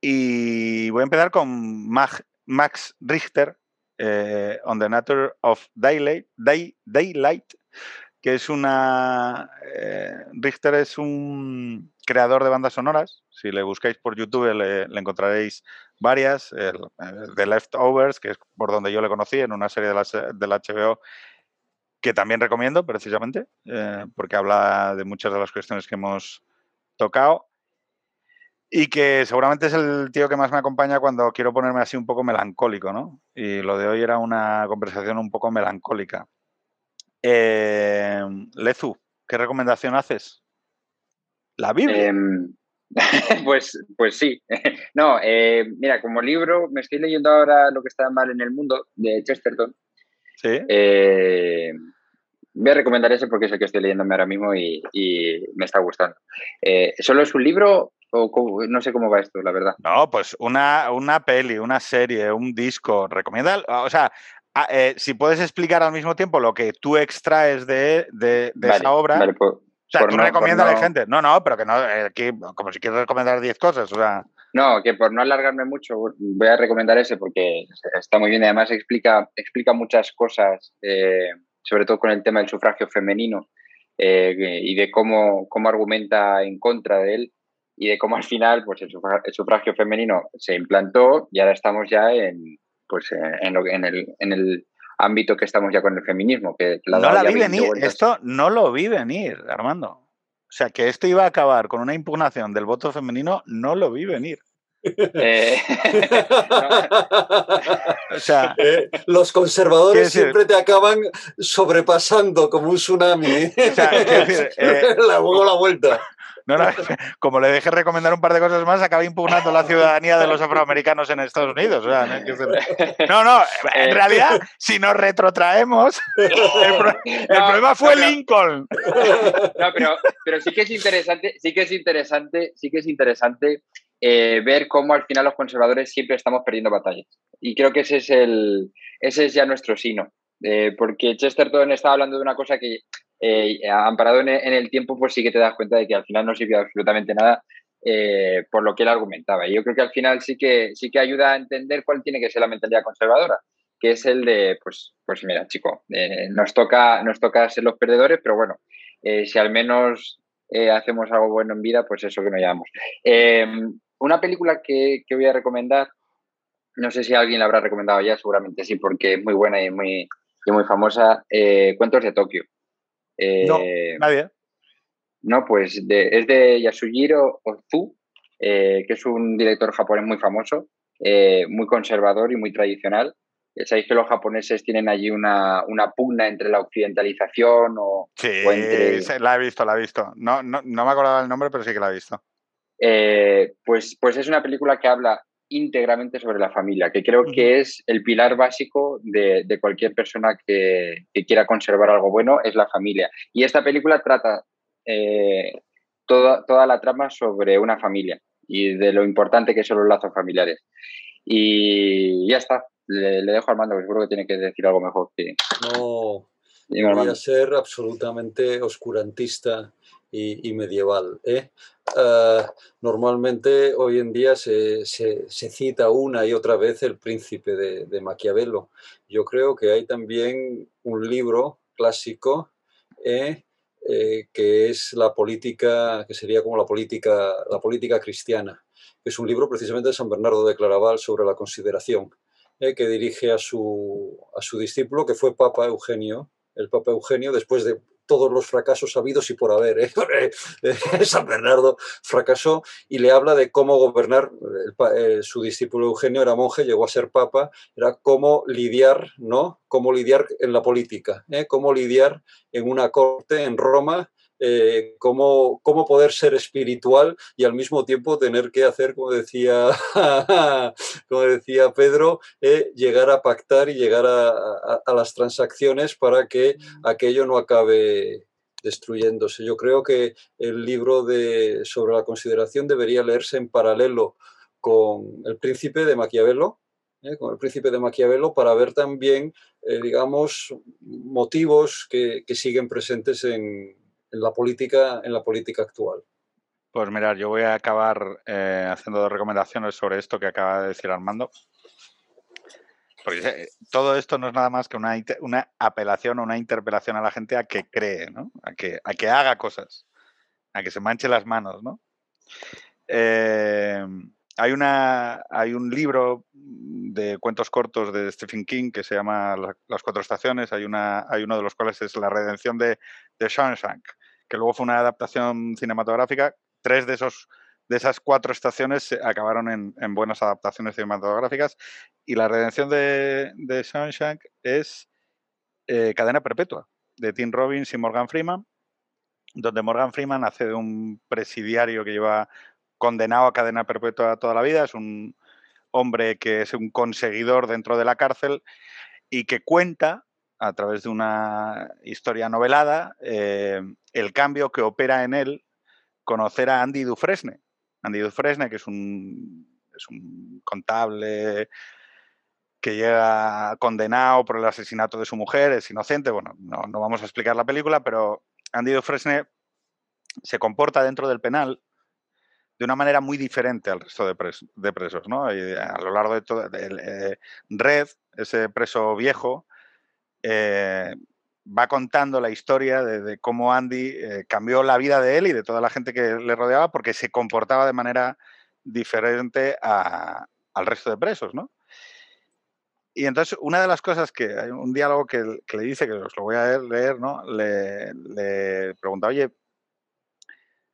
Y voy a empezar con Max Richter, eh, On the Nature of Daylight, Daylight que es una... Eh, Richter es un creador de bandas sonoras. Si le buscáis por YouTube le, encontraréis varias. El, The Leftovers, que es por donde yo le conocí, en una serie de la, de la HBO que también recomiendo precisamente, eh, porque habla de muchas de las cuestiones que hemos tocado y que seguramente es el tío que más me acompaña cuando quiero ponerme así un poco melancólico, ¿no? Y lo de hoy era una conversación un poco melancólica. Eh, Lezu, ¿qué recomendación haces? ¿La Biblia? Em, pues, pues sí. no, eh, mira, como libro me estoy leyendo ahora Lo que está mal en el mundo de Chesterton eh, voy a recomendar ese porque es el que estoy leyéndome ahora mismo y, me está gustando. Eh, ¿Solo es un libro o no sé cómo va esto, la verdad? No, pues una, una peli, una serie, un disco. Recomienda, o sea, eh, si puedes explicar al mismo tiempo lo que tú extraes de, esa obra. Pues, o sea, tú recomiendas a la gente. No, no, pero que no, como si quieres recomendar 10 cosas, o sea. No, que por no alargarme mucho, voy a recomendar ese porque está muy bien además explica, explica muchas cosas, eh, sobre todo con el tema del sufragio femenino eh, y de cómo, cómo argumenta en contra de él y de cómo al final pues el sufragio, femenino se implantó y ahora estamos ya en, pues, en, lo, en, el, en el ámbito que estamos ya con el feminismo. Que no la vi venir, esto no lo vi venir, Armando. O sea, que esto iba a acabar con una impugnación del voto femenino, no lo vi venir. Eh, o sea, eh, los conservadores siempre te acaban sobrepasando como un tsunami. O sea, decir, eh, la, la vuelta. No, como le dejé recomendar un par de cosas más, acaba impugnando la ciudadanía de los afroamericanos en Estados Unidos. no, no, en eh. realidad, si nos retrotraemos, el, problema fue Lincoln. No, pero, pero sí que es interesante, sí que es interesante, sí que es interesante eh, ver cómo al final los conservadores siempre estamos perdiendo batallas. Y creo que ese es el, ese es ya nuestro sino. Eh, porque Chesterton estaba hablando de una cosa que eh, amparado en, el tiempo, pues sí que te das cuenta de que al final no sirve absolutamente nada eh, por lo que él argumentaba. Y yo creo que al final sí que, sí que ayuda a entender cuál tiene que ser la mentalidad conservadora, que es el de, pues, pues mira, chico, eh, nos, toca, nos toca ser los perdedores, pero bueno, si al menos eh, hacemos algo bueno en vida, pues eso que nos llamamos. Em, una película que, voy a recomendar, no sé si alguien la habrá recomendado ya, seguramente sí, porque es muy buena y muy, muy famosa, eh, Cuentos de Tokio. No, nadie. No, pues es de Yasujiro Ozu, que es un director japonés muy famoso, muy conservador y muy tradicional. Sabéis que los japoneses tienen allí una, pugna entre la occidentalización o, sí, la he visto, la he visto. No, no, me acordaba el nombre, pero sí que la he visto. Eh, pues, pues es una película que habla íntegramente sobre la familia, que creo que es el pilar básico de, cualquier persona que, quiera conservar algo bueno, es la familia. Y esta película trata eh, toda, toda la trama sobre una familia y de lo importante que son los lazos familiares. Y ya está, le, dejo al mando, que seguro que tiene que decir algo mejor. Que... No, voy a ser absolutamente oscurantista y, medieval. ¿eh? Ah, normalmente hoy en día se, cita una y otra vez el príncipe de, Maquiavelo. Yo creo que hay también un libro clásico ¿eh? Eh, que es la política, que sería como la política, la política cristiana. Es un libro precisamente de San Bernardo de Claraval sobre la consideración. Que dirige a su, a su discípulo, que fue Papa Eugenio, el Papa Eugenio, después de todos los fracasos habidos y por haber. ¿eh? San Bernardo fracasó y le habla de cómo gobernar. Eh, su discípulo Eugenio era monje, llegó a ser papa, era cómo lidiar, ¿no? Cómo lidiar en la política, cómo lidiar en una corte en Roma eh, cómo, cómo, poder ser espiritual y al mismo tiempo tener que hacer, como decía, como decía Pedro, eh, llegar a pactar y llegar a, las transacciones para que aquello no acabe destruyéndose. Yo creo que el libro de, sobre la consideración debería leerse en paralelo con El príncipe de Maquiavelo, ¿eh? con el príncipe de Maquiavelo, para ver también, digamos, motivos que, siguen presentes en, en la política, en la política actual. Pues mirar, yo voy a acabar eh, haciendo dos recomendaciones sobre esto que acaba de decir Armando. Porque eh, todo esto no es nada más que una, una apelación o una interpelación a la gente a que cree, ¿no? A que, a que haga cosas, a que se manche las manos, ¿no? Eh, hay, una, hay un libro de cuentos cortos de Stephen King que se llama Las cuatro estaciones. Hay, una, hay uno de los cuales es La redención de, de Shawshank, que luego fue una adaptación cinematográfica. Tres de, esos, de esas cuatro estaciones acabaron en, buenas adaptaciones cinematográficas. Y La redención de, de Shawshank es eh, Cadena Perpetua, de Tim Robbins y Morgan Freeman, donde Morgan Freeman hace de un presidiario que lleva condenado a cadena perpetua toda la vida, es un hombre que es un conseguidor dentro de la cárcel y que cuenta a través de una historia novelada eh, el cambio que opera en él conocer a Andy Dufresne. Andy Dufresne, que es un, es un contable que llega condenado por el asesinato de su mujer, es inocente. Bueno, no, no vamos a explicar la película, pero Andy Dufresne se comporta dentro del penal de una manera muy diferente al resto de, presos. ¿no? a lo largo de todo, eh, Red, ese preso viejo, eh, va contando la historia de, cómo Andy eh, cambió la vida de él y de toda la gente que le rodeaba porque se comportaba de manera diferente al resto de presos, ¿no? Y entonces, una de las cosas que hay un diálogo que, le dice, que os lo voy a leer, ¿no? Le, le pregunta, oye,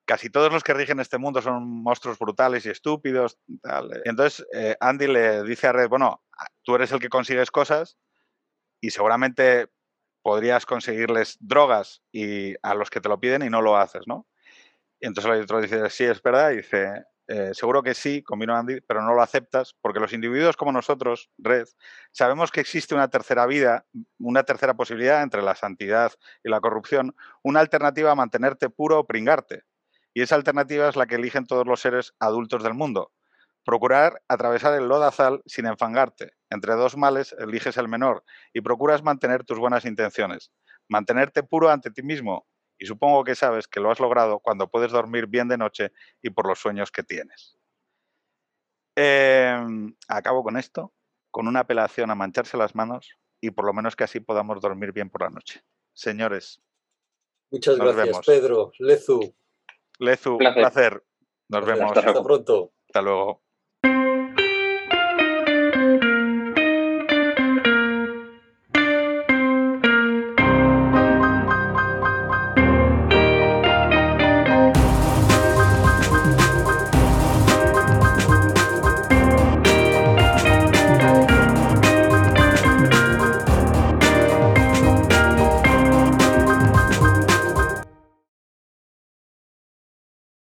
casi todos los que rigen este mundo son monstruos brutales y estúpidos. entonces eh, Andy le dice a Red, bueno, tú eres el que consigues cosas y seguramente podrías conseguirles drogas y a los que te lo piden y no lo haces, ¿no? Y entonces el otro dice, sí, es verdad, y dice, eh, seguro que sí, convino Andy, pero no lo aceptas porque los individuos como nosotros, Red, sabemos que existe una tercera vida, una tercera posibilidad entre la santidad y la corrupción, una alternativa a mantenerte puro o pringarte. Y esa alternativa es la que eligen todos los seres adultos del mundo. Procurar atravesar el lodazal sin enfangarte. Entre dos males eliges el menor y procuras mantener tus buenas intenciones. Mantenerte puro ante ti mismo. Y supongo que sabes que lo has logrado cuando puedes dormir bien de noche y por los sueños que tienes. Em, acabo con esto, con una apelación a mancharse las manos y por lo menos que así podamos dormir bien por la noche. Señores. Muchas gracias, Pedro. Lezu. Lezu, un placer. Nos vemos. Hasta pronto. Hasta luego.